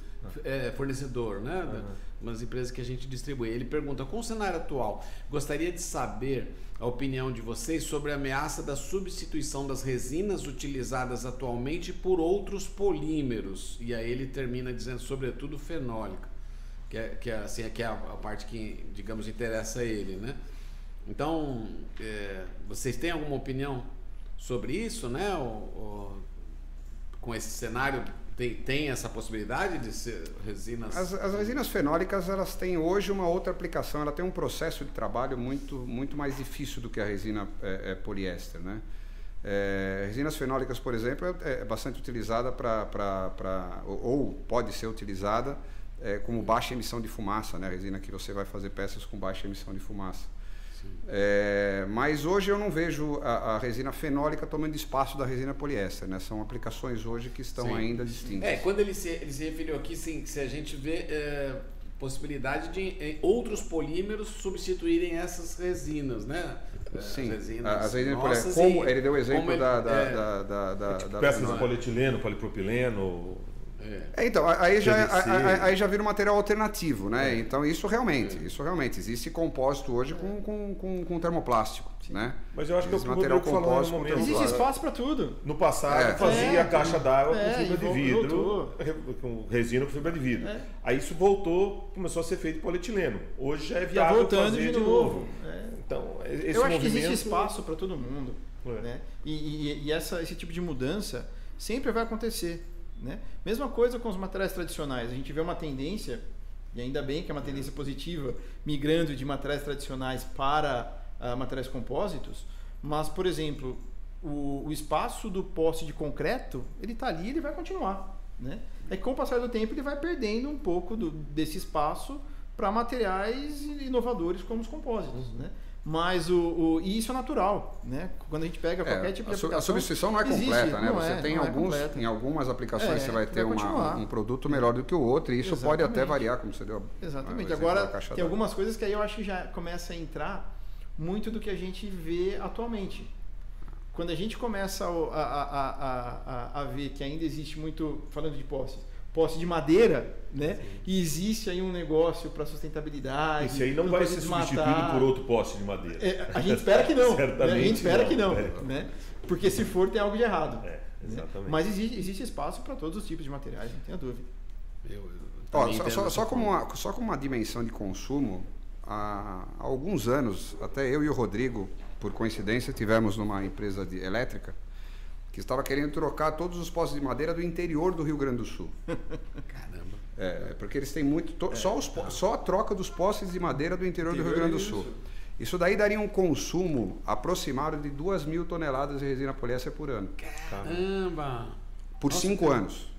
É, fornecedor, né? Da- Umas empresas que a gente distribui. Ele pergunta: com o cenário atual, gostaria de saber a opinião de vocês sobre a ameaça da substituição das resinas utilizadas atualmente por outros polímeros. E aí ele termina dizendo, sobretudo, fenólica, que é, que é, assim, que é a, a parte que, digamos, interessa a ele, né? Então, é, vocês têm alguma opinião sobre isso, né? Ou- ou com esse cenário, tem, tem essa possibilidade de ser resinas... As, as resinas fenólicas elas têm hoje uma outra aplicação, ela tem um processo de trabalho muito, muito mais difícil do que a resina é, é, poliéster. Né? É, resinas fenólicas, por exemplo, é, é bastante utilizada para. Ou, ou pode ser utilizada é, como baixa emissão de fumaça, né? a resina que você vai fazer peças com baixa emissão de fumaça. É, mas hoje eu não vejo a, a resina fenólica tomando espaço da resina poliéster. Né? São aplicações hoje que estão Sim. ainda distintas. É, quando ele se, ele se referiu aqui, sim, se a gente vê é, possibilidade de eh, outros polímeros substituírem essas resinas, né? É, Sim, as resinas as resinas nossas poliéster. Como e- ele deu o exemplo ele- da, da, é, da, da, da- Tipo, da peças de polietileno, polipropileno. É. É, então, aí já, a- aí já vira um material alternativo, né? Então, isso realmente, isso realmente. Existe compósito hoje com, com, com, com termoplástico, né? Mas eu acho que é o Existe que o material no momento. Existe espaço para tudo. No passado É. fazia É, caixa d'água é, com fibra de vidro, com resina com fibra de vidro. É. Aí isso voltou, começou a ser feito polietileno. Hoje já é Tá viável voltando fazer de novo. É. Então, esse Eu acho que movimento... existe espaço para todo mundo. É. Né? E, e- e essa, esse tipo de mudança sempre vai acontecer. Né? Mesma coisa com os materiais tradicionais. A gente vê uma tendência, e ainda bem que é uma tendência positiva, migrando de materiais tradicionais para uh, materiais compósitos, mas, por exemplo, o, o espaço do poste de concreto, ele está ali ele vai continuar. Né? É que com o passar do tempo ele vai perdendo um pouco do, desse espaço para materiais inovadores como os compósitos. Né? Mas o, o, e isso é natural, né? Quando a gente pega qualquer é, tipo de a, aplicação, a substituição não é existe, completa, né? não você é, tem é alguns, completa. em algumas aplicações É, você vai vai ter uma, um produto melhor do que o outro, e isso pode até Exatamente. variar, como você deu. Exatamente. Agora, tem algumas coisas que aí eu acho que já começa a entrar muito do que a gente vê atualmente. Quando a gente começa a, a, a, a, a ver que ainda existe muito, falando de posse, posse de madeira, né? E existe aí um negócio para sustentabilidade. Esse aí não vai ser substituído por outro poste de madeira. É, a gente espera que não. né? A Certamente gente espera não. que não. É. Né? Porque se for, tem algo de errado. É, né? exatamente. Mas existe, existe espaço para todos os tipos de materiais, não tenha dúvida. Eu, eu Ó, só, só, só como uma, só como uma dimensão de consumo, há, há alguns anos, até eu e o Rodrigo, por coincidência, tivemos numa empresa de elétrica que estava querendo trocar todos os postes de madeira do interior do Rio Grande do Sul. Caramba. É, porque eles têm muito. to- só, os po- só a troca dos postes de madeira do interior, do Rio Grande do Sul. Isso daí daria um consumo aproximado de 2 mil toneladas de resina poliéster por ano. Caramba. Por cinco anos.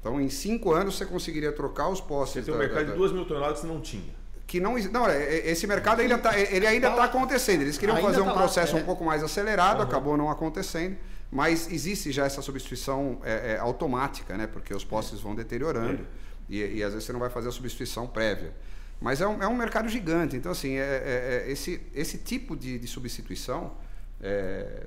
Então, em cinco anos, você conseguiria trocar os Você postes. tem um da- mercado da- de 2 mil toneladas que você não tinha. que não não é, é, esse mercado ainda tá, ele ainda está acontecendo eles queriam Ainda fazer um tá lá, processo é. um pouco mais acelerado acabou não acontecendo mas existe já essa substituição é, é, automática né? Porque os postes vão deteriorando e, e às vezes você não vai fazer a substituição prévia. Mas é um, é um mercado gigante. Então assim é, é- é esse esse tipo de, de substituição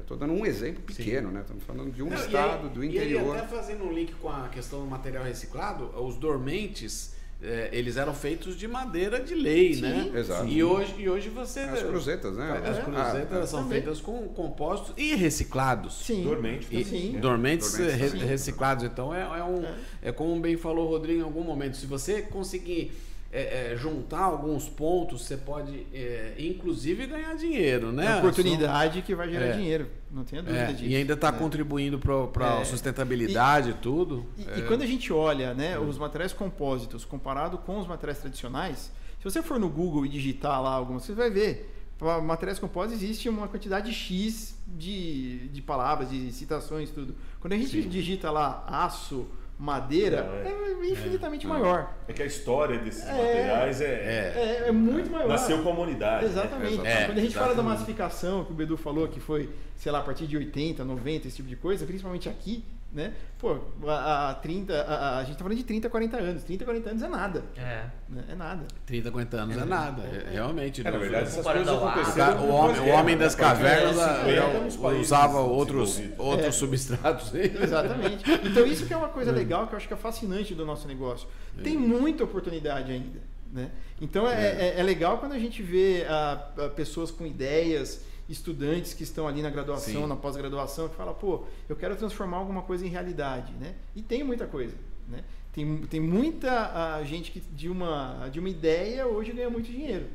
estou dando um exemplo pequeno né? Estamos falando de um Não, e aí- estado do e aí, interior. até fazendo um link com a questão do material reciclado, os dormentes, eh, eles eram feitos de madeira de lei, né? exato. E hoje, e hoje você... as cruzetas né As É. cruzetas Ah, são também. feitas com compostos e reciclados. Sim. Dormente E. Sim. Dormentes, Dormentes re- também. reciclados. Então é, é um. É. como bem falou o Rodrigo em algum momento. Se você conseguir é, é, juntar alguns pontos, você pode é, inclusive ganhar dinheiro, né? É uma oportunidade que vai gerar É. dinheiro, não tenha dúvida É, disso. e ainda está né? contribuindo para a É. sustentabilidade e tudo. E, e quando a gente olha né, os materiais compósitos comparado com os materiais tradicionais, se você for no Google e digitar lá algumas, você vai ver. Para materiais compósitos existe uma quantidade X de, de palavras, de citações, tudo. Quando a gente digita lá aço, madeira, Não, é, infinitamente maior. É que a história desses É. materiais é, É, é muito maior. nasceu com a humanidade. né? Exatamente. É, Quando a gente fala da massificação, que o Bedu falou que foi, sei lá, a partir de 80, 90, esse tipo de coisa, principalmente aqui, né? Pô, a, a 30, a, a- a gente tá falando de 30, 40 anos. 30, 40 anos é nada. É. né? É nada. 30, 50 anos é, nada. é- realmente. É, na não- verdade, essas coisas aconteceram. o homem, o homem das cavernas É, 50 já nos países usava outros, outros É. substratos. Exatamente. Então isso que é uma coisa legal, que eu acho que é fascinante do nosso negócio. Tem muita oportunidade ainda. Né? Então é, é- é legal quando a gente vê ah, ah, pessoas com ideias, estudantes que estão ali na graduação, Sim. na pós-graduação, que fala, pô, eu quero transformar alguma coisa em realidade. Né? E tem muita coisa. Né? Tem, tem muita gente que de uma, de uma ideia hoje ganha muito dinheiro.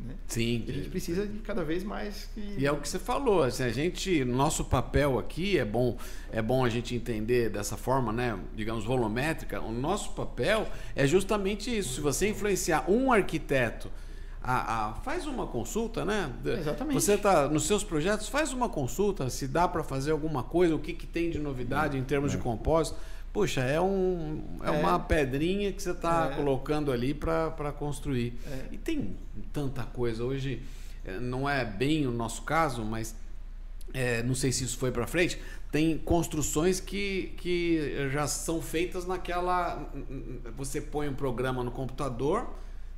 Né? Sim. E a gente precisa de cada vez mais que. E é o que você falou, assim, a gente, nosso papel aqui é bom, é bom a gente entender dessa forma, né, digamos volumétrica. O nosso papel é justamente isso. Se você influenciar um arquiteto a, a- faz uma consulta, né? Exatamente. Você está nos seus projetos, faz uma consulta, se dá para fazer alguma coisa, o que, que tem de novidade em termos de compósito. Puxa, é, um, é, É. uma pedrinha que você está É. colocando ali para construir. É. E tem tanta coisa. Hoje, eh, não é bem o nosso caso, mas eh, não sei se isso foi para frente. Tem construções que, que já são feitas naquela. Você põe um programa no computador.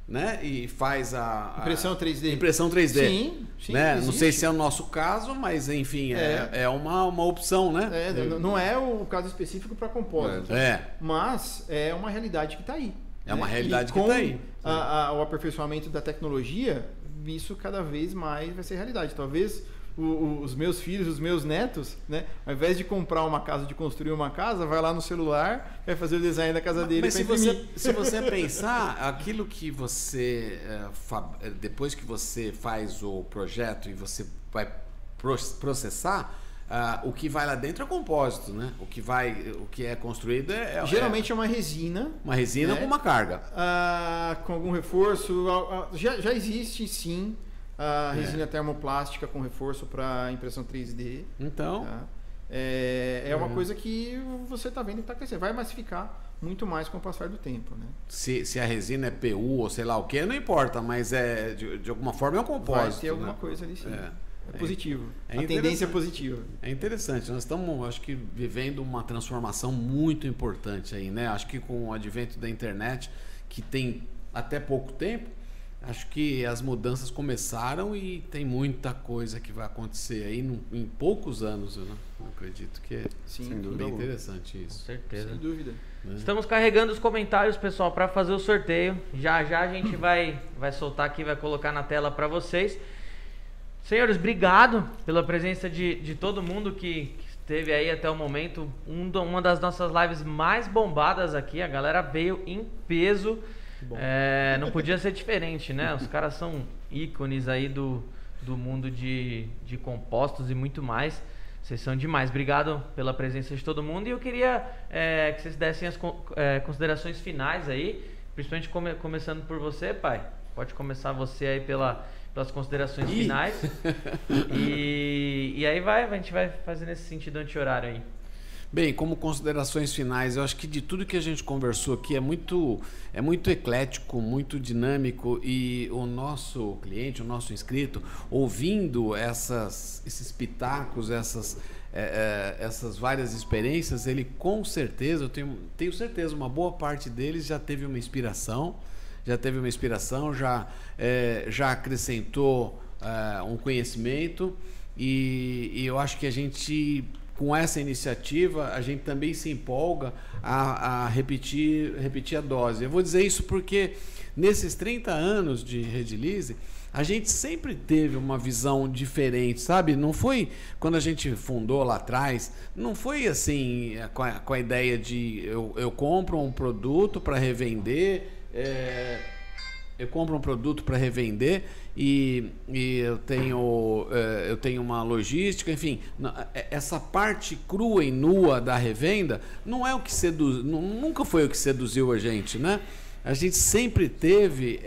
Né? E faz a, a- Impressão 3D. Impressão 3D. Sim, sim, né? Não sei se é o nosso caso, mas enfim, é, é uma, uma opção, né? É, n- não é o caso específico para compósito. É. Mas é uma realidade que está aí. É uma né? realidade E que com tá aí. a- a- o aperfeiçoamento da tecnologia, isso cada vez mais vai ser realidade. Talvez o- o- os meus filhos, os meus netos, né, ao invés de comprar uma casa, de construir uma casa, vai lá no celular, vai fazer o design da casa dele Mas se você, se você pensar, aquilo que você. eh, eh, depois que você faz o projeto e você vai pro- processar, ah, o que vai lá dentro é compósito, né? O que vai, o que é construído é, é Geralmente é uma resina. uma resina né? com uma carga. ah, com algum reforço. ah, já, já existe sim a resina termoplástica com reforço para impressão 3D. Então, tá? É, é uma coisa que você está vendo que está crescendo. Vai massificar muito mais com o passar do tempo. Né? se, se a resina é PU ou sei lá o que, não importa, mas é de, de alguma forma é um Vai compósito. ter alguma né? coisa ali sim. É. É, positivo. é a tendência é positiva. É interessante, nós estamos, acho que, vivendo uma transformação muito importante aí, né? Acho que com o advento da internet, que tem até pouco tempo, acho que as mudanças começaram e tem muita coisa que vai acontecer aí num- em poucos anos, eu, né? Eu acredito que é Sim, Sem dúvida bem interessante Com isso. certeza. sem dúvida. Estamos carregando os comentários, pessoal, para fazer o sorteio. Já já a gente vai, vai soltar aqui, vai colocar na tela para vocês. Senhores, obrigado pela presença de, de todo mundo que, que esteve aí até o momento. Um uma das nossas lives mais bombadas aqui. A galera veio em peso. É, não podia ser diferente, né? Os caras são ícones aí do, do mundo de, de compostos e muito mais. Vocês são demais. Obrigado pela presença de todo mundo. E eu queria é, que vocês dessem as con- é, considerações finais aí, principalmente come- começando por você, pai. Pode começar você aí pela, pelas considerações Ih. finais. E, e aí vai, a gente vai fazer nesse sentido anti-horário aí. Bem, como considerações finais, eu acho que de tudo que a gente conversou aqui é muito, é muito eclético, muito dinâmico e o nosso cliente, o nosso inscrito, ouvindo essas, esses pitacos, essas, eh, eh, essas várias experiências, ele com certeza, eu tenho, tenho certeza, uma boa parte deles já teve uma inspiração, já teve uma inspiração, já, eh, já acrescentou eh, um conhecimento e, e eu acho que a gente com essa iniciativa, a gente também se empolga a, a repetir, repetir a dose. Eu vou dizer isso porque nesses 30 anos de Redilize, a gente sempre teve uma visão diferente, sabe? Não foi quando a gente fundou lá atrás, não foi assim com a, com a ideia de eu, eu compro um produto para revender. é, eu compro um produto para revender e, e eu tenho eh, eu tenho uma logística, enfim, eh, essa parte crua e nua da revenda não é o que seduz, nu- nunca foi o que seduziu a gente, né? A gente sempre teve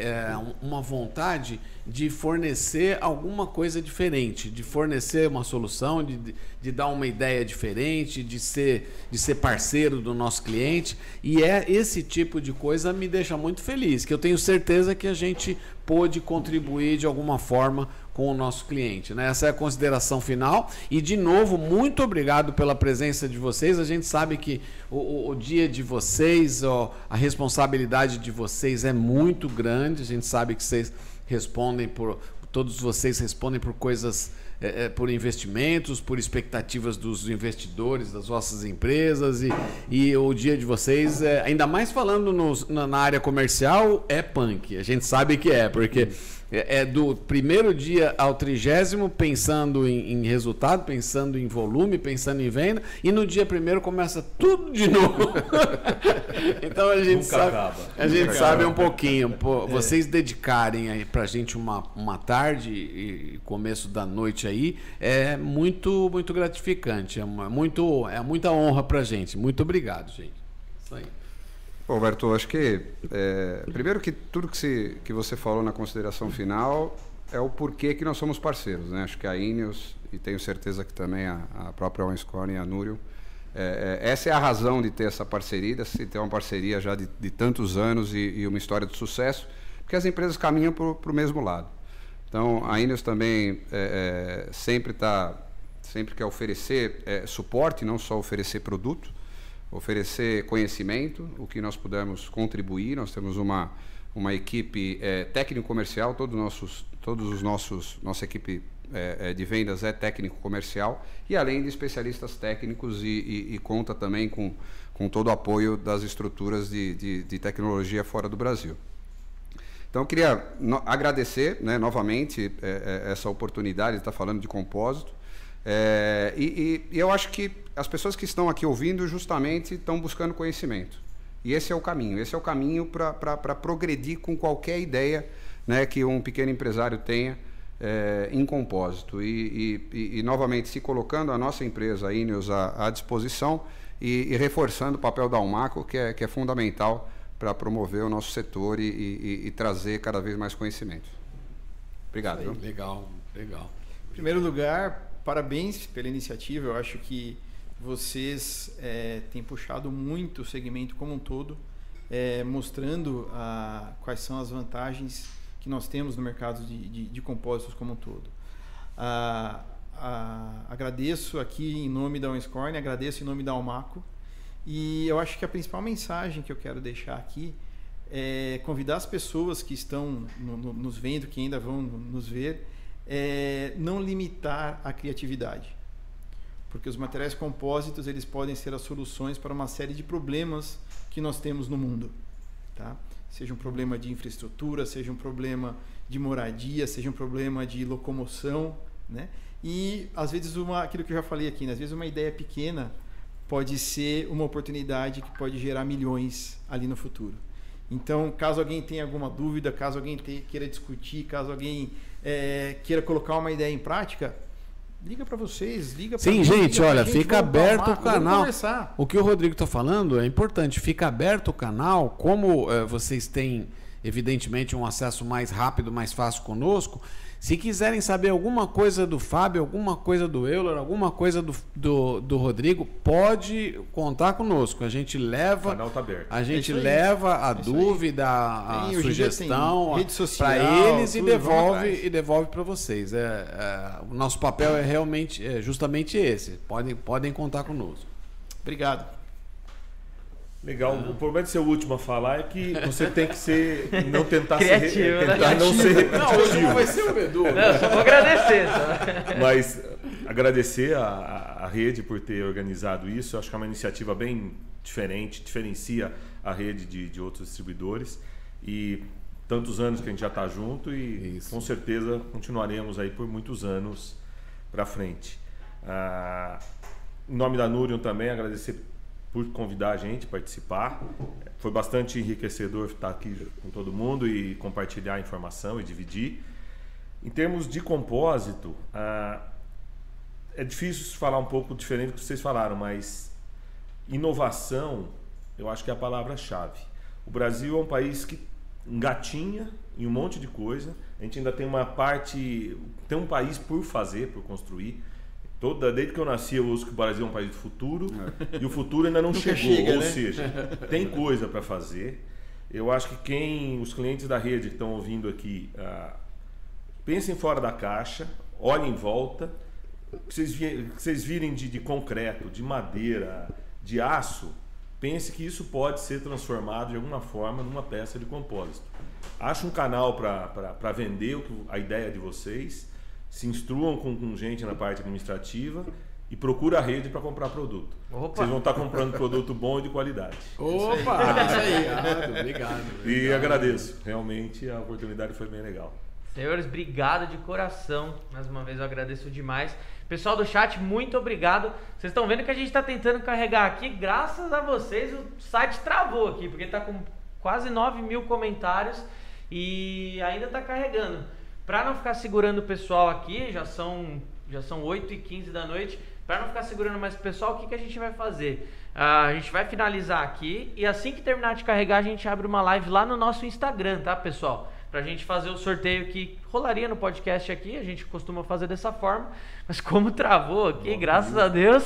um- uma vontade de fornecer alguma coisa diferente, de fornecer uma solução, de, de- dar uma ideia diferente, de ser, de ser parceiro do nosso cliente. E é esse tipo de coisa me deixa muito feliz, que eu tenho certeza que a gente pôde contribuir de alguma forma com o nosso cliente. Né? Essa é a consideração final. E, de novo, muito obrigado pela presença de vocês. A gente sabe que o, o- o dia de vocês, ó, a responsabilidade de vocês é muito grande. A gente sabe que vocês respondem por. Todos vocês respondem por coisas. é, é, por investimentos, por expectativas dos investidores, das vossas empresas e, e o dia de vocês, é, ainda mais falando na, na área comercial, é punk. A gente sabe que é, porque é, é do primeiro dia ao trigésimo pensando em, em resultado, pensando em volume, pensando em venda, e no dia primeiro começa tudo de novo. então a gente Nunca sabe, acaba. a gente Nunca sabe acaba. um pouquinho. Pô, vocês dedicarem aí pra gente uma, uma tarde e começo da noite aí é muito muito gratificante, é uma, muito é muita honra pra gente. Muito obrigado, gente. Isso aí. Roberto, acho que é, primeiro que tudo que, se, que você falou na consideração final é o porquê que nós somos parceiros, né? Acho que a Ineos e tenho certeza que também a, a própria OneScore e a Núrio, é, é, essa é a razão de ter essa parceria, de ter uma parceria já de, de tantos anos e, e uma história de sucesso, porque as empresas caminham para o mesmo lado. Então, a Ineos também é, é, sempre está, sempre quer oferecer é, suporte, não só oferecer produto, oferecer conhecimento, o que nós pudermos contribuir. Nós temos uma, uma equipe é, técnico-comercial, todos, nossos, todos os nossos, nossa equipe é, é, de vendas é técnico-comercial, e além de especialistas técnicos e, e, e conta também com, com todo o apoio das estruturas de, de, de tecnologia fora do Brasil. Então, eu queria no, agradecer né, novamente é, é, essa oportunidade de estar falando de compósito. É, e, e, eu acho que as pessoas que estão aqui ouvindo justamente estão buscando conhecimento. E esse é o caminho. Esse é o caminho para progredir com qualquer ideia né, que um pequeno empresário tenha é, em compósito. E, e, e, novamente, se colocando a nossa empresa, a Ineos, à, à disposição e, reforçando o papel da Almaco, que é, que é fundamental para promover o nosso setor e, trazer cada vez mais conhecimento. Obrigado. Viu? Legal, legal. Em primeiro lugar, parabéns pela iniciativa. Eu acho que vocês é, têm puxado muito o segmento como um todo, é, mostrando a, quais são as vantagens que nós temos no mercado de, de, de compósitos como um todo. Agradeço aqui em nome da Onscorn, agradeço em nome da Almaco e eu acho que a principal mensagem que eu quero deixar aqui é convidar as pessoas que estão no, no, nos vendo, que ainda vão nos ver, é não limitar a criatividade. Porque os materiais compósitos eles podem ser as soluções para uma série de problemas que nós temos no mundo. Tá? seja um problema de infraestrutura, seja um problema de moradia, seja um problema de locomoção, né? E às vezes uma, aquilo que eu já falei aqui, né? às vezes uma ideia pequena pode ser uma oportunidade que pode gerar milhões ali no futuro. Então, caso alguém tenha alguma dúvida, caso alguém te, queira discutir, caso alguém é, queira colocar uma ideia em prática, Liga para vocês, liga para Sim, gente, olha, gente, fica aberto o canal. O que o Rodrigo está falando é importante. Fica aberto o canal. Como uh, vocês têm, evidentemente, um acesso mais rápido, mais fácil conosco, se quiserem saber alguma coisa do Fábio, alguma coisa do Euler, alguma coisa do, do, do Rodrigo, pode contar conosco. A gente leva. O canal tá aberto. A gente é leva a é dúvida, a tem, sugestão para eles e devolve e devolve para vocês. É, é, o nosso papel é realmente é justamente esse. Podem, podem contar conosco. Obrigado. Legal. O problema de ser o último a falar é que você tem que ser. Não tentar Criativo, ser. Né? Tentar não ser repetitivo. Não, hoje não vai ser o Edu. Não, só vou agradecer. Só. Mas agradecer a, a, rede por ter organizado isso. Acho que é uma iniciativa bem diferente, diferencia a rede de, de outros distribuidores. E tantos anos que a gente já está junto e isso. com certeza continuaremos aí por muitos anos para frente. Ah, em nome da Nurion também, agradecer por convidar a gente a participar. Foi bastante enriquecedor estar aqui com todo mundo e compartilhar informação e dividir. Em termos de compósito, ah, é difícil falar um pouco diferente do que vocês falaram, mas inovação eu acho que é a palavra-chave. O Brasil é um país que engatinha em um monte de coisa. A gente ainda tem uma parte, tem um país por fazer, por construir. Toda, desde que eu nasci, eu uso que o Brasil é um país do futuro é. e o futuro ainda não chegou. Chega, ou né? seja, tem coisa para fazer. Eu acho que quem, os clientes da rede que estão ouvindo aqui, uh, pensem fora da caixa, olhem em volta. Que vocês, que vocês virem de, de concreto, de madeira, de aço, pense que isso pode ser transformado de alguma forma numa peça de compósito. Ache um canal para vender a ideia de vocês se instruam com, com gente na parte administrativa e procura a rede para comprar produto. Opa. Vocês vão estar comprando produto bom e de qualidade. Opa! Isso aí, obrigado, obrigado. E agradeço. Realmente a oportunidade foi bem legal. Senhores, obrigado de coração. Mais uma vez eu agradeço demais. Pessoal do chat, muito obrigado. Vocês estão vendo que a gente está tentando carregar aqui. Graças a vocês, o site travou aqui, porque está com quase 9 mil comentários e ainda está carregando. Para não ficar segurando o pessoal aqui, já são já são 8 e 15 da noite. Para não ficar segurando mais o pessoal, o que, que a gente vai fazer? Uh, a gente vai finalizar aqui e assim que terminar de carregar, a gente abre uma live lá no nosso Instagram, tá, pessoal? Pra gente fazer o sorteio que rolaria no podcast aqui, a gente costuma fazer dessa forma, mas como travou aqui, graças mil. a Deus,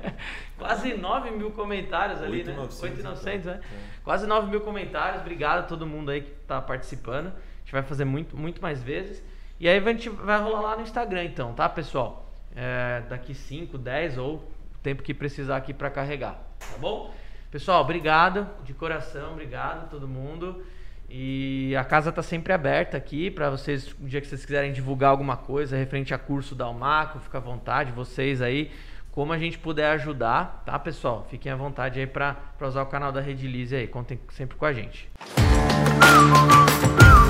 quase 9 mil comentários ali, 8, né? 8,900, né? É. Quase 9 mil comentários, obrigado a todo mundo aí que tá participando vai fazer muito, muito mais vezes. E aí a gente vai rolar lá no Instagram, então, tá, pessoal? É, daqui 5, 10 ou o tempo que precisar aqui para carregar, tá bom? Pessoal, obrigado de coração, obrigado todo mundo. E a casa tá sempre aberta aqui para vocês, o dia que vocês quiserem divulgar alguma coisa referente a curso da Almaco, fica à vontade, vocês aí, como a gente puder ajudar, tá, pessoal? Fiquem à vontade aí para usar o canal da Redilize aí, contem sempre com a gente. Música